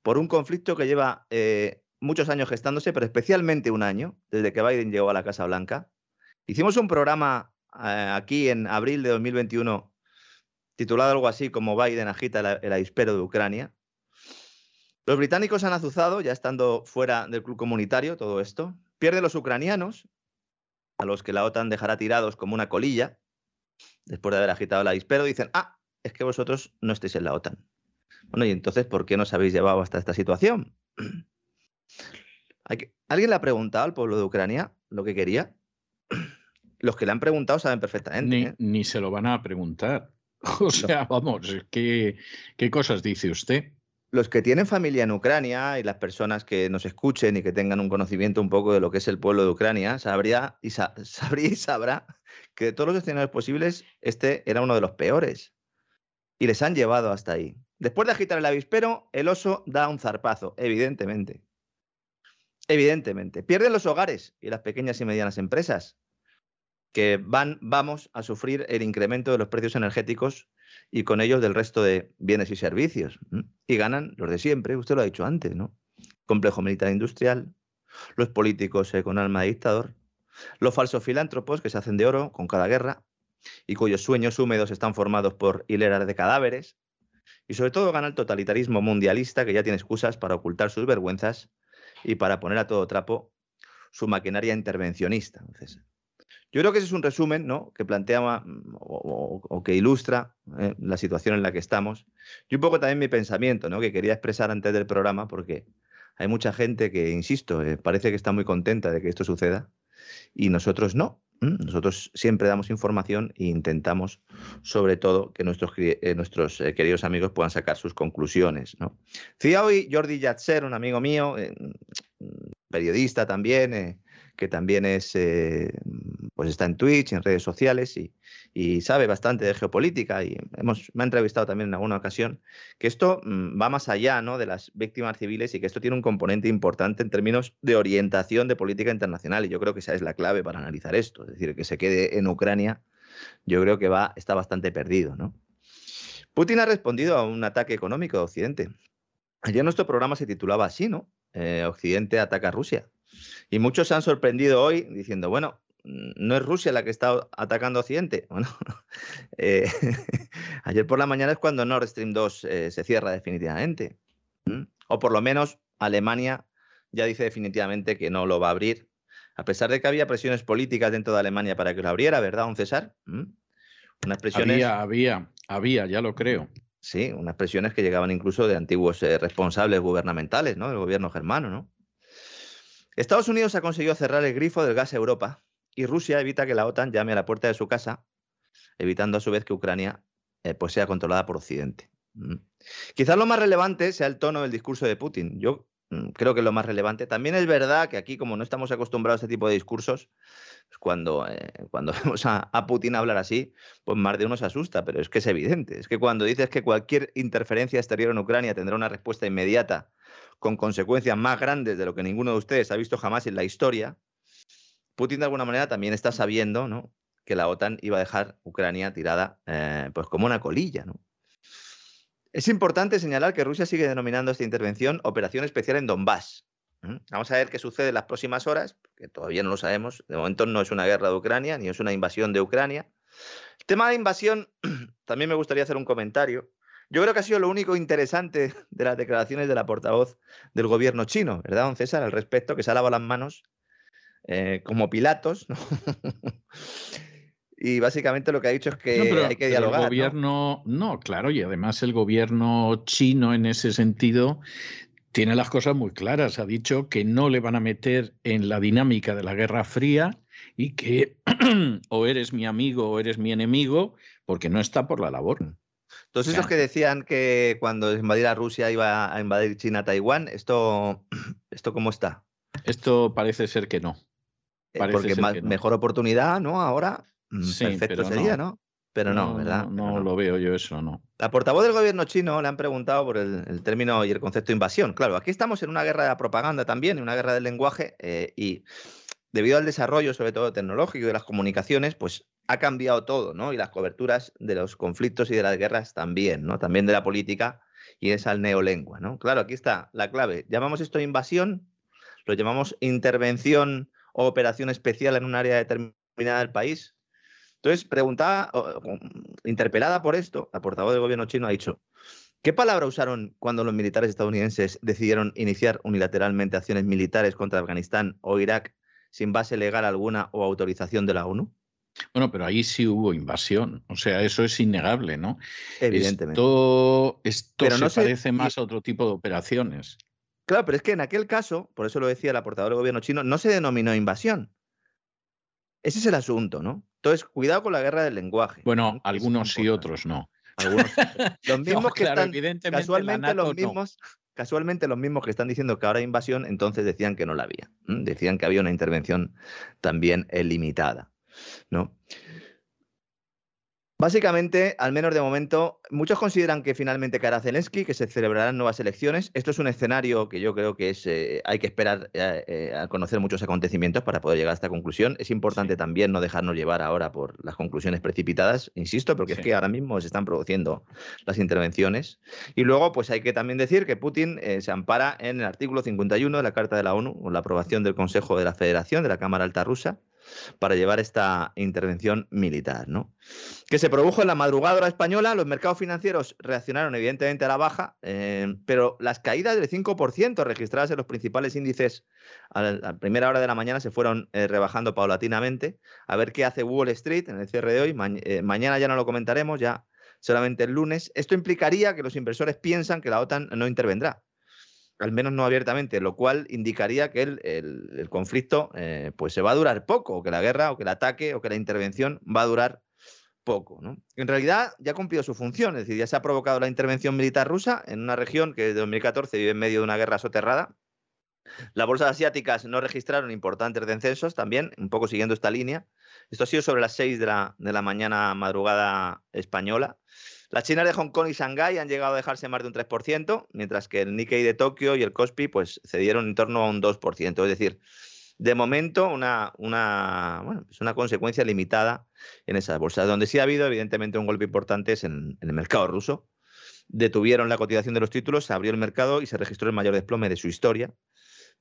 por un conflicto que lleva eh, muchos años gestándose, pero especialmente un año, desde que Biden llegó a la Casa Blanca. Hicimos un programa eh, aquí en abril de 2021 titulado algo así como Biden agita el avispero de Ucrania. Los británicos han azuzado, ya estando fuera del club comunitario, todo esto. Pierden los ucranianos, a los que la OTAN dejará tirados como una colilla, después de haber agitado el avispero. Dicen, ah, es que vosotros no estéis en la OTAN. Bueno, y entonces, ¿por qué nos habéis llevado hasta esta situación? ¿Alguien le ha preguntado al pueblo de Ucrania lo que quería? Los que le han preguntado saben perfectamente. Ni, ¿eh? ni se lo van a preguntar. O sea, vamos, ¿qué, ¿qué cosas dice usted? Los que tienen familia en Ucrania y las personas que nos escuchen y que tengan un conocimiento un poco de lo que es el pueblo de Ucrania, sabría y, sa- sabría y sabrá que de todos los escenarios posibles, este era uno de los peores. Y les han llevado hasta ahí. Después de agitar el avispero, el oso da un zarpazo, evidentemente. Evidentemente. Pierden los hogares y las pequeñas y medianas empresas, que van, vamos a sufrir el incremento de los precios energéticos y con ellos del resto de bienes y servicios. Y ganan los de siempre, usted lo ha dicho antes, ¿no? Complejo militar industrial, los políticos con alma de dictador, los falsos filántropos que se hacen de oro con cada guerra y cuyos sueños húmedos están formados por hileras de cadáveres. Y sobre todo gana el totalitarismo mundialista que ya tiene excusas para ocultar sus vergüenzas y para poner a todo trapo su maquinaria intervencionista. Entonces, yo creo que ese es un resumen ¿no? que plantea mm, o, o- o que ilustra eh, la situación en la que estamos. Y un poco también mi pensamiento, ¿no? que quería expresar antes del programa, porque hay mucha gente que, insisto, eh, parece que está muy contenta de que esto suceda y nosotros no. Nosotros siempre damos información e intentamos, sobre todo, que nuestros, eh, nuestros eh, queridos amigos puedan sacar sus conclusiones. ¿no? Hoy Jordi Yatser, un amigo mío, eh, periodista también, eh, que también es, eh, pues está en Twitch, en redes sociales y, y sabe bastante de geopolítica y hemos, me ha entrevistado también en alguna ocasión, que esto mm, va más allá ¿no? de las víctimas civiles y que esto tiene un componente importante en términos de orientación de política internacional y yo creo que esa es la clave para analizar esto, es decir, que se quede en Ucrania, yo creo que va, está bastante perdido. ¿no? Putin ha respondido a un ataque económico de Occidente. Ayer nuestro programa se titulaba así, ¿no? Eh, Occidente ataca a Rusia. Y muchos se han sorprendido hoy diciendo, bueno, no es Rusia la que está atacando a Occidente. Bueno, eh, ayer por la mañana es cuando Nord Stream 2 eh, se cierra definitivamente. O por lo menos Alemania ya dice definitivamente que no lo va a abrir, a pesar de que había presiones políticas dentro de Alemania para que lo abriera, ¿verdad, don César? Unas presiones... Había, había, había, ya lo creo. Sí, unas presiones que llegaban incluso de antiguos eh, responsables gubernamentales, ¿no? Del gobierno germano, ¿no? Estados Unidos ha conseguido cerrar el grifo del gas a Europa y Rusia evita que la OTAN llame a la puerta de su casa, evitando a su vez que Ucrania eh, pues sea controlada por Occidente. Mm. Quizás lo más relevante sea el tono del discurso de Putin. Yo mm, creo que es lo más relevante. También es verdad que aquí, como no estamos acostumbrados a este tipo de discursos, pues cuando, eh, cuando vemos a, a Putin hablar así, pues más de uno se asusta, pero es que es evidente. Es que cuando dices que cualquier interferencia exterior en Ucrania tendrá una respuesta inmediata con consecuencias más grandes de lo que ninguno de ustedes ha visto jamás en la historia, Putin de alguna manera también está sabiendo ¿no? que la OTAN iba a dejar Ucrania tirada eh, pues como una colilla. Es importante señalar que Rusia sigue denominando esta intervención Operación Especial en Donbass. Vamos a ver qué sucede en las próximas horas, que todavía no lo sabemos. De momento no es una guerra de Ucrania, ni es una invasión de Ucrania. El tema de invasión, también me gustaría hacer un comentario. Yo creo que ha sido lo único interesante de las declaraciones de la portavoz del gobierno chino, ¿verdad, don César? Al respecto, que se ha lavado las manos eh, como Pilatos, ¿no? y básicamente lo que ha dicho es que No, pero- hay que dialogar. El ¿no? gobierno, ¿no? claro, y además el gobierno chino en ese sentido tiene las cosas muy claras. Ha dicho que no le van a meter en la dinámica de la Guerra Fría y que o eres mi amigo o eres mi enemigo, porque no está por la labor. Todos esos que decían que cuando invadiera Rusia iba a invadir China Taiwán, ¿esto, esto cómo está? Esto parece ser que no. Eh, Parece Porque ser ma- que no. mejor oportunidad, ¿no? Ahora, mm, Sí, perfecto sería, no. ¿no? Pero no, ¿verdad? No, lo veo yo eso, no. La portavoz del gobierno chino le han preguntado por el, el término y el concepto de invasión. Claro, aquí estamos en una guerra de la propaganda también, en una guerra del lenguaje, eh, y debido al desarrollo, sobre todo tecnológico de las comunicaciones, pues ha cambiado todo, ¿no? Y las coberturas de los conflictos y de las guerras también, ¿no? También de la política y esa neolengua, ¿no? Claro, aquí está la clave. ¿Llamamos esto invasión? ¿Lo llamamos intervención o operación especial en un área determinada del país? Entonces, o- interpelada por esto, la portavoz del gobierno chino ha dicho, ¿qué palabra usaron cuando los militares estadounidenses decidieron iniciar unilateralmente acciones militares contra Afganistán o Irak sin base legal alguna o autorización de la ONU? Bueno, pero ahí sí hubo invasión, o sea, eso es innegable, ¿no? Evidentemente. Esto, esto Pero se no se- parece más a otro tipo de operaciones. Claro, pero es que en aquel caso, por eso lo decía la portadora del gobierno chino, no se denominó invasión. Ese es el asunto, ¿no? Entonces, cuidado con la guerra del lenguaje. Bueno, algunos sí, otros no. Algunos. Los mismos No, que claro, están, casualmente los mismos, casualmente los mismos que están diciendo que ahora hay invasión, entonces decían que no la había. Decían que había una intervención también eh, limitada, ¿no? Básicamente, al menos de momento, muchos consideran que finalmente caerá Zelensky, que se celebrarán nuevas elecciones. Esto es un escenario que yo creo que es, eh, hay que esperar eh, eh, a conocer muchos acontecimientos para poder llegar a esta conclusión. Es importante también no dejarnos llevar ahora por las conclusiones precipitadas, insisto, porque Sí. es que ahora mismo se están produciendo las intervenciones. Y luego, pues hay que también decir que Putin se ampara en el artículo 51 de la Carta de la ONU, con la aprobación del Consejo de la Federación, de la Cámara Alta Rusa, para llevar esta intervención militar, ¿no? Que se produjo en la madrugada española, los mercados financieros reaccionaron evidentemente a la baja, eh, pero las caídas del 5% registradas en los principales índices a la, primera hora de la mañana se fueron eh, rebajando paulatinamente. A ver qué hace Wall Street en el cierre de hoy. Eh, mañana ya no lo comentaremos, ya solamente el lunes. Esto implicaría que los inversores piensan que la OTAN no intervendrá al menos no abiertamente, lo cual indicaría que el, el- conflicto eh, pues se va a durar poco, o que la guerra, o que el ataque, o que la intervención va a durar poco. ¿no? En realidad ya ha cumplido su función, es decir, ya se ha provocado la intervención militar rusa en una región que desde 2014 vive en medio de una guerra soterrada. Las bolsas asiáticas no registraron importantes descensos también, un poco siguiendo esta línea. Esto ha sido sobre las 6 de la, de la mañana madrugada española. Las chinas de Hong Kong y Shanghái han llegado a dejarse más de un 3%, mientras que el Nikkei de Tokio y el Kospi pues, cedieron en torno a un 2%. Es decir, de momento una, una, bueno, es una consecuencia limitada en esas bolsas. Donde sí ha habido, evidentemente, un golpe importante es en, en el mercado ruso. Detuvieron la cotización de los títulos, se abrió el mercado y se registró el mayor desplome de su historia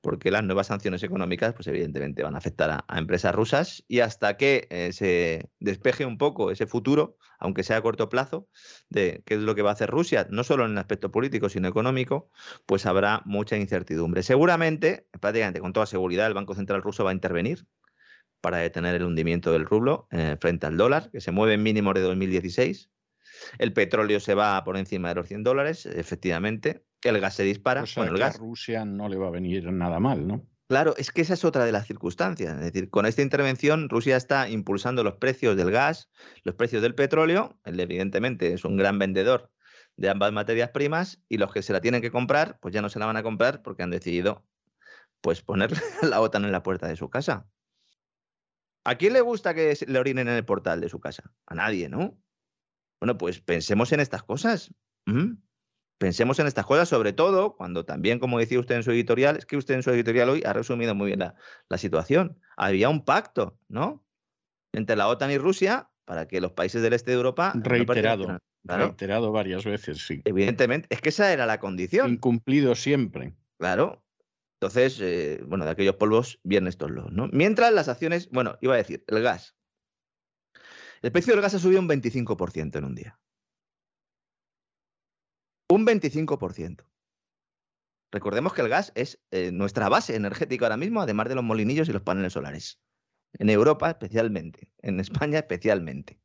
porque las nuevas sanciones económicas, pues evidentemente van a afectar a, empresas rusas y hasta que eh, se despeje un poco ese futuro, aunque sea a corto plazo, de qué es lo que va a hacer Rusia, no solo en el aspecto político, sino económico, pues habrá mucha incertidumbre. Seguramente, prácticamente con toda seguridad, el Banco Central ruso va a intervenir para detener el hundimiento del rublo eh, frente al dólar, que se mueve en mínimos de 2016. El petróleo se va por encima de los 100 dólares, efectivamente. El gas se dispara. O sea, bueno, el gas a Rusia no le va a venir nada mal, ¿no? Claro, es que esa es otra de las circunstancias. Es decir, con esta intervención Rusia está impulsando los precios del gas, los precios del petróleo. Él evidentemente es un gran vendedor de ambas materias primas y los que se la tienen que comprar, pues ya no se la van a comprar porque han decidido pues poner la OTAN en la puerta de su casa. ¿A quién le gusta que le orinen en el portal de su casa? A nadie, ¿no? Bueno, pues pensemos en estas cosas. Pensemos en estas cosas, sobre todo cuando también, como decía usted en su editorial, es que usted en su editorial hoy ha resumido muy bien la, la situación. Había un pacto, ¿no? Entre la OTAN y Rusia para que los países del este de Europa. Reiterado, Claro, reiterado varias veces, sí. evidentemente, es que esa era la condición. Incumplido siempre. Claro. Entonces, eh, bueno, de aquellos polvos vienen estos los, ¿no? Mientras las acciones, bueno, iba a decir, el gas. El precio del gas ha subido un 25% en un día. Un 25%. Recordemos que el gas es eh, nuestra base energética ahora mismo, además de los molinillos y los paneles solares. En Europa especialmente, en España especialmente.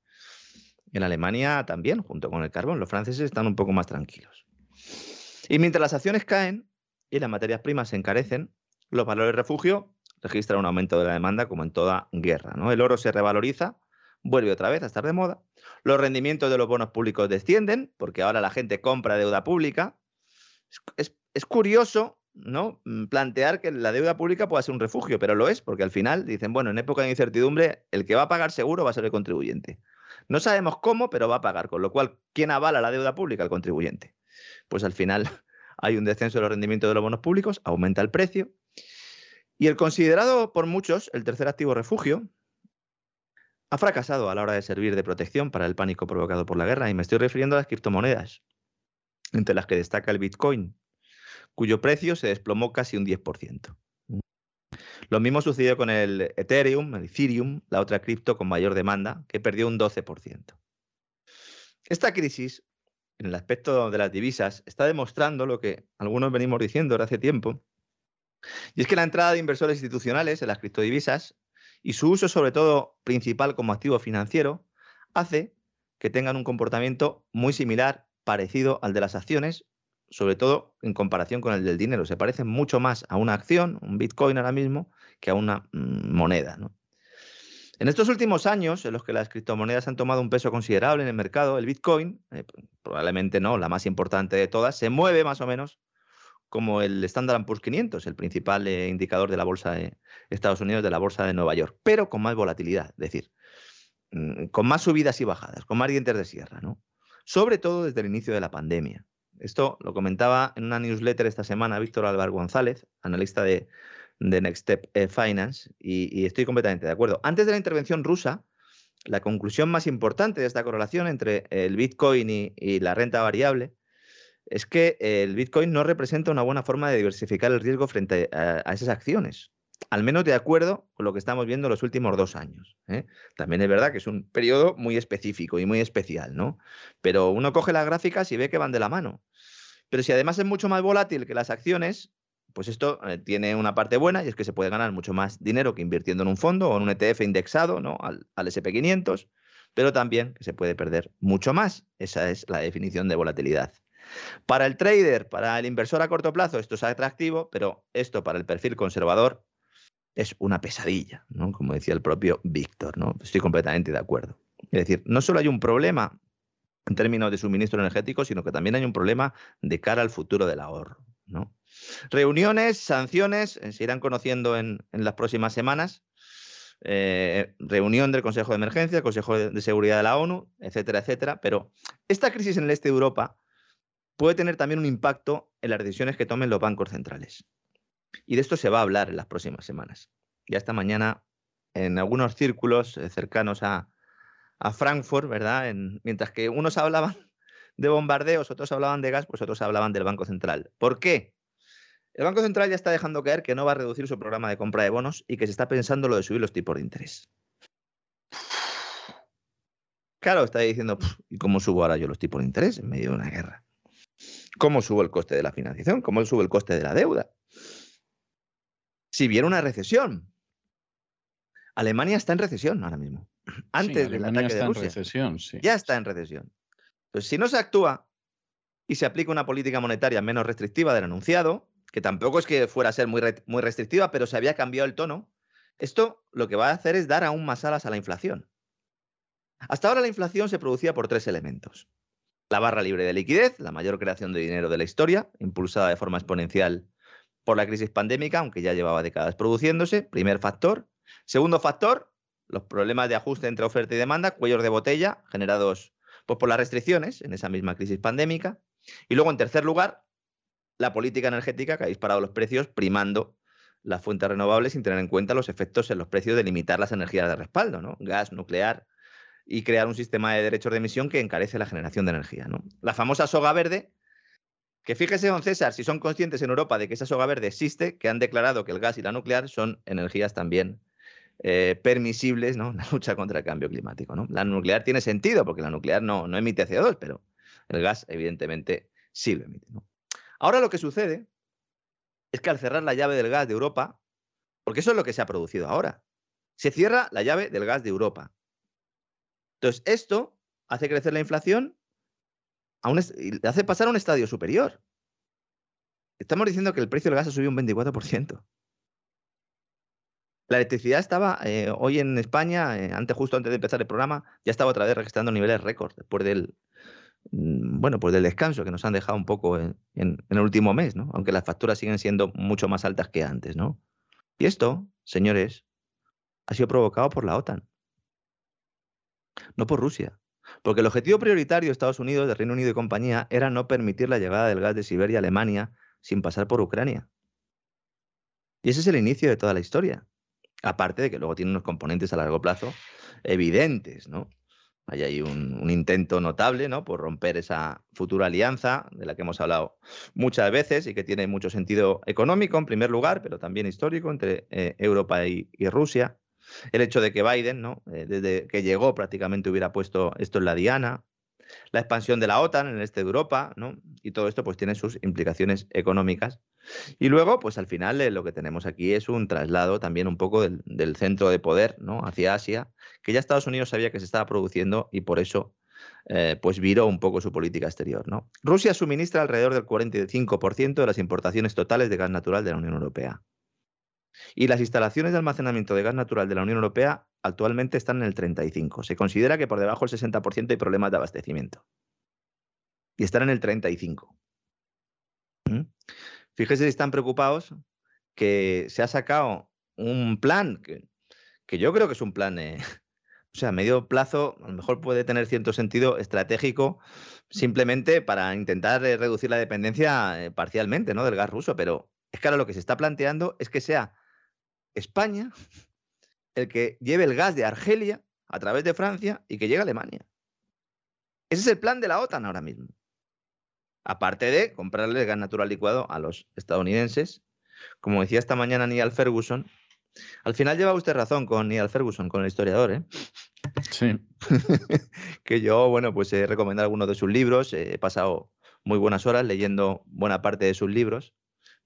En Alemania también, junto con el carbón. Los franceses están un poco más tranquilos. Y mientras las acciones caen y las materias primas se encarecen, los valores refugio registran un aumento de la demanda como en toda guerra. ¿no? El oro se revaloriza, vuelve otra vez a estar de moda. Los rendimientos de los bonos públicos descienden porque ahora la gente compra deuda pública. Es, es- curioso ¿no? Mm, plantear que la deuda pública pueda ser un refugio, pero lo es porque al final dicen, bueno, en época de incertidumbre, el que va a pagar seguro va a ser el contribuyente. No sabemos cómo, pero va a pagar, con lo cual, ¿quién avala la deuda pública? El contribuyente. Pues al final hay un descenso de los rendimientos de los bonos públicos, aumenta el precio. Y el considerado por muchos el tercer activo refugio ha fracasado a la hora de servir de protección para el pánico provocado por la guerra. Y me estoy refiriendo a las criptomonedas, entre las que destaca el Bitcoin, cuyo precio se desplomó casi un 10%. Lo mismo sucedió con el Ethereum, el Ethereum, la otra cripto con mayor demanda, que perdió un 12%. Esta crisis, en el aspecto de las divisas, está demostrando lo que algunos venimos diciendo desde hace tiempo, y es que la entrada de inversores institucionales en las criptodivisas y su uso sobre todo principal como activo financiero hace que tengan un comportamiento muy similar, parecido al de las acciones, sobre todo en comparación con el del dinero. Se parecen mucho más a una acción, un Bitcoin ahora mismo, que a una mm, moneda. En estos últimos años, en los que las criptomonedas han tomado un peso considerable en el mercado, el Bitcoin, eh, probablemente no, la más importante de todas, se mueve más o menos como el Standard Poor's 500, el principal eh, indicador de la bolsa de Estados Unidos, de la bolsa de Nueva York, pero con más volatilidad, es decir, mm, con más subidas y bajadas, con más dientes de sierra, ¿no? Sobre todo desde el inicio de la pandemia. Esto lo comentaba en una newsletter esta semana Víctor Álvaro González, analista de, Next Step eh, Finance, y, estoy completamente de acuerdo. Antes de la intervención rusa, la conclusión más importante de esta correlación entre el Bitcoin y, la renta variable es que el Bitcoin no representa una buena forma de diversificar el riesgo frente a, esas acciones, al menos de acuerdo con lo que estamos viendo en los últimos dos años. ¿eh? También es verdad que es un periodo muy específico y muy especial, ¿no? Pero uno coge las gráficas y ve que van de la mano. Pero si además es mucho más volátil que las acciones, pues esto eh, tiene una parte buena y es que se puede ganar mucho más dinero que invirtiendo en un fondo o en un ETF indexado ¿no? al, al SP500, pero también que se puede perder mucho más. Esa es la definición de volatilidad. Para el trader, para el inversor a corto plazo, esto es atractivo, pero esto para el perfil conservador es una pesadilla, ¿no? Como decía el propio Víctor, ¿no? Estoy completamente de acuerdo. Es decir, no solo hay un problema en términos de suministro energético, sino que también hay un problema de cara al futuro del ahorro. Reuniones, sanciones, eh, se irán conociendo en, las próximas semanas. Eh, reunión del Consejo de Emergencia, Consejo de, Seguridad de la ONU, etcétera, etcétera. Pero esta crisis en el este de Europa puede tener también un impacto en las decisiones que tomen los bancos centrales. Y de esto se va a hablar en las próximas semanas. Ya esta mañana, en algunos círculos eh, cercanos a, Frankfurt, ¿verdad? mientras que unos hablaban de bombardeos, otros hablaban de gas, pues otros hablaban del Banco Central. ¿Por qué? El Banco Central ya está dejando caer que no va a reducir su programa de compra de bonos y que se está pensando lo de subir los tipos de interés. Claro, está diciendo, ¿y cómo subo ahora yo los tipos de interés en medio de una guerra? ¿Cómo subo el coste de la financiación? ¿Cómo subo el coste de la deuda? Si viene una recesión, Alemania está en recesión ahora mismo antes del ataque de Rusia. recesión, Ya está en recesión. Entonces, si no se actúa y se aplica una política monetaria menos restrictiva del anunciado, que tampoco es que fuera a ser muy, muy restrictiva, pero se había cambiado el tono, esto lo que va a hacer es dar aún más alas a la inflación. Hasta ahora la inflación se producía por tres elementos. La barra libre de liquidez, la mayor creación de dinero de la historia, impulsada de forma exponencial por la crisis pandémica, aunque ya llevaba décadas produciéndose, primer factor. Segundo factor, los problemas de ajuste entre oferta y demanda, cuellos de botella generados pues, por las restricciones en esa misma crisis pandémica. Y luego, en tercer lugar, la política energética que ha disparado los precios primando las fuentes renovables sin tener en cuenta los efectos en los precios de limitar las energías de respaldo, ¿no? gas, nuclear, y crear un sistema de derechos de emisión que encarece la generación de energía. ¿no? La famosa soga verde, que fíjese, don César, si son conscientes en Europa de que esa soga verde existe, que han declarado que el gas y la nuclear son energías también eh, permisibles, ¿no? La lucha contra el cambio climático, ¿no? La nuclear tiene sentido porque la nuclear no, no emite CO2, pero el gas evidentemente sí lo emite, Ahora lo que sucede es que al cerrar la llave del gas de Europa, porque eso es lo que se ha producido ahora, se cierra la llave del gas de Europa. Entonces, esto hace crecer la inflación a hace pasar a un estadio superior. Estamos diciendo que el precio del gas ha subido un 24%. La electricidad estaba eh, hoy en España, eh, antes, justo antes de empezar el programa, ya estaba otra vez registrando niveles récord después del, mm, bueno, pues del descanso que nos han dejado un poco en, el último mes, ¿no? Aunque las facturas siguen siendo mucho más altas que antes, ¿no? Y esto, señores, ha sido provocado por la OTAN, no por Rusia. Porque el objetivo prioritario de Estados Unidos, de Reino Unido y compañía era no permitir la llegada del gas de Siberia a Alemania sin pasar por Ucrania. Y ese es el inicio de toda la historia. Aparte de que luego tiene unos componentes a largo plazo evidentes, ¿no? Hay ahí un, intento notable, ¿no? Por romper esa futura alianza de la que hemos hablado muchas veces y que tiene mucho sentido económico en primer lugar, pero también histórico entre eh, Europa y, Rusia. El hecho de que Biden, ¿no? Eh, desde que llegó prácticamente hubiera puesto esto en la diana. La expansión de la OTAN en el este de Europa. Y todo esto pues tiene sus implicaciones económicas Y luego, pues al final eh, lo que tenemos aquí es un traslado también un poco del, del, centro de poder ¿no? hacia Asia, que ya Estados Unidos sabía que se estaba produciendo y por eso eh, pues viró un poco su política exterior. ¿no? Rusia suministra alrededor del 45% de las importaciones totales de gas natural de la Unión Europea. Y las instalaciones de almacenamiento de gas natural de la Unión Europea actualmente están en el 35%. Se considera que por debajo del 60% hay problemas de abastecimiento. Y están en el 35%. ¿Mm? Fíjese si están preocupados que se ha sacado un plan que, yo creo que es un plan, eh, o sea, a medio plazo, a lo mejor puede tener cierto sentido estratégico simplemente para intentar eh, reducir la dependencia eh, parcialmente ¿no? del gas ruso, pero es que ahora lo que se está planteando es que sea España el que lleve el gas de Argelia a través de Francia y que llegue a Alemania. Ese es el plan de la OTAN ahora mismo. Aparte de comprarle el gas natural licuado a los estadounidenses, como decía esta mañana Neil Ferguson, al final lleva usted razón con Neil Ferguson, con el historiador, ¿eh? Sí. que yo, bueno, pues he recomendado algunos de sus libros, he pasado muy buenas horas leyendo buena parte de sus libros.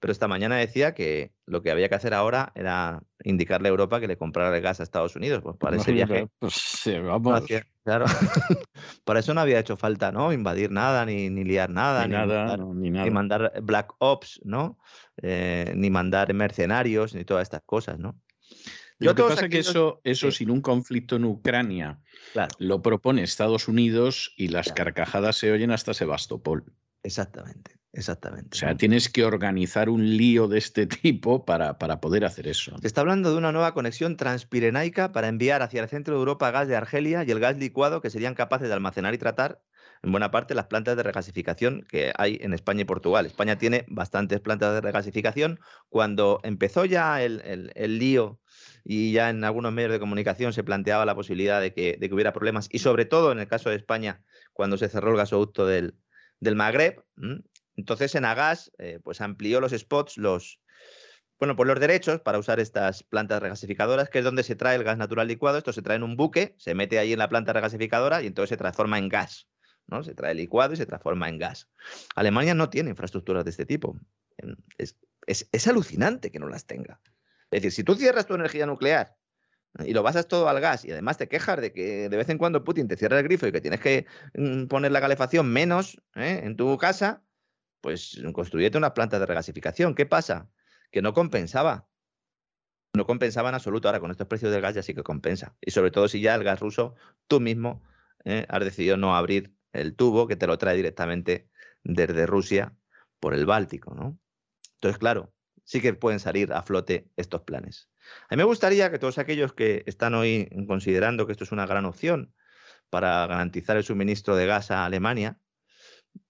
Pero esta mañana decía que lo que había que hacer ahora era indicarle a Europa que le comprara el gas a Estados Unidos. Pues para ese viaje. Pues sí, vamos. claro. para eso no había hecho falta, ¿no? Invadir nada, ni, ni liar nada, ni, ni, nada, mandar, no, ni nada. ni mandar Black Ops, ¿no? Eh, ni mandar mercenarios, ni todas estas cosas, ¿no? Lo que pasa es que eso, eso sí. sin un conflicto en Ucrania Claro, lo propone Estados Unidos y las Claro. carcajadas se oyen hasta Sebastopol. exactamente, exactamente. O sea, tienes que organizar un lío de este tipo para, para poder hacer eso. Se está hablando de una nueva conexión transpirenaica para enviar hacia el centro de Europa gas de Argelia y el gas licuado que serían capaces de almacenar y tratar en buena parte las plantas de regasificación que hay en España y Portugal. España tiene bastantes plantas de regasificación. Cuando empezó ya el, el- el lío y ya en algunos medios de comunicación se planteaba la posibilidad de que, de que hubiera problemas, y sobre todo en el caso de España, cuando se cerró el gasoducto del, del Magreb, ¿m? Entonces Enagas eh, pues amplió los spots, los, bueno, pues los derechos para usar estas plantas regasificadoras, que es donde se trae el gas natural licuado. Esto se trae en un buque, se mete ahí en la planta regasificadora y entonces se transforma en gas. ¿no? Se trae licuado y se transforma en gas. Alemania no tiene infraestructuras de este tipo. Es, es- es alucinante que no las tenga. Es decir, si tú cierras tu energía nuclear y lo basas todo al gas y además te quejas de que de vez en cuando Putin te cierra el grifo y que tienes que mm, poner la calefacción menos ¿eh? en tu casa, pues construyete unas plantas de regasificación. ¿Qué pasa? Que no compensaba. No compensaba en absoluto. Ahora con estos precios del gas ya sí que compensa. Y sobre todo si ya el gas ruso tú mismo ¿eh? has decidido no abrir el tubo que te lo trae directamente desde Rusia por el Báltico, ¿no? Entonces, claro, sí que pueden salir a flote estos planes. A mí me gustaría que todos aquellos que están hoy considerando que esto es una gran opción para garantizar el suministro de gas a Alemania,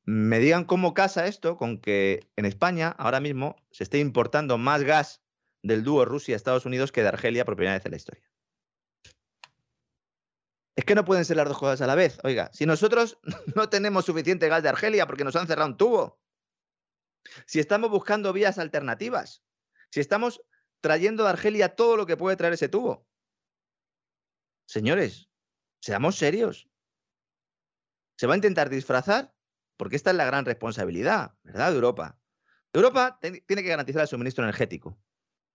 me digan cómo casa esto con que en España ahora mismo se esté importando más gas del dúo Rusia-Estados Unidos que de Argelia por primera vez en la historia. Es que no pueden ser las dos cosas a la vez. Oiga, si nosotros no tenemos suficiente gas de Argelia porque nos han cerrado un tubo, si estamos buscando vías alternativas, si estamos trayendo de Argelia todo lo que puede traer ese tubo. Señores, seamos serios. ¿Se va a intentar disfrazar? Porque esta es la gran responsabilidad, ¿verdad? De Europa. Europa tiene que garantizar el suministro energético.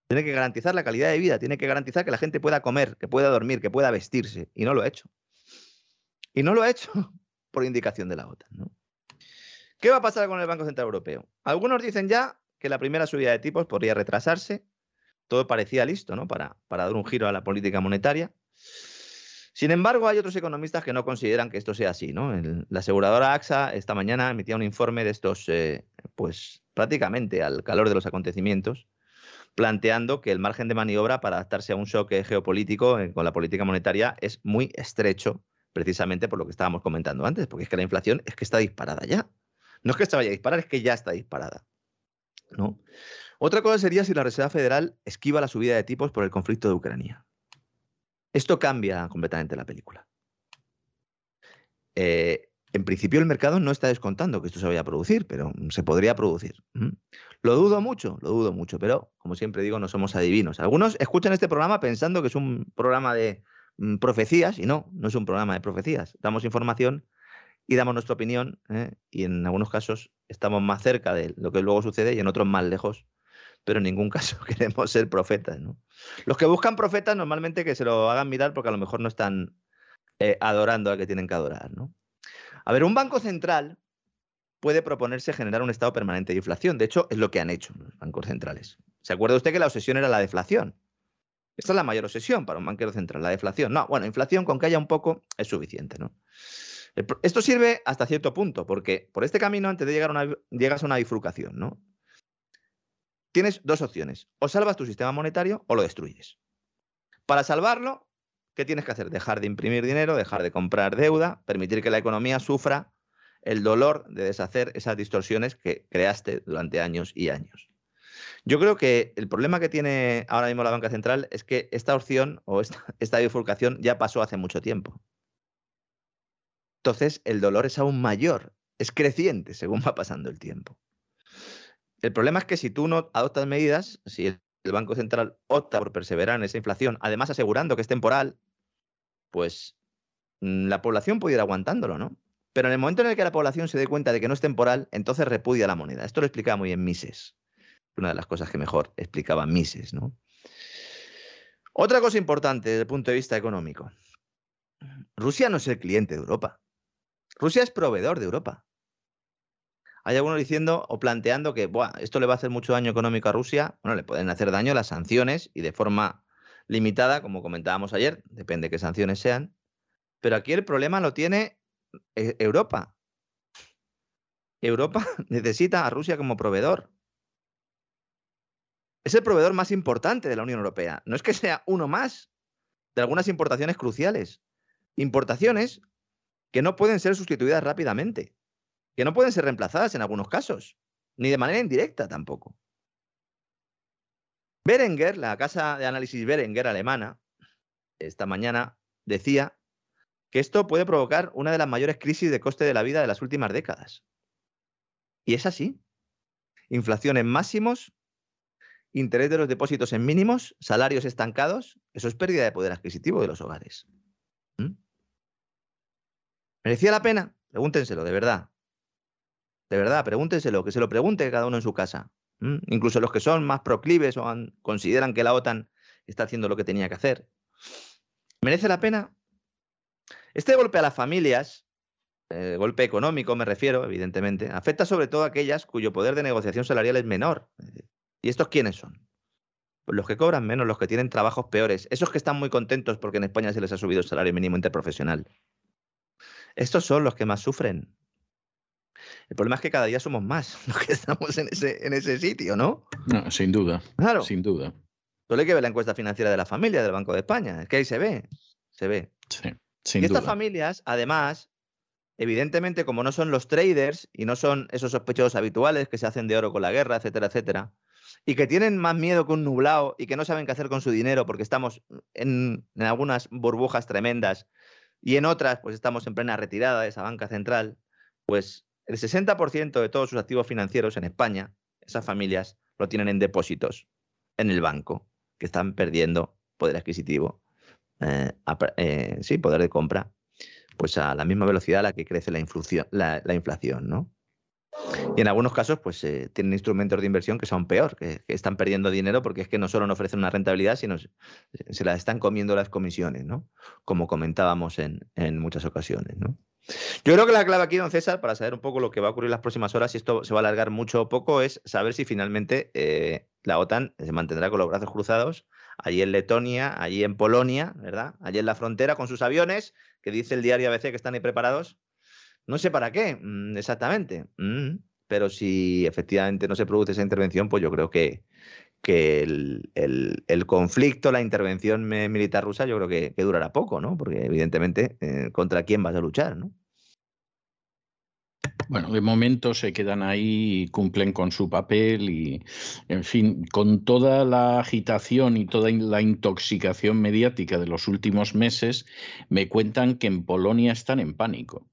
Tiene que garantizar la calidad de vida, tiene que garantizar que la gente pueda comer, que pueda dormir, que pueda vestirse. Y no lo ha hecho. Y no lo ha hecho por indicación de la OTAN. ¿Qué va a pasar con el Banco Central Europeo? Algunos dicen ya que la primera subida de tipos podría retrasarse. Todo parecía listo ¿no? para dar un giro a la política monetaria. Sin embargo, hay otros economistas que no consideran que esto sea así. ¿no? La aseguradora AXA esta mañana emitía un informe de estos, eh, pues prácticamente al calor de los acontecimientos, planteando que el margen de maniobra para adaptarse a un shock geopolítico eh, con la política monetaria es muy estrecho, precisamente por lo que estábamos comentando antes, porque es que la inflación es que está disparada ya. No es que se vaya a disparar, es que ya está disparada. Otra cosa sería si la Reserva Federal esquiva la subida de tipos por el conflicto de Ucrania. Esto cambia completamente la película. Eh, en principio el mercado no está descontando que esto se vaya a producir, pero mm, se podría producir. ¿m? Lo dudo mucho, lo dudo mucho, pero como siempre digo, no somos adivinos. Algunos escuchan este programa pensando que es un programa de mm, profecías y no, no es un programa de profecías. Damos información y damos nuestra opinión ¿eh? y en algunos casos estamos más cerca de lo que luego sucede y en otros más lejos, pero en ningún caso queremos ser profetas. ¿no? Los que buscan profetas normalmente que se lo hagan mirar porque a lo mejor no están eh, adorando al que tienen que adorar. ¿no? A ver, un banco central puede proponerse generar un estado permanente de inflación. De hecho, es lo que han hecho los bancos centrales. ¿Se acuerda usted que la obsesión era la deflación? Esta es la mayor obsesión para un banquero central, la deflación. No, bueno, inflación con que haya un poco es suficiente, ¿no? Esto sirve hasta cierto punto, porque por este camino, antes de llegar a una, llegas a una bifurcación, ¿no? Tienes dos opciones. O salvas tu sistema monetario o lo destruyes. Para salvarlo, ¿qué tienes que hacer? Dejar de imprimir dinero, dejar de comprar deuda, permitir que la economía sufra el dolor de deshacer esas distorsiones que creaste durante años y años. Yo creo que el problema que tiene ahora mismo la banca central es que esta opción o esta, bifurcación ya pasó hace mucho tiempo. Entonces, el dolor es aún mayor, es creciente según va pasando el tiempo. El problema es que si tú no adoptas medidas, si el, Banco Central opta por perseverar en esa inflación, además asegurando que es temporal, pues mm, la población puede ir aguantándolo, ¿no? Pero en el momento en el que la población se dé cuenta de que no es temporal, entonces repudia la moneda. Esto lo explicaba muy bien Mises. Una de las cosas que mejor explicaba Mises, ¿no? Otra cosa importante desde el punto de vista económico. Rusia no es el cliente de Europa. Rusia es proveedor de Europa. Hay algunos diciendo o planteando que esto le va a hacer mucho daño económico a Rusia. Bueno, le pueden hacer daño las sanciones y de forma limitada, como comentábamos ayer, depende de qué sanciones sean. Pero aquí el problema lo tiene eh, Europa. Europa necesita a Rusia como proveedor. Es el proveedor más importante de la Unión Europea. No es que sea uno más de algunas importaciones cruciales. Importaciones que no pueden ser sustituidas rápidamente, que no pueden ser reemplazadas en algunos casos, ni de manera indirecta tampoco. Berenguer, la casa de análisis Berenguer alemana, esta mañana decía que esto puede provocar una de las mayores crisis de coste de la vida de las últimas décadas. Y es así. Inflación en máximos, interés de los depósitos en mínimos, salarios estancados, eso es pérdida de poder adquisitivo de los hogares. ¿Merecía la pena? Pregúntenselo, de verdad. De verdad, pregúntenselo, que se lo pregunte cada uno en su casa. Incluso los que son más proclives o consideran que la OTAN está haciendo lo que tenía que hacer. ¿Merece la pena? Este golpe a las familias, eh, golpe económico me refiero, evidentemente, afecta sobre todo a aquellas cuyo poder de negociación salarial es menor. ¿Y estos quiénes son? Pues los que cobran menos, los que tienen trabajos peores, esos que están muy contentos porque en España se les ha subido el salario mínimo interprofesional. Estos son los que más sufren. El problema es que cada día somos más los que estamos en ese, en ese sitio, ¿no? No, sin duda. Claro. Sin duda. Solo hay que ver la encuesta financiera de la familia del Banco de España. Es que ahí se ve. Se ve. Sí, sin y estas familias, además, evidentemente, como no son los traders y no son esos sospechosos habituales que se hacen de oro con la guerra, etcétera, etcétera, y que tienen más miedo que un nublado y que no saben qué hacer con su dinero porque estamos en, en algunas burbujas tremendas y en otras, pues estamos en plena retirada de esa banca central, pues el 60% de todos sus activos financieros en España, esas familias, lo tienen en depósitos en el banco, que están perdiendo poder adquisitivo, eh, eh, sí, poder de compra, pues a la misma velocidad a la que crece la, inflación, la, inflación ¿no? Y en algunos casos, pues eh, tienen instrumentos de inversión que son peor, que, están perdiendo dinero porque es que no solo no ofrecen una rentabilidad, sino se, se la están comiendo las comisiones, ¿no? Como comentábamos en, en, muchas ocasiones, ¿no? Yo creo que la clave aquí, don César, para saber un poco lo que va a ocurrir las próximas horas, si esto se va a alargar mucho o poco, es saber si finalmente eh, la OTAN se mantendrá con los brazos cruzados allí en Letonia, allí en Polonia, ¿verdad? Allí en la frontera con sus aviones, que dice el diario ABC que están ahí preparados no sé para qué mm, exactamente, mm, pero si efectivamente no se produce esa intervención, pues yo creo que, que el, conflicto, la intervención militar rusa, yo creo que, durará poco, ¿no? Porque evidentemente, eh, ¿contra quién vas a luchar, no? Bueno, de momento se quedan ahí y cumplen con su papel y, en fin, con toda la agitación y toda la intoxicación mediática de los últimos meses, me cuentan que en Polonia están en pánico.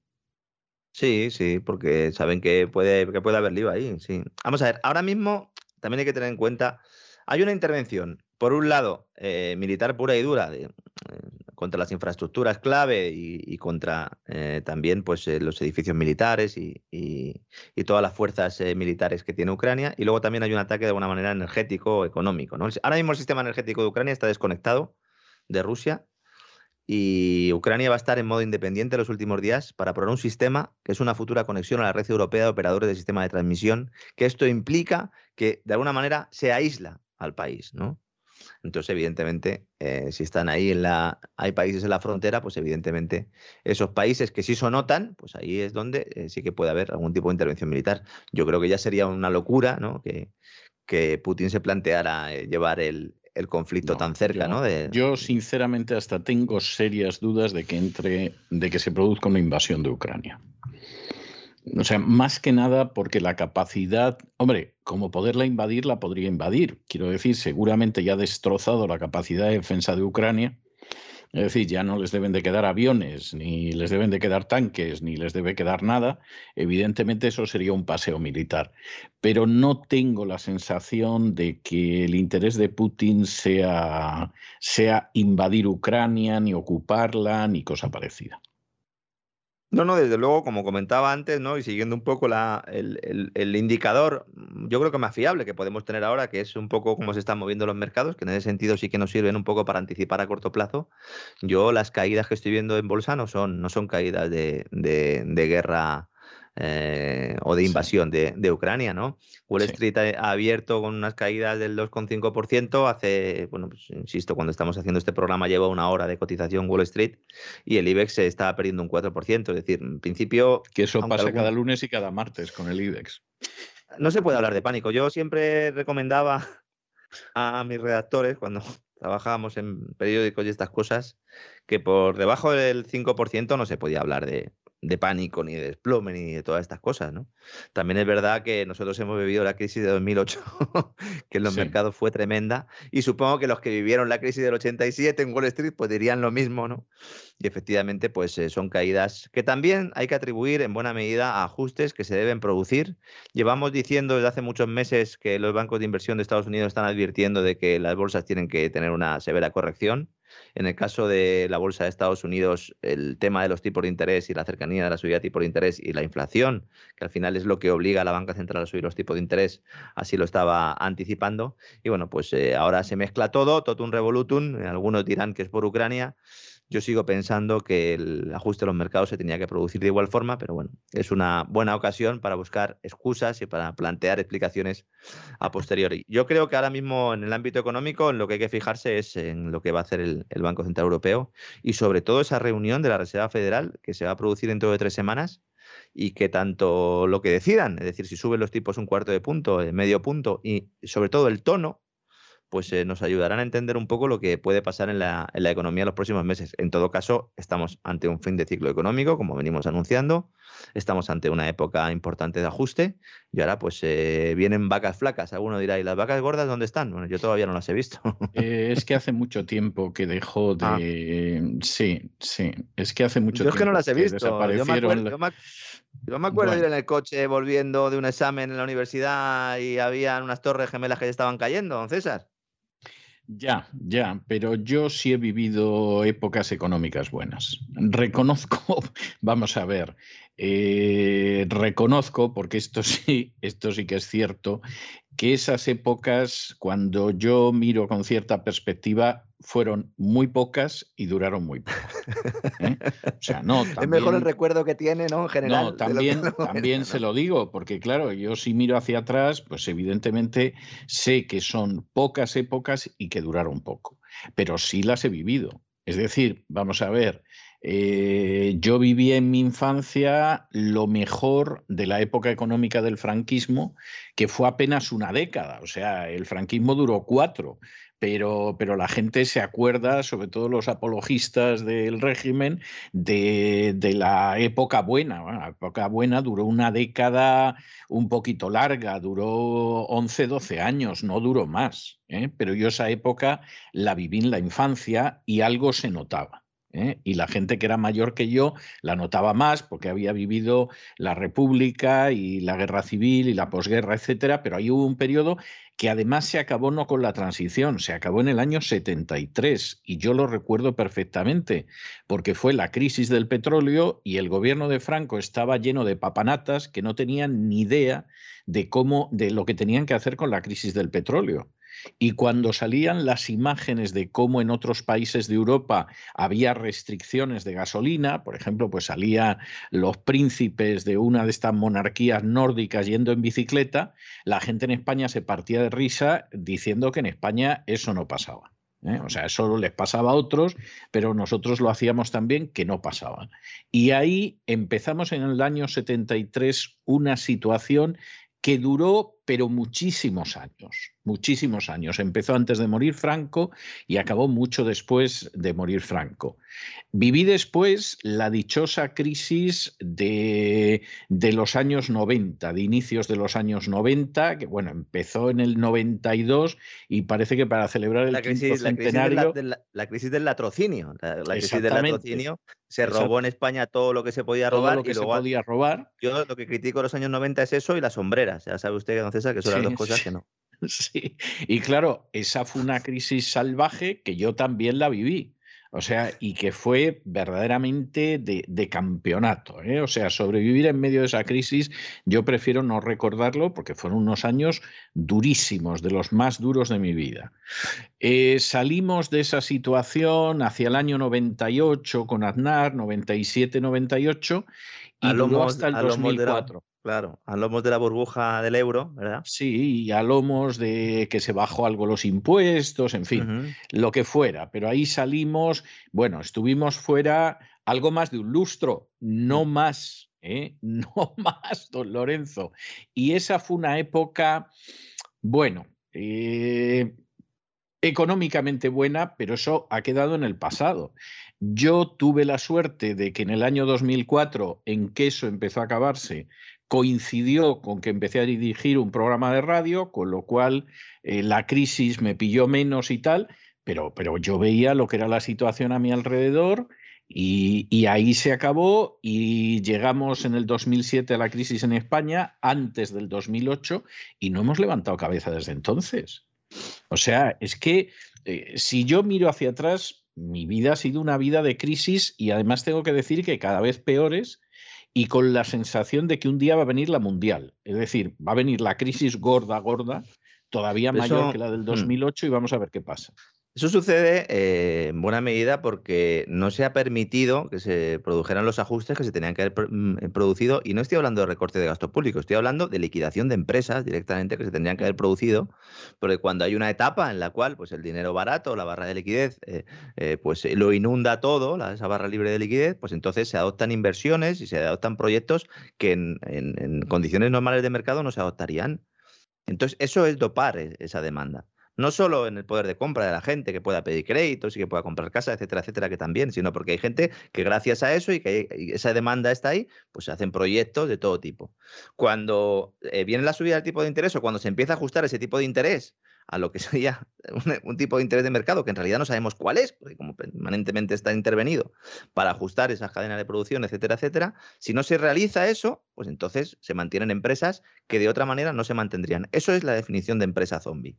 Sí, sí, porque saben que puede, que puede haber lío ahí, sí. Vamos a ver, ahora mismo también hay que tener en cuenta, hay una intervención, por un lado, eh, militar pura y dura, de, eh, contra las infraestructuras clave y, contra eh, también pues, los edificios militares y, todas las fuerzas militares que tiene Ucrania. Y luego también hay un ataque de alguna manera energético económico. ¿no? Ahora mismo el sistema energético de Ucrania está desconectado de Rusia y Ucrania va a estar en modo independiente los últimos días para probar un sistema que es una futura conexión a la red europea de operadores del sistema de transmisión, que esto implica que de alguna manera se aísla al país, ¿no? Entonces, evidentemente, eh, si están ahí en la, hay países en la frontera, pues evidentemente esos países que sí son OTAN, pues ahí es donde eh, sí que puede haber algún tipo de intervención militar. Yo creo que ya sería una locura, ¿no? Que, que Putin se planteara eh, llevar el, conflicto tan cerca, ¿no? Yo sinceramente hasta tengo serias dudas de que entre, de que se produzca una invasión de Ucrania. O sea, más que nada porque la capacidad, hombre, como poderla invadir, la podría invadir. Quiero decir, seguramente ya ha destrozado la capacidad de defensa de Ucrania. Es decir, ya no les deben de quedar aviones, ni les deben de quedar tanques, ni les debe quedar nada. Evidentemente eso sería un paseo militar. Pero no tengo la sensación de que el interés de Putin sea, sea invadir Ucrania, ni ocuparla, ni cosa parecida. No, no, desde luego, como comentaba antes, ¿no? Y siguiendo un poco la, el, indicador, mm, yo creo que más fiable que podemos tener ahora, que es un poco cómo se están moviendo los mercados, que en ese sentido sí que nos sirven un poco para anticipar a corto plazo. Yo las caídas que estoy viendo en bolsa no son, no son caídas de, de guerra eh, o de invasión de, Ucrania, ¿no? Wall Street ha, abierto con unas caídas del 2,5%, hace, bueno, pues insisto, cuando estamos haciendo este programa lleva una hora de cotización Wall Street y el IBEX se está perdiendo un 4%, es decir, en principio... Que eso pasa cada lunes y cada martes con el IBEX. No se puede hablar de pánico. Yo siempre recomendaba a mis redactores cuando trabajábamos en periódicos y estas cosas, que por debajo del 5% no se podía hablar de, de pánico, ni de desplome, ni de todas estas cosas, ¿no? También es verdad que nosotros hemos vivido la crisis de 2008, que en los mercados fue tremenda, y supongo que los que vivieron la crisis del 87 en Wall Street, pues dirían lo mismo, ¿no? Y efectivamente, pues eh, son caídas que también hay que atribuir en buena medida a ajustes que se deben producir. Llevamos diciendo desde hace muchos meses que los bancos de inversión de Estados Unidos están advirtiendo de que las bolsas tienen que tener una severa corrección. En el caso de la bolsa de Estados Unidos, el tema de los tipos de interés y la cercanía de la subida de tipos de interés y la inflación, que al final es lo que obliga a la banca central a subir los tipos de interés, así lo estaba anticipando. Y bueno, pues eh, ahora se mezcla todo, totum revolutum. Algunos dirán que es por Ucrania. Yo sigo pensando que el ajuste de los mercados se tenía que producir de igual forma, pero bueno, es una buena ocasión para buscar excusas y para plantear explicaciones a posteriori. Yo creo que ahora mismo en el ámbito económico en lo que hay que fijarse es en lo que va a hacer el, Banco Central Europeo y sobre todo esa reunión de la Reserva Federal que se va a producir dentro de tres semanas y que tanto lo que decidan, es decir, si suben los tipos un cuarto de punto, medio punto y sobre todo el tono, pues eh, nos ayudarán a entender un poco lo que puede pasar en la, en la economía en los próximos meses. En todo caso, estamos ante un fin de ciclo económico, como venimos anunciando, estamos ante una época importante de ajuste y ahora pues eh, vienen vacas flacas. Alguno dirá, ¿y las vacas gordas dónde están? Bueno, yo todavía no las he visto. Eh, es que hace mucho tiempo que dejó de... Ah. Sí, sí, es que hace mucho tiempo. Yo es que no las he visto. Yo me acuerdo, de ir en el coche volviendo de un examen en la universidad y había unas torres gemelas que ya estaban cayendo, don César. Ya, ya, pero yo sí he vivido épocas económicas buenas. Reconozco, vamos a ver, eh, reconozco, porque esto sí, esto sí que es cierto, que esas épocas, cuando yo miro con cierta perspectiva, fueron muy pocas y duraron muy poco. ¿eh? O sea, no. es mejor el recuerdo que tiene, ¿no? En general. No, también, también se lo digo, porque claro, yo si miro hacia atrás, pues evidentemente sé que son pocas épocas y que duraron poco, pero sí las he vivido. Es decir, vamos a ver, eh, yo viví en mi infancia lo mejor de la época económica del franquismo, que fue apenas una década. O sea, el franquismo duró cuatro, pero, pero la gente se acuerda, sobre todo los apologistas del régimen, de, la época buena. la época buena duró una década un poquito larga, duró 11, 12 años, no duró más. ¿eh? Pero yo esa época la viví en la infancia y algo se notaba. ¿Eh? Y la gente que era mayor que yo la notaba más porque había vivido la República y la Guerra Civil y la posguerra, etcétera, pero ahí hubo un periodo que además se acabó no con la transición, se acabó en el año 73 y yo lo recuerdo perfectamente porque fue la crisis del petróleo y el gobierno de Franco estaba lleno de papanatas que no tenían ni idea de cómo de lo que tenían que hacer con la crisis del petróleo. Y cuando salían las imágenes de cómo en otros países de Europa había restricciones de gasolina, por ejemplo, pues salían los príncipes de una de estas monarquías nórdicas yendo en bicicleta, la gente en España se partía de risa diciendo que en España eso no pasaba. ¿eh? O sea, eso les pasaba a otros, pero nosotros lo hacíamos también que no pasaba. Y ahí empezamos en el año 73 una situación que duró pero muchísimos años, muchísimos años. Empezó antes de morir Franco y acabó mucho después de morir Franco. Viví después la dichosa crisis de, de, los años 90, de inicios de los años 90, que bueno, empezó en el 92 y parece que para celebrar el la crisis, centenario... La crisis, del latrocinio, la, crisis del latrocinio, se robó en España todo lo que se podía robar. Todo lo que y se podía robar. Yo lo que critico los años 90 es eso y las sombreras. Ya sabe usted, don César, que son las dos cosas que no. Sí, y claro, esa fue una crisis salvaje que yo también la viví. O sea, y que fue verdaderamente de, de campeonato. ¿eh? O sea, sobrevivir en medio de esa crisis, yo prefiero no recordarlo porque fueron unos años durísimos, de los más duros de mi vida. Eh, salimos de esa situación hacia el año 98 con Aznar, 97-98, y duró hasta el 2004. Claro, a lomos de la burbuja del euro, ¿verdad? Sí, y a lomos de que se bajó algo los impuestos, en fin, uh -huh. lo que fuera. Pero ahí salimos, bueno, estuvimos fuera algo más de un lustro, no más, ¿eh? no más, don Lorenzo. Y esa fue una época, bueno, eh, económicamente buena, pero eso ha quedado en el pasado. Yo tuve la suerte de que en el año 2004, en queso empezó a acabarse, coincidió con que empecé a dirigir un programa de radio, con lo cual eh, la crisis me pilló menos y tal, pero, pero yo veía lo que era la situación a mi alrededor y, ahí se acabó y llegamos en el 2007 a la crisis en España, antes del 2008, y no hemos levantado cabeza desde entonces. O sea, es que eh, si yo miro hacia atrás, mi vida ha sido una vida de crisis y además tengo que decir que cada vez peores y con la sensación de que un día va a venir la mundial. Es decir, va a venir la crisis gorda, gorda, todavía Eso, mayor que la del 2008 hmm. y vamos a ver qué pasa. Eso sucede eh, en buena medida porque no se ha permitido que se produjeran los ajustes que se tenían que haber mm, producido. Y no estoy hablando de recorte de gasto público, estoy hablando de liquidación de empresas directamente que se tendrían que haber producido. Porque cuando hay una etapa en la cual pues, el dinero barato, la barra de liquidez, eh, eh, pues lo inunda todo, esa barra libre de liquidez, pues entonces se adoptan inversiones y se adoptan proyectos que en, en condiciones normales de mercado no se adoptarían. Entonces, eso es dopar esa demanda no solo en el poder de compra de la gente que pueda pedir créditos y que pueda comprar casa, etcétera, etcétera, que también, sino porque hay gente que gracias a eso y que esa demanda está ahí, pues se hacen proyectos de todo tipo. Cuando eh, viene la subida del tipo de interés o cuando se empieza a ajustar ese tipo de interés a lo que sería un, un, tipo de interés de mercado que en realidad no sabemos cuál es, porque como permanentemente está intervenido para ajustar esas cadenas de producción, etcétera, etcétera, si no se realiza eso, pues entonces se mantienen empresas que de otra manera no se mantendrían. Eso es la definición de empresa zombie.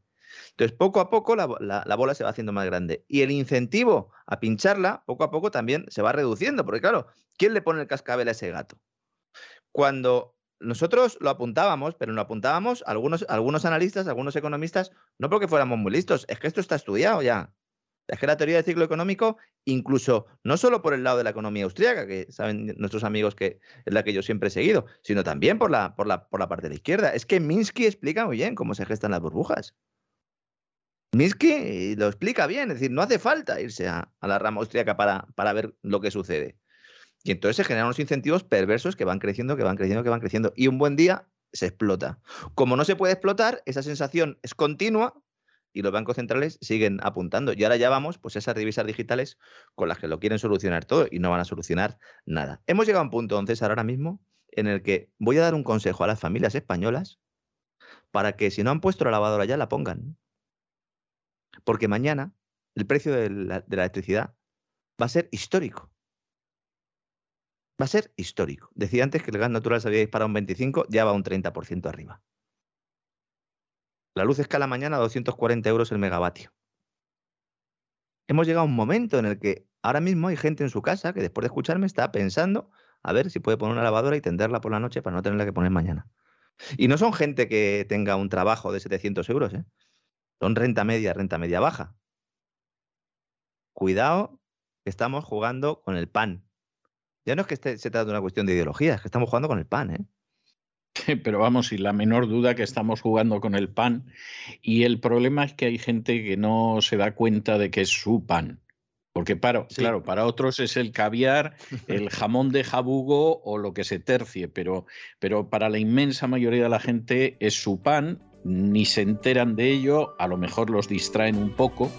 Entonces, poco a poco la, la, la, bola se va haciendo más grande. Y el incentivo a pincharla, poco a poco también se va reduciendo, porque claro, ¿quién le pone el cascabel a ese gato? Cuando nosotros lo apuntábamos, pero lo apuntábamos algunos, algunos analistas, algunos economistas, no porque fuéramos muy listos, es que esto está estudiado ya. Es que la teoría del ciclo económico, incluso no solo por el lado de la economía austríaca, que saben nuestros amigos que es la que yo siempre he seguido, sino también por la, por la, por la parte de la izquierda. Es que Minsky explica muy bien cómo se gestan las burbujas. Minsky lo explica bien, es decir, no hace falta irse a, la rama austríaca para, ver lo que sucede. Y entonces se generan unos incentivos perversos que van creciendo, que van creciendo, que van creciendo. Y un buen día se explota. Como no se puede explotar, esa sensación es continua y los bancos centrales siguen apuntando. Y ahora ya vamos pues, a esas divisas digitales con las que lo quieren solucionar todo y no van a solucionar nada. Hemos llegado a un punto, César, ahora mismo, en el que voy a dar un consejo a las familias españolas para que si no han puesto la lavadora ya la pongan. Porque mañana el precio de la, electricidad va a ser histórico. Va a ser histórico. Decía antes que el gas natural se había disparado un 25, ya va un 30% arriba. La luz escala mañana a 240 euros el megavatio. Hemos llegado a un momento en el que ahora mismo hay gente en su casa que después de escucharme está pensando a ver si puede poner una lavadora y tenderla por la noche para no tenerla que poner mañana. Y no son gente que tenga un trabajo de 700 euros, ¿eh? Son renta media, renta media baja. Cuidado, que estamos jugando con el pan. Ya no es que se trate de una cuestión de ideología, es que estamos jugando con el pan. ¿eh? Pero vamos, sin la menor duda que estamos jugando con el pan. Y el problema es que hay gente que no se da cuenta de que es su pan. Porque, para, claro, para otros es el caviar, el jamón de jabugo o lo que se tercie, pero, pero para la inmensa mayoría de la gente es su pan, ni se enteran de ello, a lo mejor los distraen un poco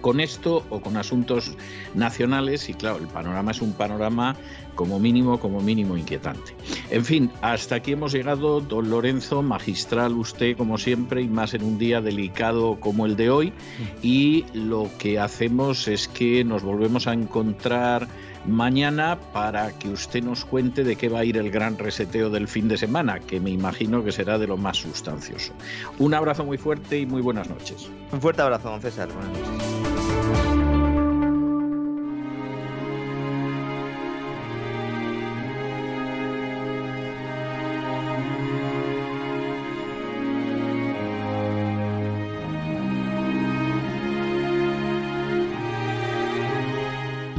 con esto o con asuntos nacionales y claro, el panorama es un panorama como mínimo, como mínimo inquietante. En fin, hasta aquí hemos llegado, don Lorenzo, magistral usted como siempre y más en un día delicado como el de hoy. Y lo que hacemos es que nos volvemos a encontrar mañana para que usted nos cuente de qué va a ir el gran reseteo del fin de semana, que me imagino que será de lo más sustancioso. Un abrazo muy fuerte y muy buenas noches. Un fuerte abrazo, don César. Buenas noches.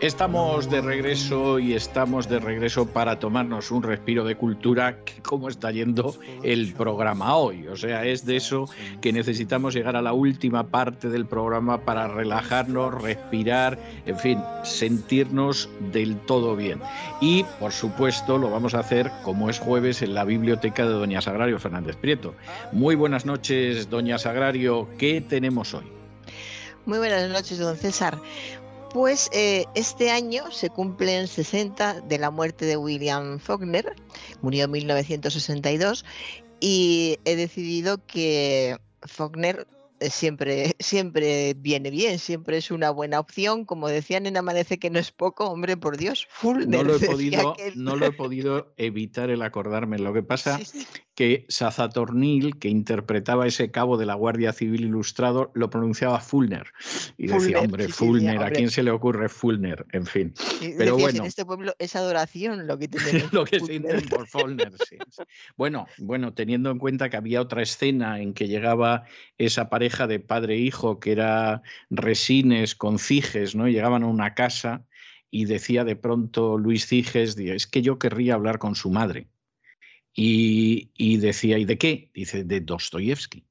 Estamos de regreso y estamos de regreso para tomarnos un respiro de cultura, cómo está yendo el programa hoy. O sea, es de eso que necesitamos llegar a la última parte del programa para relajarnos, respirar, en fin, sentirnos del todo bien. Y, por supuesto, lo vamos a hacer como es jueves en la biblioteca de Doña Sagrario Fernández Prieto. Muy buenas noches, Doña Sagrario. ¿Qué tenemos hoy? Muy buenas noches, don César. Pues eh, este año se cumplen 60 de la muerte de William Faulkner, murió en 1962, y he decidido que Faulkner eh, siempre, siempre viene bien, siempre es una buena opción. Como decían en Amanece que no es poco, hombre, por Dios, full no lo he podido, No lo he podido evitar el acordarme. Lo que pasa que Sazatornil, que interpretaba ese cabo de la Guardia Civil Ilustrado, lo pronunciaba Fulner. Y decía, hombre, Fulner, ¿a quién se le ocurre Fulner? En fin. Pero bueno. En este pueblo es adoración lo que tenemos. lo que por Fulner, Bueno, bueno, teniendo en cuenta que había otra escena en que llegaba esa pareja de padre e hijo que era Resines con Ciges, ¿no? Llegaban a una casa y decía de pronto Luis Ciges, es que yo querría hablar con su madre. Y, decía, ¿y de qué? Dice, de Dostoyevsky.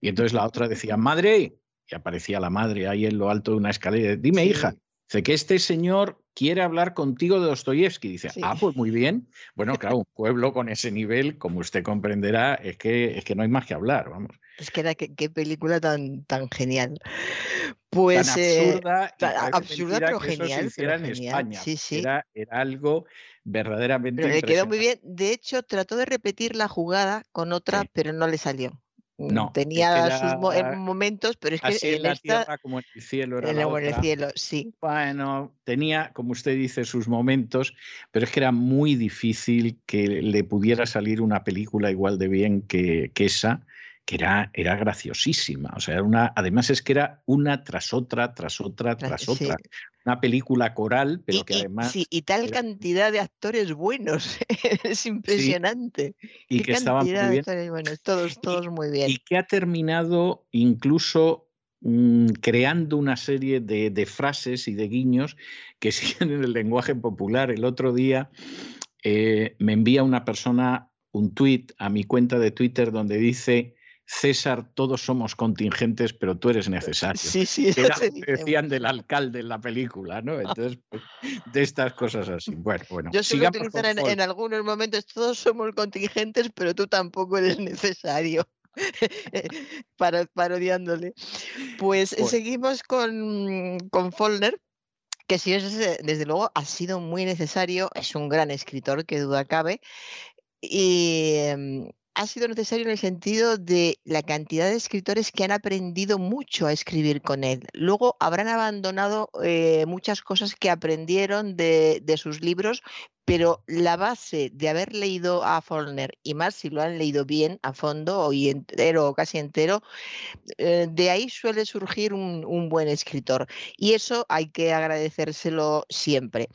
Y entonces la otra decía, madre, y aparecía la madre ahí en lo alto de una escalera. Dime, hija, dice que este señor quiere hablar contigo de Dostoyevsky. Dice, ah, pues muy bien. Bueno, claro, un pueblo con ese nivel, como usted comprenderá, es que, es que no hay más que hablar, vamos. Es que era qué, película tan, tan genial. Pues tan absurda, eh, absurda pero genial. en España. Sí, sí. Era, era algo verdaderamente. Pero le quedó muy bien. De hecho, trató de repetir la jugada con otra, pero no le salió. No, tenía sus momentos, pero es que en, la tierra como en el cielo era en, el cielo, sí. Bueno, tenía, como usted dice, sus momentos, pero es que era muy difícil que le pudiera salir una película igual de bien que, que esa que era, era graciosísima. O sea, era una, además es que era una tras otra, tras otra, tras otra. Una película coral, pero que además. Sí, y tal cantidad de actores buenos. es impresionante. y que estaban muy bien. todos, todos muy bien. Y que ha terminado incluso mm, creando una serie de, de, frases y de guiños que siguen en el lenguaje popular. El otro día eh, me envía una persona un tuit a mi cuenta de Twitter donde dice César, todos somos contingentes, pero tú eres necesario. Sí, sí, Era, decían del alcalde en la película, ¿no? Entonces, pues, de estas cosas así. Bueno, bueno. Yo suelo utilizar en, algunos momentos, todos somos contingentes, pero tú tampoco eres necesario. parodiándole. Pues, seguimos con, con Follner que sí, es, desde luego ha sido muy necesario, es un gran escritor, que duda cabe, y em, ha sido necesario en el sentido de la cantidad de escritores que han aprendido mucho a escribir con él. Luego habrán abandonado eh, muchas cosas que aprendieron de, sus libros, pero la base de haber leído a Faulkner, y más si lo han leído bien a fondo o entero o casi entero, eh, de ahí suele surgir un, un, buen escritor. Y eso hay que agradecérselo siempre.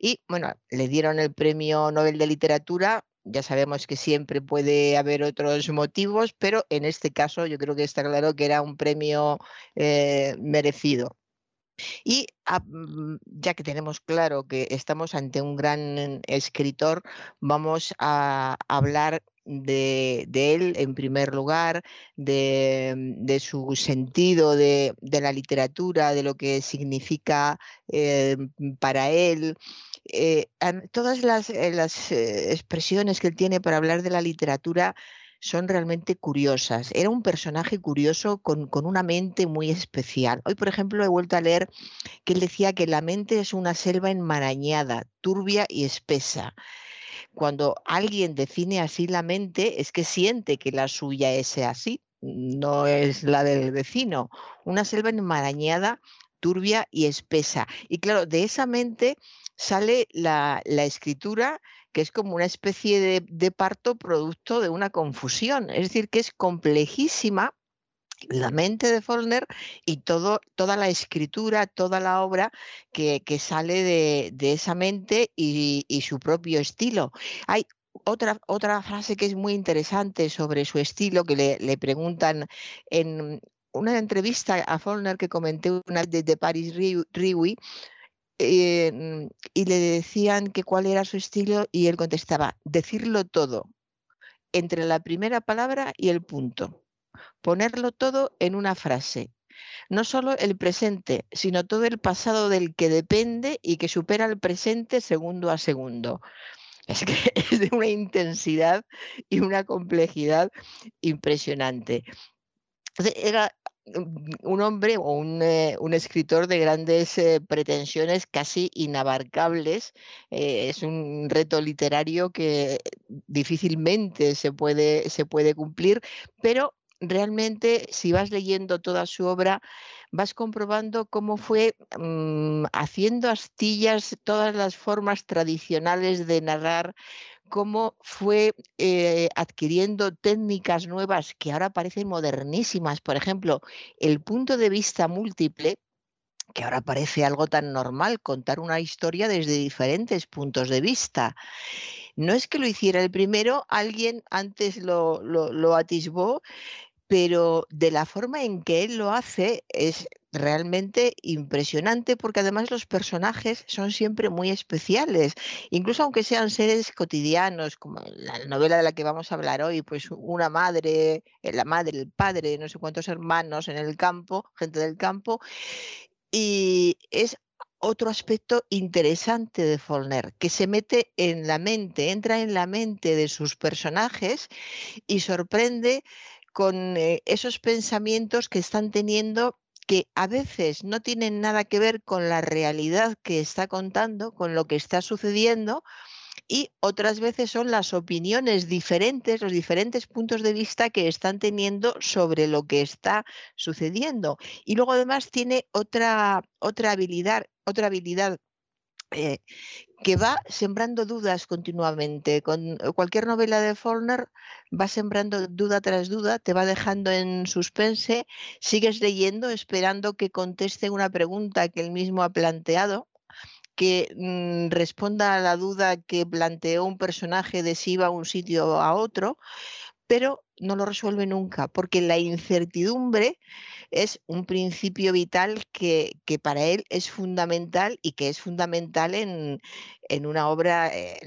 Y bueno, le dieron el premio Nobel de Literatura ya sabemos que siempre puede haber otros motivos, pero en este caso yo creo que está claro que era un premio eh, merecido. Y ah, mm, ya que tenemos claro que estamos ante un gran escritor, vamos a hablar de, él en primer lugar, de, su sentido de, la literatura, de lo que significa eh, para él. Eh, todas las, eh, eh, expresiones que él tiene para hablar de la literatura son realmente curiosas. Era un personaje curioso con, una mente muy especial. Hoy, por ejemplo, he vuelto a leer que él decía que la mente es una selva enmarañada, turbia y espesa. Cuando alguien define así la mente, es que siente que la suya es así, no es la del vecino. Una selva enmarañada, turbia y espesa. Y claro, de esa mente sale la, escritura que es como una especie de, parto producto de una confusión, es decir, que es complejísima la mente de Faulkner y todo, toda la escritura, toda la obra que, sale de, esa mente y, su propio estilo. Hay otra, otra frase que es muy interesante sobre su estilo, que le, preguntan en una entrevista a Faulkner que comenté una de, de Paris Riwi, eh, y le decían que cuál era su estilo y él contestaba, decirlo todo, entre la primera palabra y el punto, ponerlo todo en una frase. No solo el presente, sino todo el pasado del que depende y que supera el presente segundo a segundo. Es que es de una intensidad y una complejidad impresionante. Era un hombre o un, eh, escritor de grandes eh, pretensiones casi inabarcables. Eh, es un reto literario que difícilmente se puede, se puede cumplir, pero realmente si vas leyendo toda su obra, vas comprobando cómo fue mm, haciendo astillas todas las formas tradicionales de narrar cómo fue eh, adquiriendo técnicas nuevas que ahora parecen modernísimas. Por ejemplo, el punto de vista múltiple, que ahora parece algo tan normal, contar una historia desde diferentes puntos de vista. No es que lo hiciera el primero, alguien antes lo, lo atisbó pero de la forma en que él lo hace es realmente impresionante porque además los personajes son siempre muy especiales, incluso aunque sean seres cotidianos, como la novela de la que vamos a hablar hoy, pues una madre, eh, la madre, el padre, no sé cuántos hermanos en el campo, gente del campo, y es otro aspecto interesante de Faulkner, que se mete en la mente, entra en la mente de sus personajes y sorprende con eh, esos pensamientos que están teniendo que a veces no tienen nada que ver con la realidad que está contando, con lo que está sucediendo, y otras veces son las opiniones diferentes, los diferentes puntos de vista que están teniendo sobre lo que está sucediendo. Y luego además tiene otra, otra habilidad, otra habilidad eh, que va sembrando dudas continuamente. Con cualquier novela de Faulkner va sembrando duda tras duda, te va dejando en suspense, sigues leyendo esperando que conteste una pregunta que él mismo ha planteado que mm, responda a la duda que planteó un personaje de si iba a un sitio o a otro, pero no lo resuelve nunca, porque la incertidumbre es un principio vital que, para él es fundamental y que es fundamental en, una obra eh,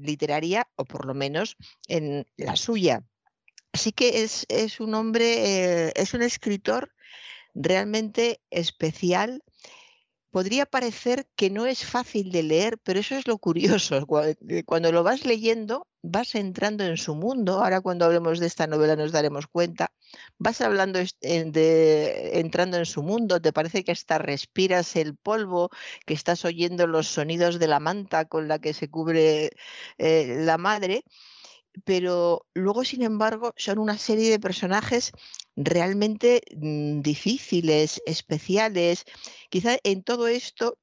literaria o por lo menos en la suya. Así que es, un hombre, eh, es un escritor realmente especial podría parecer que no es fácil de leer, pero eso es lo curioso. Eh, cuando lo vas leyendo, vas entrando en su mundo. Ahora cuando hablemos de esta novela nos daremos cuenta. Vas hablando de, entrando en su mundo, te parece que hasta respiras el polvo, que estás oyendo los sonidos de la manta con la que se cubre eh, la madre pero luego, sin embargo, son una serie de personajes realmente mm, difíciles, especiales. Quizá en todo esto,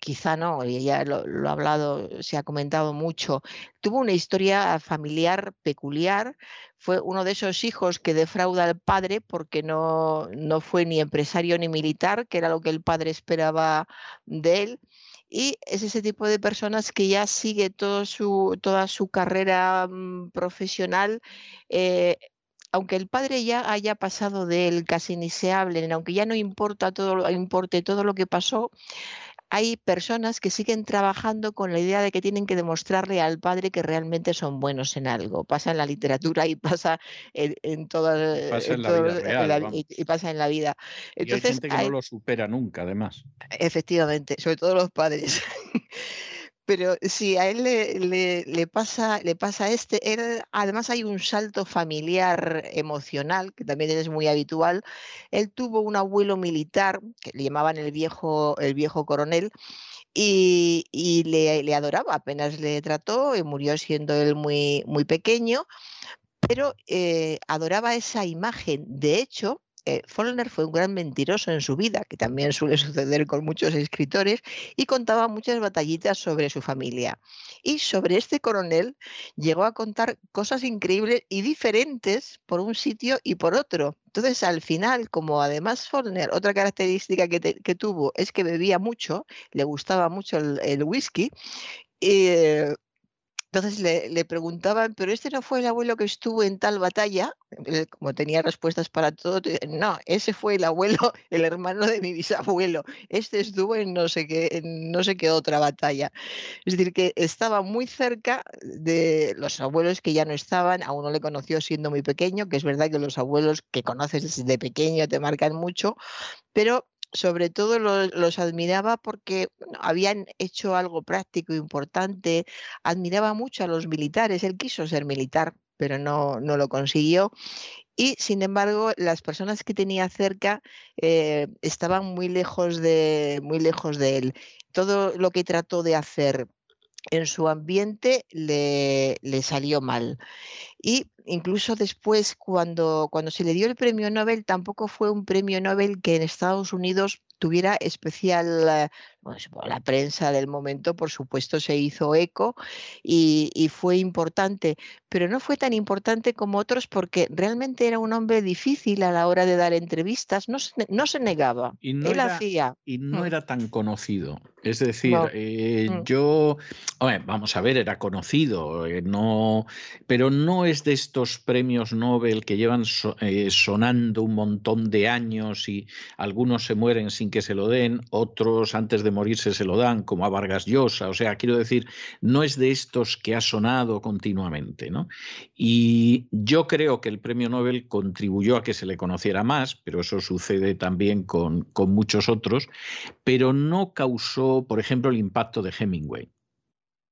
quizá no, ya lo, ha hablado, se ha comentado mucho, tuvo una historia familiar peculiar, fue uno de esos hijos que defrauda al padre porque no, no fue ni empresario ni militar, que era lo que el padre esperaba de él y es ese tipo de personas que ya sigue su, toda su carrera mm, profesional. Eh, aunque el padre ya haya pasado de él, casi ni se hablen, aunque ya no importa todo, importe todo lo que pasó, hay personas que siguen trabajando con la idea de que tienen que demostrarle al padre que realmente son buenos en algo. Pasa en la literatura y pasa en, toda la vida y, pasa en la vida. Entonces, hay gente que no lo supera nunca, además. Efectivamente, sobre todo los padres. Pero si a él le, pasa, le pasa este, además hay un salto familiar emocional, que también es muy habitual. Él tuvo un abuelo militar, que le llamaban el viejo, el viejo coronel, y, le, adoraba, apenas le trató, y murió siendo él muy, muy pequeño, pero eh, adoraba esa imagen. De hecho, eh, Follner fue un gran mentiroso en su vida, que también suele suceder con muchos escritores, y contaba muchas batallitas sobre su familia. Y sobre este coronel llegó a contar cosas increíbles y diferentes por un sitio y por otro. Entonces, al final, como además Follner, otra característica que, tuvo es que bebía mucho, le gustaba mucho el, whisky, eh, entonces le, preguntaban, pero este no fue el abuelo que estuvo en tal batalla, como tenía respuestas para todo, no, ese fue el abuelo, el hermano de mi bisabuelo, este estuvo en no sé qué, en no sé qué otra batalla. Es decir, que estaba muy cerca de los abuelos que ya no estaban, a uno le conoció siendo muy pequeño, que es verdad que los abuelos que conoces desde pequeño te marcan mucho, pero sobre todo los, admiraba porque habían hecho algo práctico importante, admiraba mucho a los militares, él quiso ser militar, pero no, no lo consiguió. Y sin embargo, las personas que tenía cerca eh, estaban muy lejos, de, muy lejos de él. Todo lo que trató de hacer en su ambiente le, le, salió mal. Y incluso después, cuando, cuando se le dio el premio Nobel, tampoco fue un premio Nobel que en Estados Unidos tuviera especial, eh, la prensa del momento, por supuesto, se hizo eco y, fue importante, pero no fue tan importante como otros porque realmente era un hombre difícil a la hora de dar entrevistas, no se, no se negaba, y no él era, hacía. Y no mm. era tan conocido, es decir, eh, mm. yo, vamos a ver, era conocido, eh, no, pero no es de estos premios Nobel que llevan sonando un montón de años y algunos se mueren sin que se lo den, otros antes de morirse se lo dan, como a Vargas Llosa. O sea, quiero decir, no es de estos que ha sonado continuamente. ¿no? Y yo creo que el premio Nobel contribuyó a que se le conociera más, pero eso sucede también con muchos otros, pero no causó, por ejemplo, el impacto de Hemingway.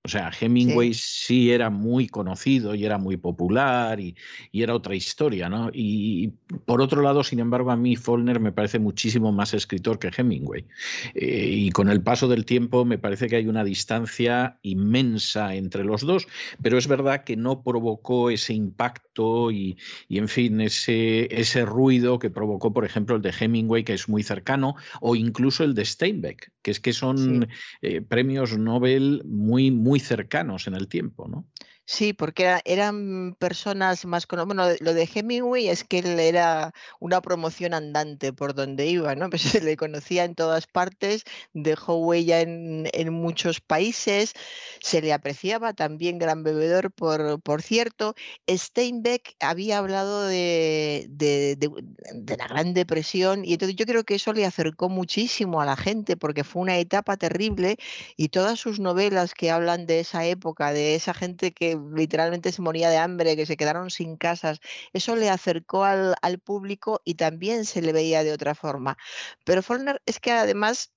O sea, Hemingway sí. era muy conocido y era muy popular y, era otra historia, ¿no? Y, por otro lado, sin embargo, a mí Follner me parece muchísimo más escritor que Hemingway. Eh, y con el paso del tiempo me parece que hay una distancia inmensa entre los dos, pero es verdad que no provocó ese impacto y, en fin, ese, ese ruido que provocó, por ejemplo, el de Hemingway, que es muy cercano, o incluso el de Steinbeck, que es que son eh, premios Nobel muy, muy muy cercanos en el tiempo, ¿no? Sí, porque eran personas más con bueno, lo de Hemingway es que él era una promoción andante por donde iba, ¿no? Pues se le conocía en todas partes, dejó huella en, muchos países, se le apreciaba también gran bebedor, por, por cierto. Steinbeck había hablado de, de, de, la Gran Depresión y entonces yo creo que eso le acercó muchísimo a la gente porque fue una etapa terrible y todas sus novelas que hablan de esa época, de esa gente que literalmente se moría de hambre, que se quedaron sin casas, eso le acercó al, público y también se le veía de otra forma. Pero Follner es que además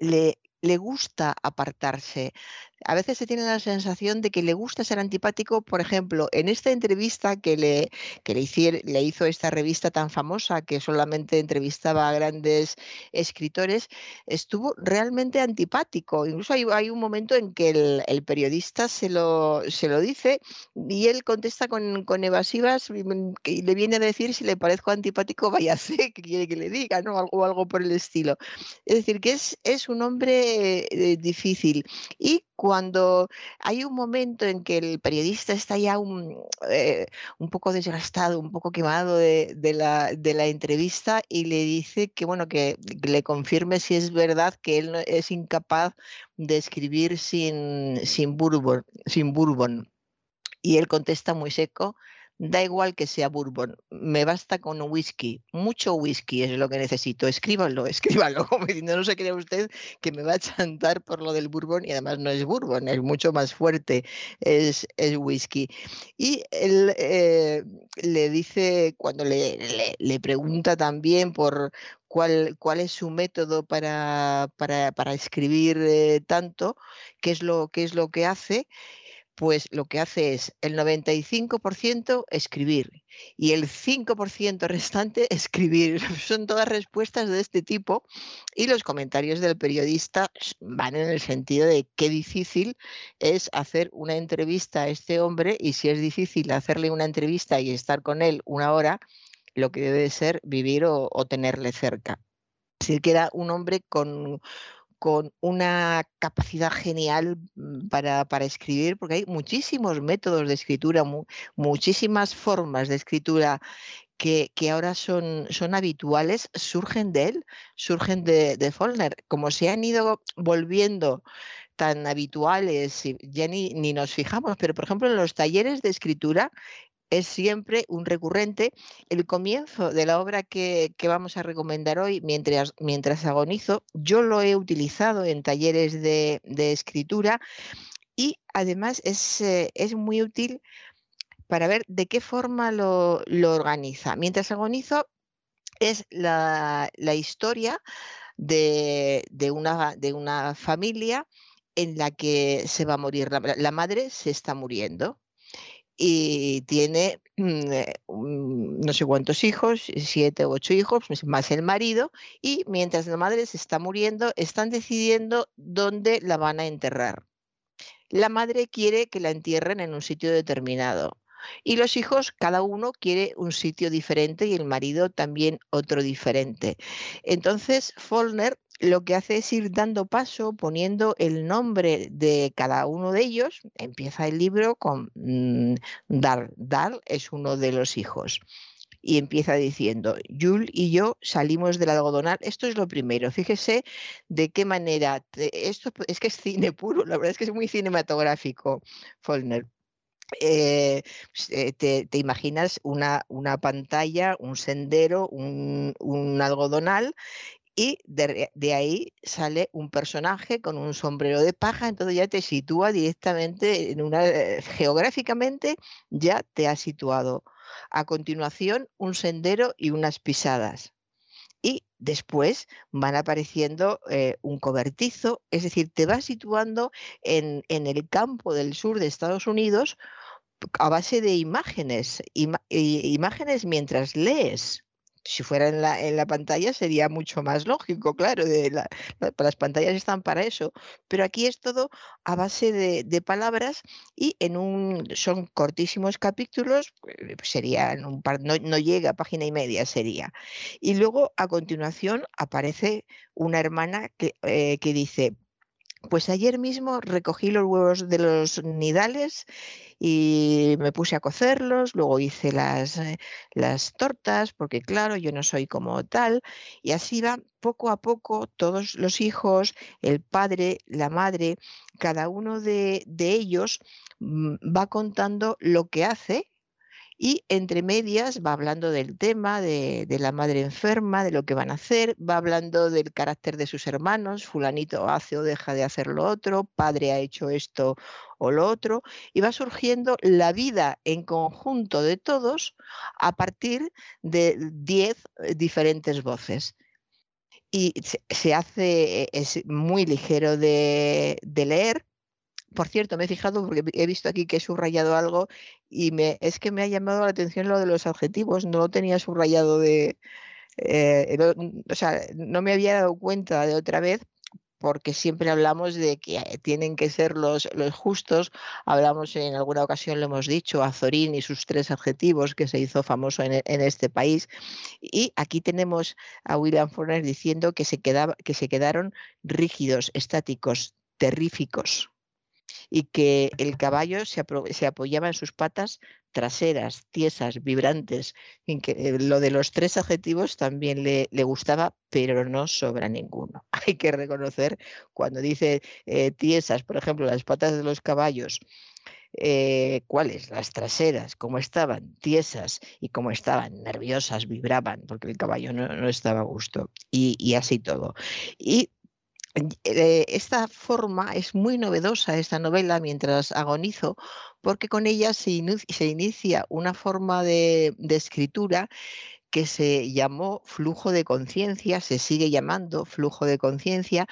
le, le gusta apartarse. A veces se tiene la sensación de que le gusta ser antipático, por ejemplo, en esta entrevista que le, que le, le hizo esta revista tan famosa que solamente entrevistaba a grandes escritores, estuvo realmente antipático. Incluso hay, un momento en que el, periodista se lo, se lo dice y él contesta con, con evasivas y le viene a decir si le parezco antipático, váyase, que quiere que le diga, ¿no? Algo, algo por el estilo. Es decir, que es, es un hombre eh, difícil. Y cuando hay un momento en que el periodista está ya un, eh, un poco desgastado, un poco quemado de, la, de, la, entrevista y le dice que, bueno, que le confirme si es verdad que él es incapaz de escribir sin, sin, bourbon, sin bourbon. Y él contesta muy seco, Da igual que sea bourbon, me basta con whisky, mucho whisky es lo que necesito. Escríbalo, escríbalo, como diciendo, no se crea usted que me va a chantar por lo del bourbon y además no es bourbon, es mucho más fuerte, es, es whisky. Y él eh, le dice, cuando le, le, pregunta también por, Cuál, cuál, es su método para, para, para escribir eh, tanto, qué es, lo, qué es lo que hace pues lo que hace es el 95% escribir y el 5% restante escribir. Son todas respuestas de este tipo y los comentarios del periodista van en el sentido de qué difícil es hacer una entrevista a este hombre y si es difícil hacerle una entrevista y estar con él una hora, lo que debe ser vivir o, tenerle cerca. Así que un hombre con con una capacidad genial mm, para, escribir, porque hay muchísimos métodos de escritura, muchísimas formas de escritura que, ahora son, son, habituales, surgen de él, surgen de, de Follner. Como se han ido volviendo tan habituales, ya ni, nos fijamos, pero por ejemplo en los talleres de escritura es siempre un recurrente. El comienzo de la obra que, vamos a recomendar hoy, mientras, agonizo, yo lo he utilizado en talleres de, escritura y además es, eh, es, muy útil para ver de qué forma lo, organiza. Mientras agonizo es la, historia de una familia en la que se va a morir, la madre se está muriendo y tiene mm, eh, no sé cuántos hijos, siete u ocho hijos, pues, más el marido, y mientras la madre se está muriendo, están decidiendo dónde la van a enterrar. La madre quiere que la entierren en un sitio determinado. Y los hijos, cada uno quiere un sitio diferente y el marido también otro diferente. Entonces, Follner lo que hace es ir dando paso, poniendo el nombre de cada uno de ellos. Empieza el libro con mm, Dar. Dar es uno de los hijos. Y empieza diciendo, Yul y yo salimos del algodonal. Esto es lo primero. Fíjese de qué manera. Esto es que es cine puro, la verdad es que es muy cinematográfico, Follner. Eh, pues, eh, te, imaginas una, una, pantalla, un sendero, un, un algodonal y de, ahí sale un personaje con un sombrero de paja, entonces ya te sitúa directamente en una, eh, geográficamente ya te ha situado. A continuación, un sendero y unas pisadas. Y después van apareciendo eh, un cobertizo, es decir, te va situando en, en, el campo del sur de Estados Unidos a base de imágenes, imágenes mientras lees si fuera en la, en la pantalla sería mucho más lógico, claro, de las pantallas están para eso, pero aquí es todo a base de, palabras y en un son cortísimos capítulos, eh, sería un par, no, no llega a página y media sería. Y luego a continuación aparece una hermana que, eh, que dice, pues ayer mismo recogí los huevos de los nidales y me puse a cocerlos, luego hice las, eh, las tortas, porque claro, yo no soy como tal, y así va poco a poco todos los hijos, el padre, la madre, cada uno de, de ellos mm, va contando lo que hace y entre medias va hablando del tema de, la madre enferma, de lo que van a hacer, va hablando del carácter de sus hermanos, fulanito hace o deja de hacer lo otro, padre ha hecho esto o lo otro, y va surgiendo la vida en conjunto de todos a partir de 10 eh, diferentes voces. y se, hace, es muy ligero de, leer. Por cierto, me he fijado porque he visto aquí que he subrayado algo y me, es que me ha llamado la atención lo de los adjetivos, no lo tenía subrayado de, eh, o sea, no me había dado cuenta de otra vez porque siempre hablamos de que eh, tienen que ser los, justos. Hablamos en alguna ocasión, lo hemos dicho, a Zorín y sus tres adjetivos que se hizo famoso en, en este país. Y aquí tenemos a William Faulkner diciendo que se, quedaba, que se quedaron rígidos, estáticos, terríficos y que el caballo se, apoyaba en sus patas traseras, tiesas, vibrantes, eh, lo de los tres adjetivos también le, gustaba, pero no sobra ninguno. Hay que reconocer cuando dice eh, tiesas, por ejemplo, las patas de los caballos, eh, cuáles, las traseras, cómo estaban tiesas y cómo estaban nerviosas, vibraban, porque el caballo no, estaba a gusto, y, y, así todo. Y esta forma es muy novedosa, esta novela, mientras agonizo, porque con ella se, inicia una forma de, escritura que se llamó flujo de conciencia, se sigue llamando flujo de conciencia,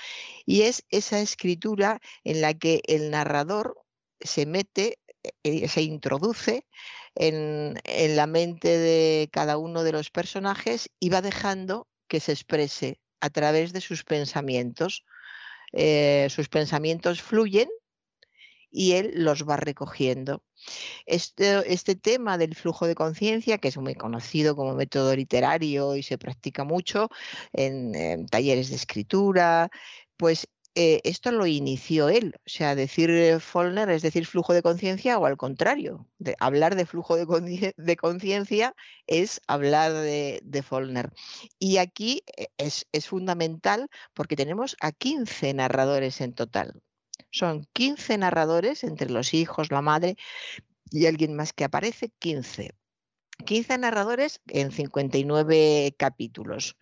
y es esa escritura en la que el narrador se mete, eh, se introduce en, en la mente de cada uno de los personajes y va dejando que se exprese a través de sus pensamientos. Eh, sus pensamientos fluyen y él los va recogiendo. Este, este tema del flujo de conciencia, que es muy conocido como método literario y se practica mucho en talleres de escritura, pues eh, esto lo inició él. O sea, decir eh, Follner es decir flujo de conciencia o al contrario. De, hablar de flujo de conciencia es hablar de, de Follner. Y aquí eh, es, es fundamental porque tenemos a 15 narradores en total. Son 15 narradores entre los hijos, la madre y alguien más que aparece, 15. 15 narradores en 59 capítulos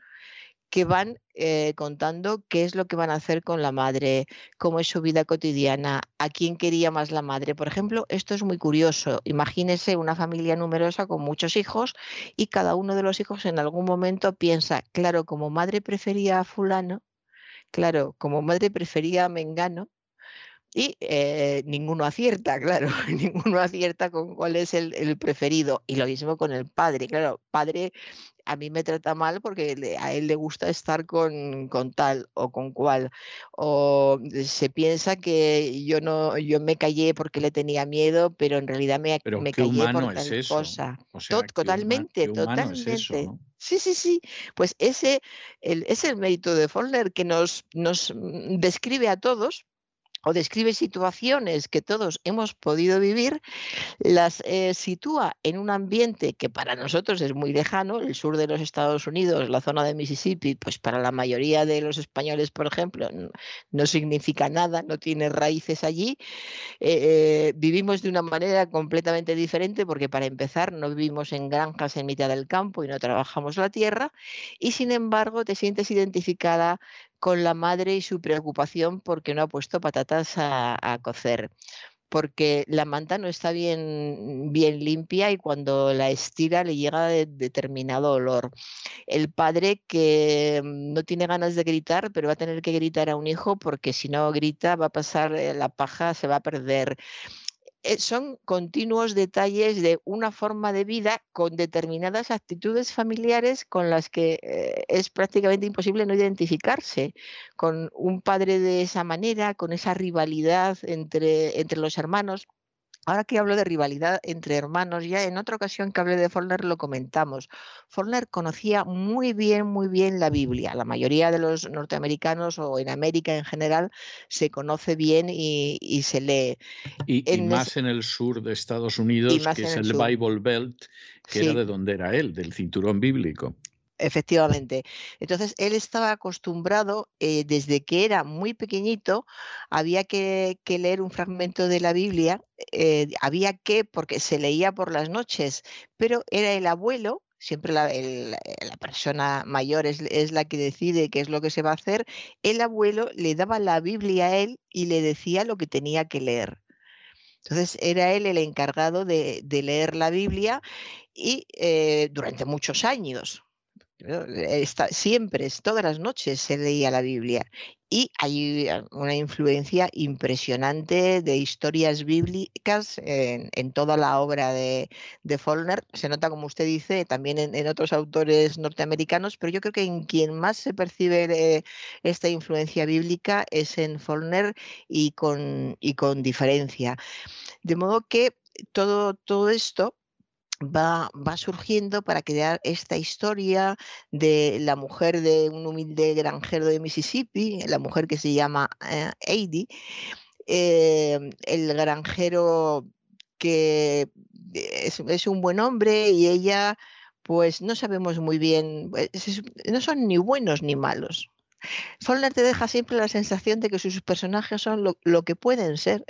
que van eh, contando qué es lo que van a hacer con la madre, cómo es su vida cotidiana, a quién quería más la madre. Por ejemplo, esto es muy curioso. Imagínese una familia numerosa con muchos hijos y cada uno de los hijos en algún momento piensa, claro, como madre prefería a fulano, claro, como madre prefería a Mengano, y eh, ninguno acierta, claro, ninguno acierta con cuál es el, el, preferido. Y lo mismo con el padre, claro, padre a mí me trata mal porque a él le gusta estar con, con, tal o con cual. O se piensa que yo no, yo me callé porque le tenía miedo, pero en realidad me, me callé por tal cosa. totalmente, totalmente. Sí, sí, sí. Pues ese el, es el mérito de Follner que nos, nos mm, describe a todos o describe situaciones que todos hemos podido vivir, las eh, sitúa en un ambiente que para nosotros es muy lejano, el sur de los Estados Unidos, la zona de Mississippi, pues para la mayoría de los españoles, por ejemplo, no, significa nada, no tiene raíces allí. Eh, vivimos de una manera completamente diferente porque para empezar no vivimos en granjas en mitad del campo y no trabajamos la tierra y sin embargo te sientes identificada con la madre y su preocupación porque no ha puesto patatas a, cocer porque la manta no está bien, bien limpia y cuando la estira le llega de, determinado olor. El padre que mm, no tiene ganas de gritar, pero va a tener que gritar a un hijo porque si no grita va a pasar eh, la paja, se va a perder. Eh, son continuos detalles de una forma de vida con determinadas actitudes familiares con las que eh, es prácticamente imposible no identificarse, con un padre de esa manera, con esa rivalidad entre, entre los hermanos. Ahora que hablo de rivalidad entre hermanos, ya en otra ocasión que hablé de Follner lo comentamos. Follner conocía muy bien, muy bien la Biblia. La mayoría de los norteamericanos o en América en general se conoce bien y, se lee. Y, más en el sur de Estados Unidos, que es el, Bible Belt, que era de donde era él, del cinturón bíblico. Efectivamente. Entonces, él estaba acostumbrado, eh, desde que era muy pequeñito, había que, leer un fragmento de la Biblia, eh, había que, porque se leía por las noches, pero era el abuelo, siempre la, persona mayor es, la que decide qué es lo que se va a hacer, el abuelo le daba la Biblia a él y le decía lo que tenía que leer. Entonces era él el encargado de, de leer la Biblia y eh, durante muchos años Está, siempre, todas las noches se leía la Biblia y hay una influencia impresionante de historias bíblicas en, toda la obra de, de. Se nota, como usted dice, también en, otros autores norteamericanos, pero yo creo que en quien más se percibe esta influencia bíblica es en Faulkner y con, y con diferencia. De modo que todo, todo esto Va, surgiendo para crear esta historia de la mujer de un humilde granjero de Mississippi, la mujer que se llama eh, eh, el granjero que es, un buen hombre y ella pues no sabemos muy bien, no son ni buenos ni malos. Faulkner te deja siempre la sensación de que sus personajes son lo que pueden ser,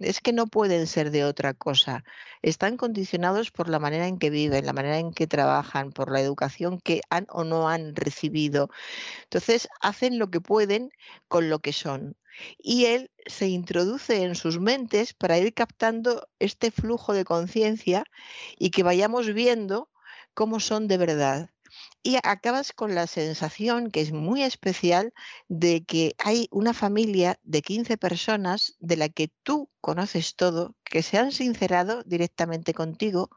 es que no pueden ser de otra cosa. Están condicionados por la manera en que viven, la manera en que trabajan, por la educación que han o no han recibido. Entonces, hacen lo que pueden con lo que son. Y él se introduce en sus mentes para ir captando este flujo de conciencia y que vayamos viendo cómo son de verdad y acabas con la sensación, que es muy especial, de que hay una familia de 15 personas de la que tú conoces todo, que se han sincerado directamente contigo,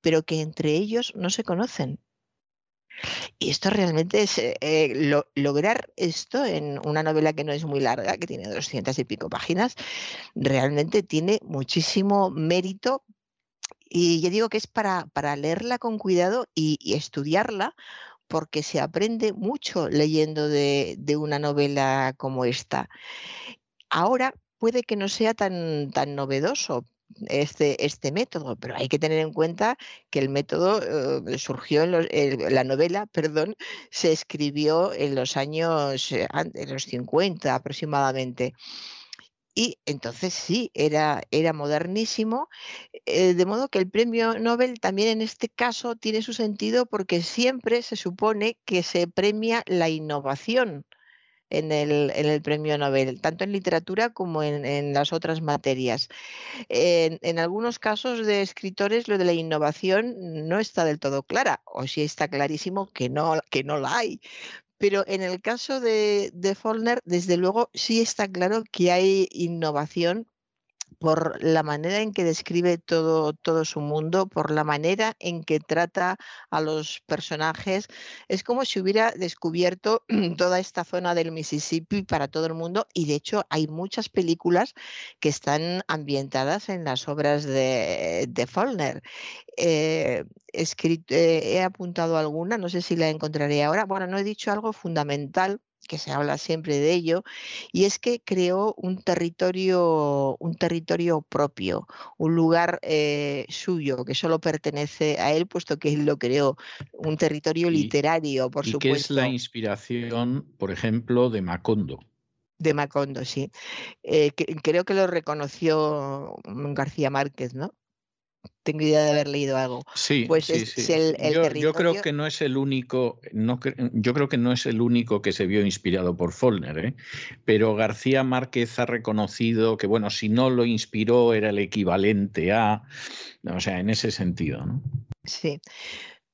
pero que entre ellos no se conocen. Y esto realmente es eh, lograr esto en una novela que no es muy larga, que tiene 200 y pico páginas, realmente tiene muchísimo mérito y yo digo que es para, para leerla con cuidado y, estudiarla porque se aprende mucho leyendo de, una novela como esta. Ahora puede que no sea tan, tan novedoso este, este método, pero hay que tener en cuenta que el método eh, surgió en los, la novela, perdón, se escribió en los años, eh, en los 50 aproximadamente. Y entonces sí, era, era modernísimo, eh, de modo que el premio Nobel también en este caso tiene su sentido porque siempre se supone que se premia la innovación en el, en el premio Nobel, tanto en literatura como en, las otras materias. En, en, algunos casos de escritores lo de la innovación no está del todo clara, o si está clarísimo que no, que no la hay, pero en el caso de, de Follner, desde luego sí está claro que hay innovación por la manera en que describe todo, todo su mundo, por la manera en que trata a los personajes. Es como si hubiera descubierto toda esta zona del Mississippi para todo el mundo y de hecho hay muchas películas que están ambientadas en las obras de, de. Eh, eh, he apuntado alguna, no sé si la encontraré ahora. Bueno, no he dicho algo fundamental que se habla siempre de ello, y es que creó un territorio, un territorio propio, un lugar eh, suyo que solo pertenece a él, puesto que él lo creó, un territorio literario, por supuesto. Que es la inspiración, por ejemplo, de Macondo. De Macondo, sí. Eh, creo que lo reconoció García Márquez, ¿no? Tengo idea de haber leído algo. Sí, pues yo, creo que no es el único, no, yo creo que no es el único que se vio inspirado por Follner, ¿eh? pero García Márquez ha reconocido que, bueno, si no lo inspiró era el equivalente a, o sea, en ese sentido, ¿no? Sí,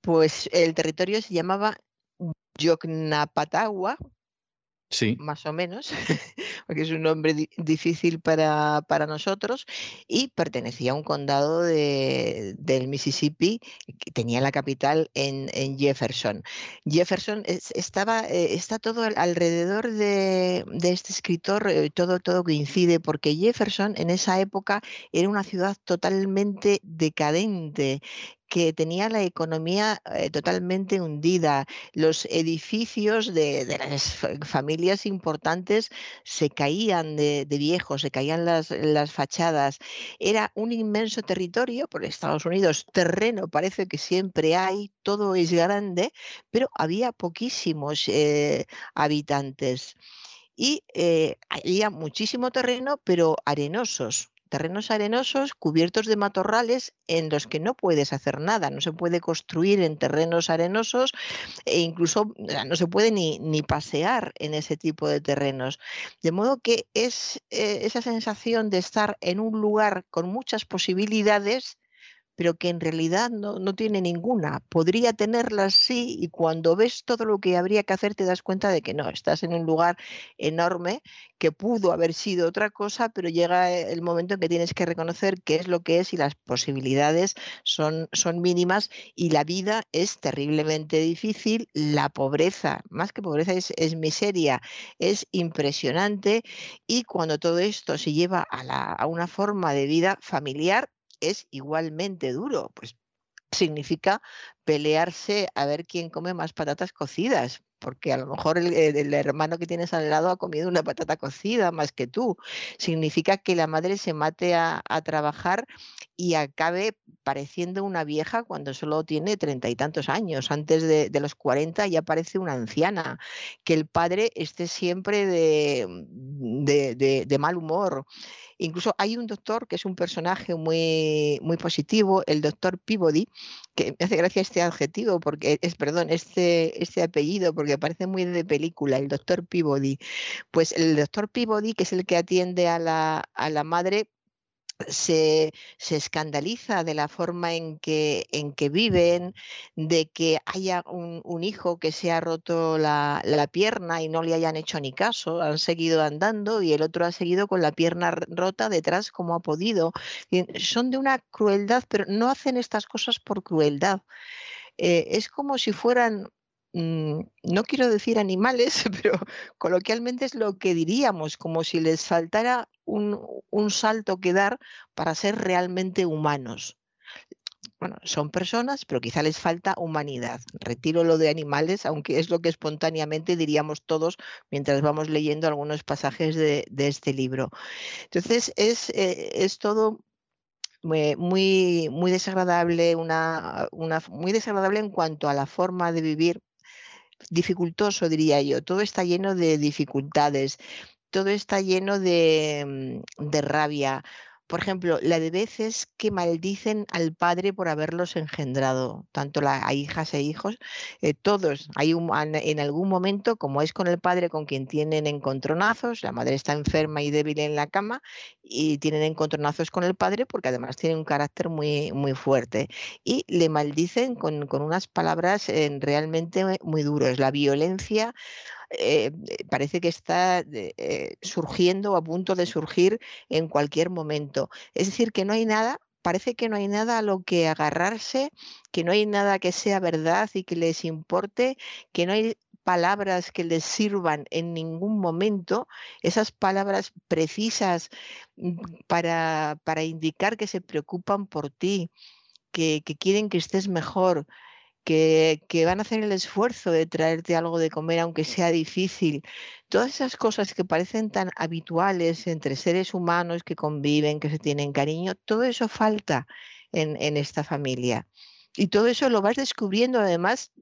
pues el territorio se llamaba Yocnapatagua, más o menos, porque es un nombre difícil para, nosotros, y pertenecía a un condado de, del Mississippi que tenía la capital en, Jefferson. Jefferson estaba, eh, está todo alrededor de, este escritor, eh, todo, todo coincide, porque Jefferson en esa época era una ciudad totalmente decadente que tenía la economía eh, totalmente hundida. Los edificios de, las familias importantes se caían de, viejos, se caían las, fachadas. Era un inmenso territorio, por Estados Unidos, terreno parece que siempre hay, todo es grande, pero había poquísimos eh, habitantes. Y eh, había muchísimo terreno, pero arenosos terrenos arenosos cubiertos de matorrales en los que no puedes hacer nada, no se puede construir en terrenos arenosos e incluso no se puede ni, ni pasear en ese tipo de terrenos. De modo que es eh, esa sensación de estar en un lugar con muchas posibilidades, pero que en realidad no, no tiene ninguna. Podría tenerlas sí y cuando ves todo lo que habría que hacer te das cuenta de que no, estás en un lugar enorme que pudo haber sido otra cosa, pero llega el momento en que tienes que reconocer qué es lo que es y las posibilidades son, son mínimas y la vida es terriblemente difícil, la pobreza, más que pobreza es, es miseria, es impresionante y cuando todo esto se lleva a, la, a una forma de vida familiar es igualmente duro, pues significa pelearse a ver quién come más patatas cocidas, porque a lo mejor el, hermano que tienes al lado ha comido una patata cocida más que tú. Significa que la madre se mate a, trabajar y acabe pareciendo una vieja cuando solo tiene treinta y tantos años. Antes de, los cuarenta ya parece una anciana. Que el padre esté siempre de, mal humor. Incluso hay un doctor que es un personaje muy, muy positivo, el doctor Peabody, que me hace gracia este adjetivo, porque es, perdón, este, este apellido, porque parece muy de película, el doctor Peabody. Pues el doctor Peabody, que es el que atiende a la, a la madre, se, escandaliza de la forma en que, en que viven, de que haya un, hijo que se ha roto la, pierna y no le hayan hecho ni caso, han seguido andando y el otro ha seguido con la pierna rota detrás como ha podido. Son de una crueldad, pero no hacen estas cosas por crueldad. Eh, es como si fueran mm, no quiero decir animales, pero coloquialmente es lo que diríamos, como si les faltara un, salto que dar para ser realmente humanos bueno, son personas, pero quizá les falta humanidad. Retiro lo de animales, aunque es lo que espontáneamente diríamos todos mientras vamos leyendo algunos pasajes de, este libro. Entonces, es, eh, es todo muy, muy, desagradable, una, una, muy desagradable en cuanto a la forma de vivir, dificultoso diría yo. Todo está lleno de dificultades todo está lleno de, mm, de rabia. Por ejemplo, la de veces que maldicen al padre por haberlos engendrado, tanto la, a hijas e hijos, eh, todos. Hay un, en algún momento, como es con el padre con quien tienen encontronazos, la madre está enferma y débil en la cama y tienen encontronazos con el padre porque además tiene un carácter muy, muy fuerte. Y le maldicen con, con unas palabras eh, realmente muy duras. La violencia eh, eh, parece que está eh, surgiendo o a punto de surgir en cualquier momento. Es decir, que no hay nada parece que no hay nada a lo que agarrarse, que no hay nada que sea verdad y que les importe, que no hay palabras que les sirvan en ningún momento, esas palabras precisas mm, para, para indicar que se preocupan por ti, que, que quieren que estés mejor, que, van a hacer el esfuerzo de traerte algo de comer, aunque sea difícil. Todas esas cosas que parecen tan habituales entre seres humanos que conviven, que se tienen cariño, todo eso falta en, esta familia. Y todo eso lo vas descubriendo además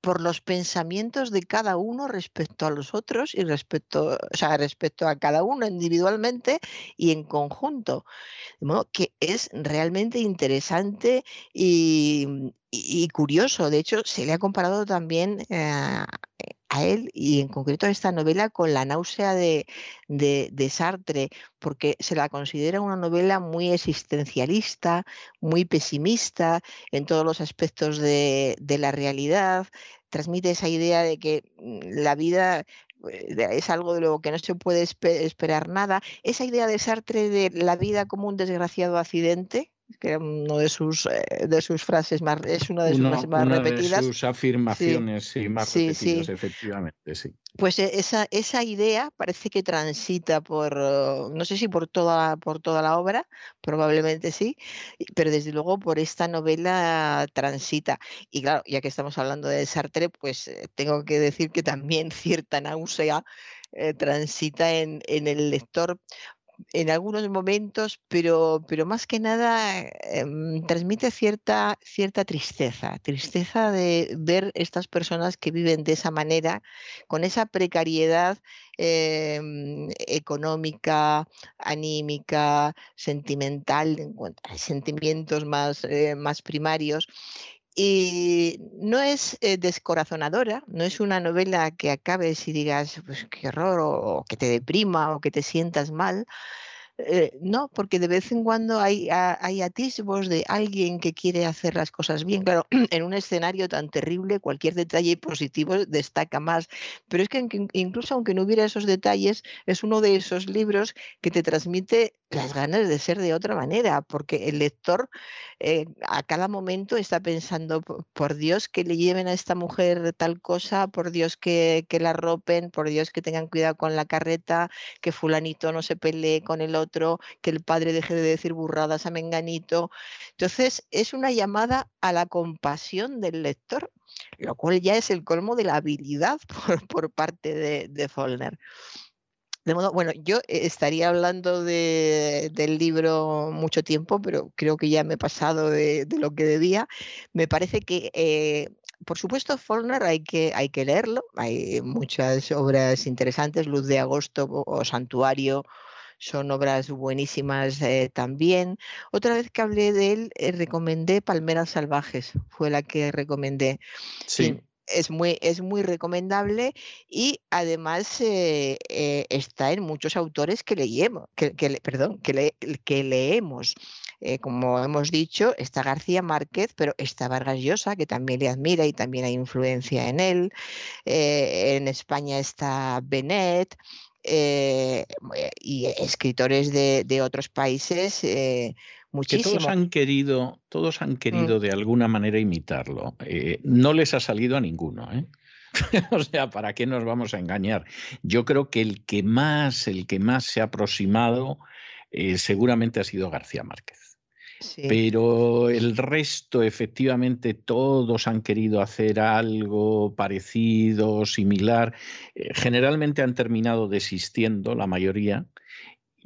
por los pensamientos de cada uno respecto a los otros y respecto, o sea, respecto a cada uno individualmente y en conjunto. De modo que es realmente interesante y, curioso. De hecho, se le ha comparado también eh, a él y en concreto a esta novela con La náusea de, de, Sartre, porque se la considera una novela muy existencialista, muy pesimista en todos los aspectos de, de la realidad, transmite esa idea de que mm, la vida eh, es algo de lo que no se puede esperar nada. Esa idea de Sartre de la vida como un desgraciado accidente, que una de sus eh, de sus frases más es una de sus frases más repetidas. De sus afirmaciones sí, más repetidas, efectivamente, sí. Pues eh, esa, esa idea parece que transita por no sé si por toda por toda la obra, probablemente sí, pero desde luego por esta novela transita. Y claro, ya que estamos hablando de Sartre, pues eh, tengo que decir que también cierta náusea transita en, en el lector en algunos momentos, pero, pero más que nada em, transmite cierta, cierta tristeza, tristeza de ver estas personas que viven de esa manera, con esa precariedad em, económica, anímica, sentimental, sentimientos más, eh, más primarios y no es eh, descorazonadora, no es una novela que acabes y digas, pues qué horror, o, que te deprima, o que te sientas mal. Eh, no, porque de vez en cuando hay, atisbos de alguien que quiere hacer las cosas bien. Claro, en un escenario tan terrible, cualquier detalle positivo destaca más. Pero es que incluso aunque no hubiera esos detalles, es uno de esos libros que te transmite las ganas de ser de otra manera, porque el lector eh, a cada momento está pensando, por Dios que le lleven a esta mujer tal cosa, por Dios que, que la ropen, por Dios que tengan cuidado con la carreta, que fulanito no se pelee con el otro, que el padre deje de decir burradas a Menganito. Entonces, es una llamada a la compasión del lector, lo cual ya es el colmo de la habilidad por, parte de, de Follner. De modo, bueno, yo eh, estaría hablando del libro mucho tiempo, pero creo que ya me he pasado de, lo que debía. Me parece que, eh, por supuesto, Follner hay que, hay que leerlo. Hay muchas obras interesantes, Luz de Agosto o, Santuario son obras buenísimas eh, también. Otra vez que hablé de él, recomendé Palmeras Salvajes, fue la que recomendé. Sí es muy, es muy recomendable y además eh, eh, está en muchos autores que leemos, que, perdón, que, que leemos. Eh, como hemos dicho, está García Márquez, pero está Vargas Llosa, que también le admira y también hay influencia en él. en España está Benet. Y escritores de, de otros países que todos han querido, todos han mm. querido de alguna manera imitarlo. Eh, no les ha salido a ninguno, ¿eh? o sea, ¿para qué nos vamos a engañar? Yo creo que el que más, el que más se ha aproximado eh, seguramente ha sido García Márquez. Pero el resto, efectivamente, todos han querido hacer algo parecido, similar. generalmente han terminado desistiendo, la mayoría,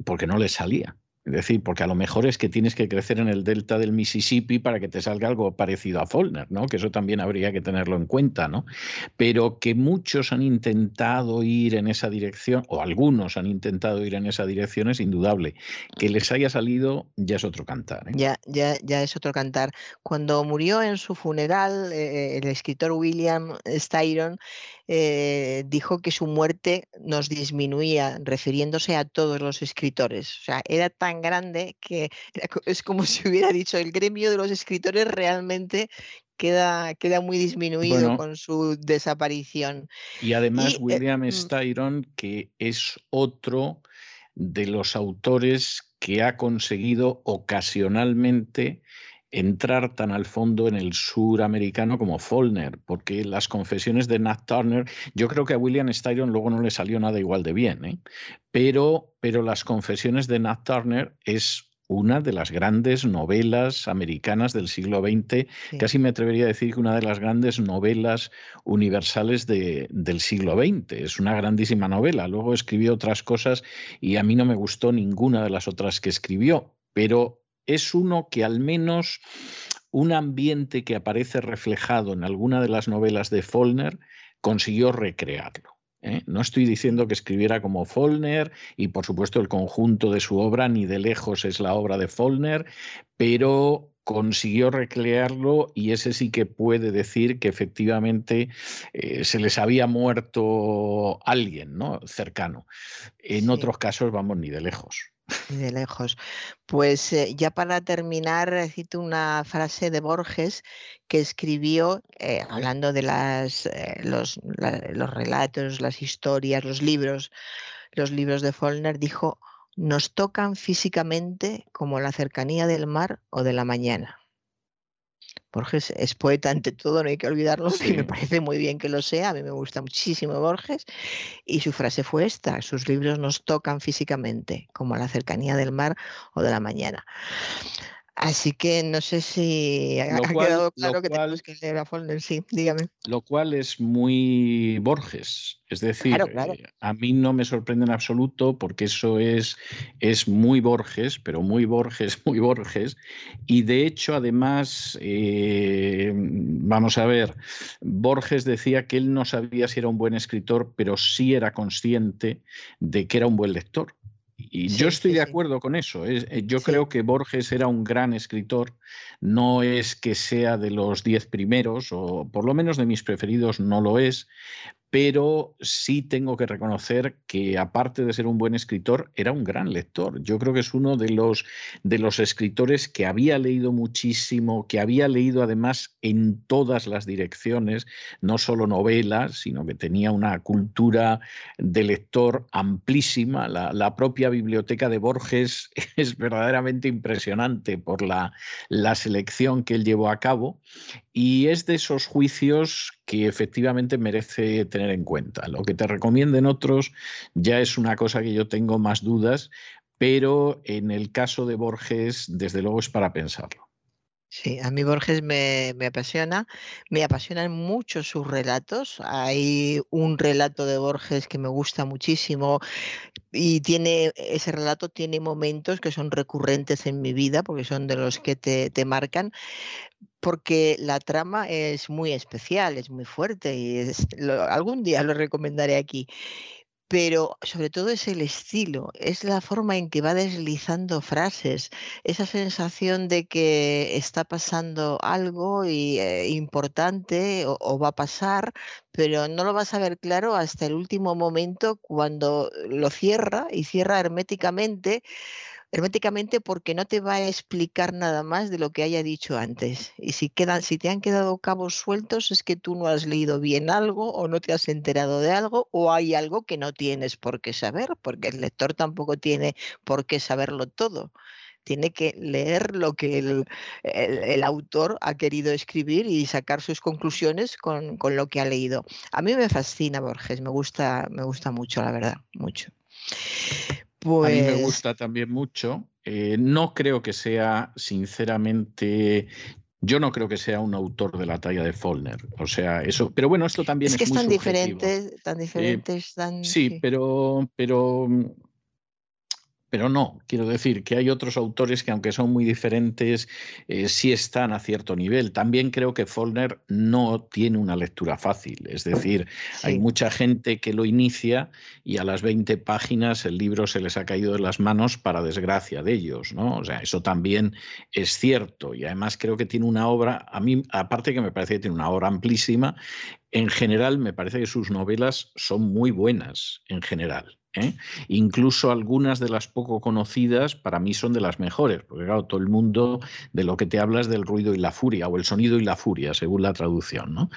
porque no les salía. Es decir, porque a lo mejor es que tienes que crecer en el delta del Mississippi para que te salga algo parecido a Follner, ¿no? Que eso también habría que tenerlo en cuenta, ¿no? Pero que muchos han intentado ir en esa dirección, o algunos han intentado ir en esa dirección, es indudable. Que les haya salido ya es otro cantar. ¿eh? Ya, ya, ya es otro cantar. Cuando murió en su funeral, eh, el escritor William Styron eh, dijo que su muerte nos disminuía, refiriéndose a todos los escritores. O sea, era tan grande que es como si hubiera dicho, el gremio de los escritores realmente queda, queda muy disminuido con su desaparición. Y además eh, William mm. Styron, que es otro de los autores que ha conseguido ocasionalmente entrar tan al fondo en el suramericano como Follner, porque las confesiones de Nat Turner, yo creo que a William Styron luego no le salió nada igual de bien, ¿eh? pero, pero las confesiones de Nat Turner es una de las grandes novelas americanas del siglo XX, casi me atrevería a decir que una de las grandes novelas universales del siglo XX. Es una grandísima novela. Luego escribió otras cosas y a mí no me gustó ninguna de las otras que escribió, pero es uno que al menos un ambiente que aparece reflejado en alguna de las novelas de Follner consiguió recrearlo. ¿eh? No estoy diciendo que escribiera como Follner y por supuesto el conjunto de su obra ni de lejos es la obra de Follner, pero consiguió recrearlo y ese sí que puede decir que efectivamente eh, se les había muerto alguien ¿no? cercano. En otros casos, vamos, ni de lejos de lejos. Pues eh, ya para terminar, cito una frase de Borges que escribió eh, hablando de las, los, los relatos, las historias, los libros, los libros de Follner, dijo, nos tocan físicamente como la cercanía del mar o de la mañana. Borges es poeta ante todo, no hay que olvidarlo, y me parece muy bien que lo sea, a mí me gusta muchísimo Borges, y su frase fue esta, sus libros nos tocan físicamente, como la cercanía del mar o de la mañana. Así que no sé si ha, quedado claro que tenemos que leer a Follner, sí, dígame. Lo cual es muy Borges, es decir, eh, a mí no me sorprende en absoluto porque eso es, es muy Borges, pero muy Borges, muy Borges, y de hecho además, eh, vamos a ver, Borges decía que él no sabía si era un buen escritor, pero sí era consciente de que era un buen lector. Y yo estoy de acuerdo con eso. Eh, yo creo que Borges era un gran escritor. No es que sea de los diez primeros, o por lo menos de mis preferidos no lo es, pero sí tengo que reconocer que aparte de ser un buen escritor, era un gran lector. Yo creo que es uno de los, de los escritores que había leído muchísimo, que había leído además en todas las direcciones, no solo novelas, sino que tenía una cultura de lector amplísima. La, propia biblioteca de Borges es verdaderamente impresionante por la, la selección que él llevó a cabo y es de esos juicios que efectivamente merece tener en cuenta. Lo que te recomienden otros ya es una cosa que yo tengo más dudas, pero en el caso de Borges, desde luego es para pensarlo. Sí, a mí Borges me, me, apasiona, me apasionan mucho sus relatos. Hay un relato de Borges que me gusta muchísimo y tiene ese relato tiene momentos que son recurrentes en mi vida porque son de los que te, te marcan porque la trama es muy especial, es muy fuerte y algún día lo recomendaré aquí. Pero sobre todo es el estilo, es la forma en que va deslizando frases, esa sensación de que está pasando algo y, eh, importante o, va a pasar, pero no lo vas a ver claro hasta el último momento cuando lo cierra y cierra herméticamente herméticamente porque no te va a explicar nada más de lo que haya dicho antes. Y si, quedan, si te han quedado cabos sueltos es que tú no has leído bien algo o no te has enterado de algo o hay algo que no tienes por qué saber, porque el lector tampoco tiene por qué saberlo todo. Tiene que leer lo que el, el, autor ha querido escribir y sacar sus conclusiones con, con lo que ha leído. A mí me fascina Borges, me gusta, me gusta mucho, la verdad, mucho. A mí me pues gusta también mucho. Eh, no creo que sea, sinceramente, yo no creo que sea un autor de la talla de Follner. O sea, eso. Pero bueno, esto también es, es que muy están diferentes, tan diferentes, tan. Sí, sí, pero, pero pero no, quiero decir que hay otros autores que aunque son muy diferentes, eh, sí están a cierto nivel. También creo que Follner no tiene una lectura fácil, es decir, hay mucha gente que lo inicia y a las 20 páginas el libro se les ha caído de las manos para desgracia de ellos, ¿no? O sea, eso también es cierto y además creo que tiene una obra, a mí aparte que me parece que tiene una obra amplísima, en general me parece que sus novelas son muy buenas, en general. ¿Eh? Incluso algunas de las poco conocidas para mí son de las mejores, porque claro, todo el mundo de lo que te hablas del ruido y la furia, o el sonido y la furia, según la traducción. ¿no?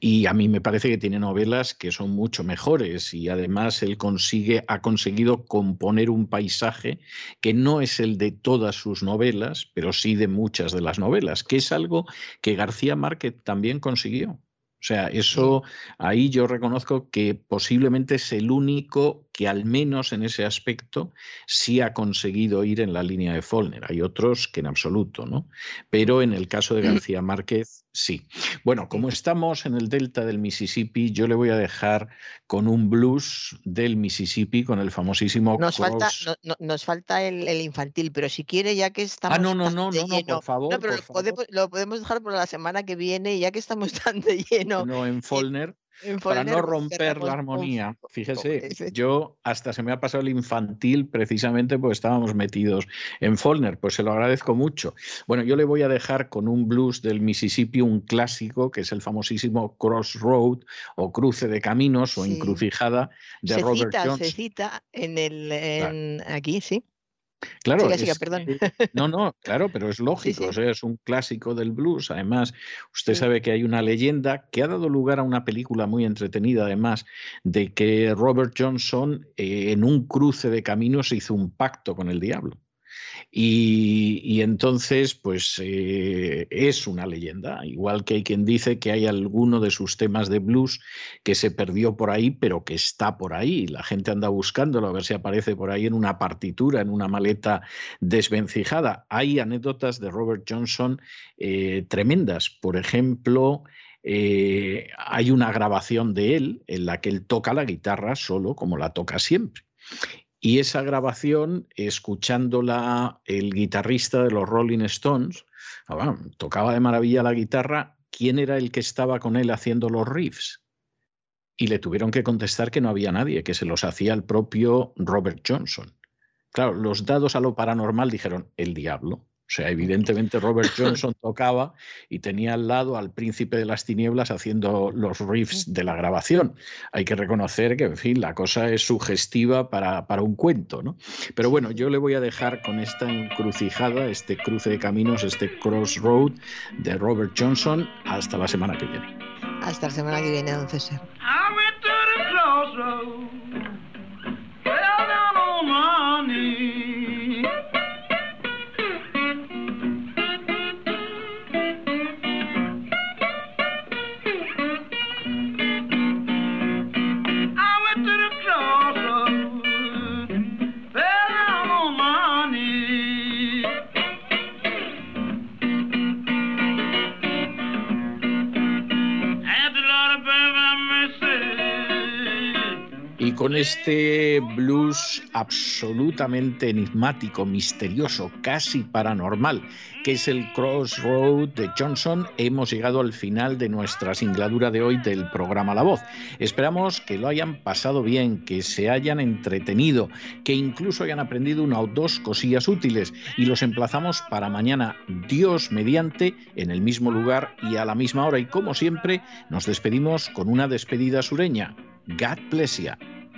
Y a mí me parece que tiene novelas que son mucho mejores y además él consigue, ha conseguido componer un paisaje que no es el de todas sus novelas, pero sí de muchas de las novelas, que es algo que García Márquez también consiguió. O sea, eso ahí yo reconozco que posiblemente es el único que al menos en ese aspecto sí ha conseguido ir en la línea de Follner. Hay otros que en absoluto, ¿no? Pero en el caso de García Márquez, sí. Bueno, como estamos en el delta del Mississippi, yo le voy a dejar con un blues del Mississippi, con el famosísimo. Nos falta, nos falta el, infantil, pero si quiere, ya que estamos. Ah, no, no, no, no, por favor. No, pero lo, Podemos, lo, Podemos, dejar por la semana que viene, ya que estamos tan de lleno. No, en Follner para no romper la armonía. Fíjese, yo hasta se me ha pasado el infantil precisamente porque estábamos metidos en Follner, pues se lo agradezco mucho. Bueno, yo le voy a dejar con un blues del Mississippi, un clásico, que es el famosísimo Crossroad o Cruce de Caminos o Encrucijada de Robert Jones. Se cita en el, aquí, sí. Claro, no, no, claro, pero es lógico, O sea, es un clásico del blues. Además, usted sabe que hay una leyenda que ha dado lugar a una película muy entretenida, además, de que Robert Johnson eh, en un cruce de caminos hizo un pacto con el diablo. Y, entonces, pues eh, es una leyenda, igual que hay quien dice que hay alguno de sus temas de blues que se perdió por ahí, pero que está por ahí. La gente anda buscándolo a ver si aparece por ahí en una partitura, en una maleta desvencijada. Hay anécdotas de Robert Johnson eh, tremendas. Por ejemplo, eh, hay una grabación de él en la que él toca la guitarra solo como la toca siempre. Y esa grabación, escuchándola el guitarrista de los Rolling Stones, ah, tocaba de maravilla la guitarra, ¿quién era el que estaba con él haciendo los riffs? Y le tuvieron que contestar que no había nadie, que se los hacía el propio Robert Johnson. Claro, los dados a lo paranormal dijeron, el diablo. O sea, evidentemente Robert Johnson tocaba y tenía al lado al príncipe de las tinieblas haciendo los riffs de la grabación. Hay que reconocer que, en fin, la cosa es sugestiva para, para un cuento, ¿no? Pero bueno, yo le voy a dejar con esta encrucijada, este cruce de caminos, este crossroad de Robert Johnson hasta la semana que viene. Hasta la semana que viene, don César. I went to the con este blues absolutamente enigmático, misterioso, casi paranormal, que es el Crossroad de Johnson, hemos llegado al final de nuestra singladura de hoy del programa La Voz. Esperamos que lo hayan pasado bien, que se hayan entretenido, que incluso hayan aprendido una o dos cosillas útiles y los emplazamos para mañana, Dios mediante, en el mismo lugar y a la misma hora. Y como siempre, nos despedimos con una despedida sureña. God bless ya.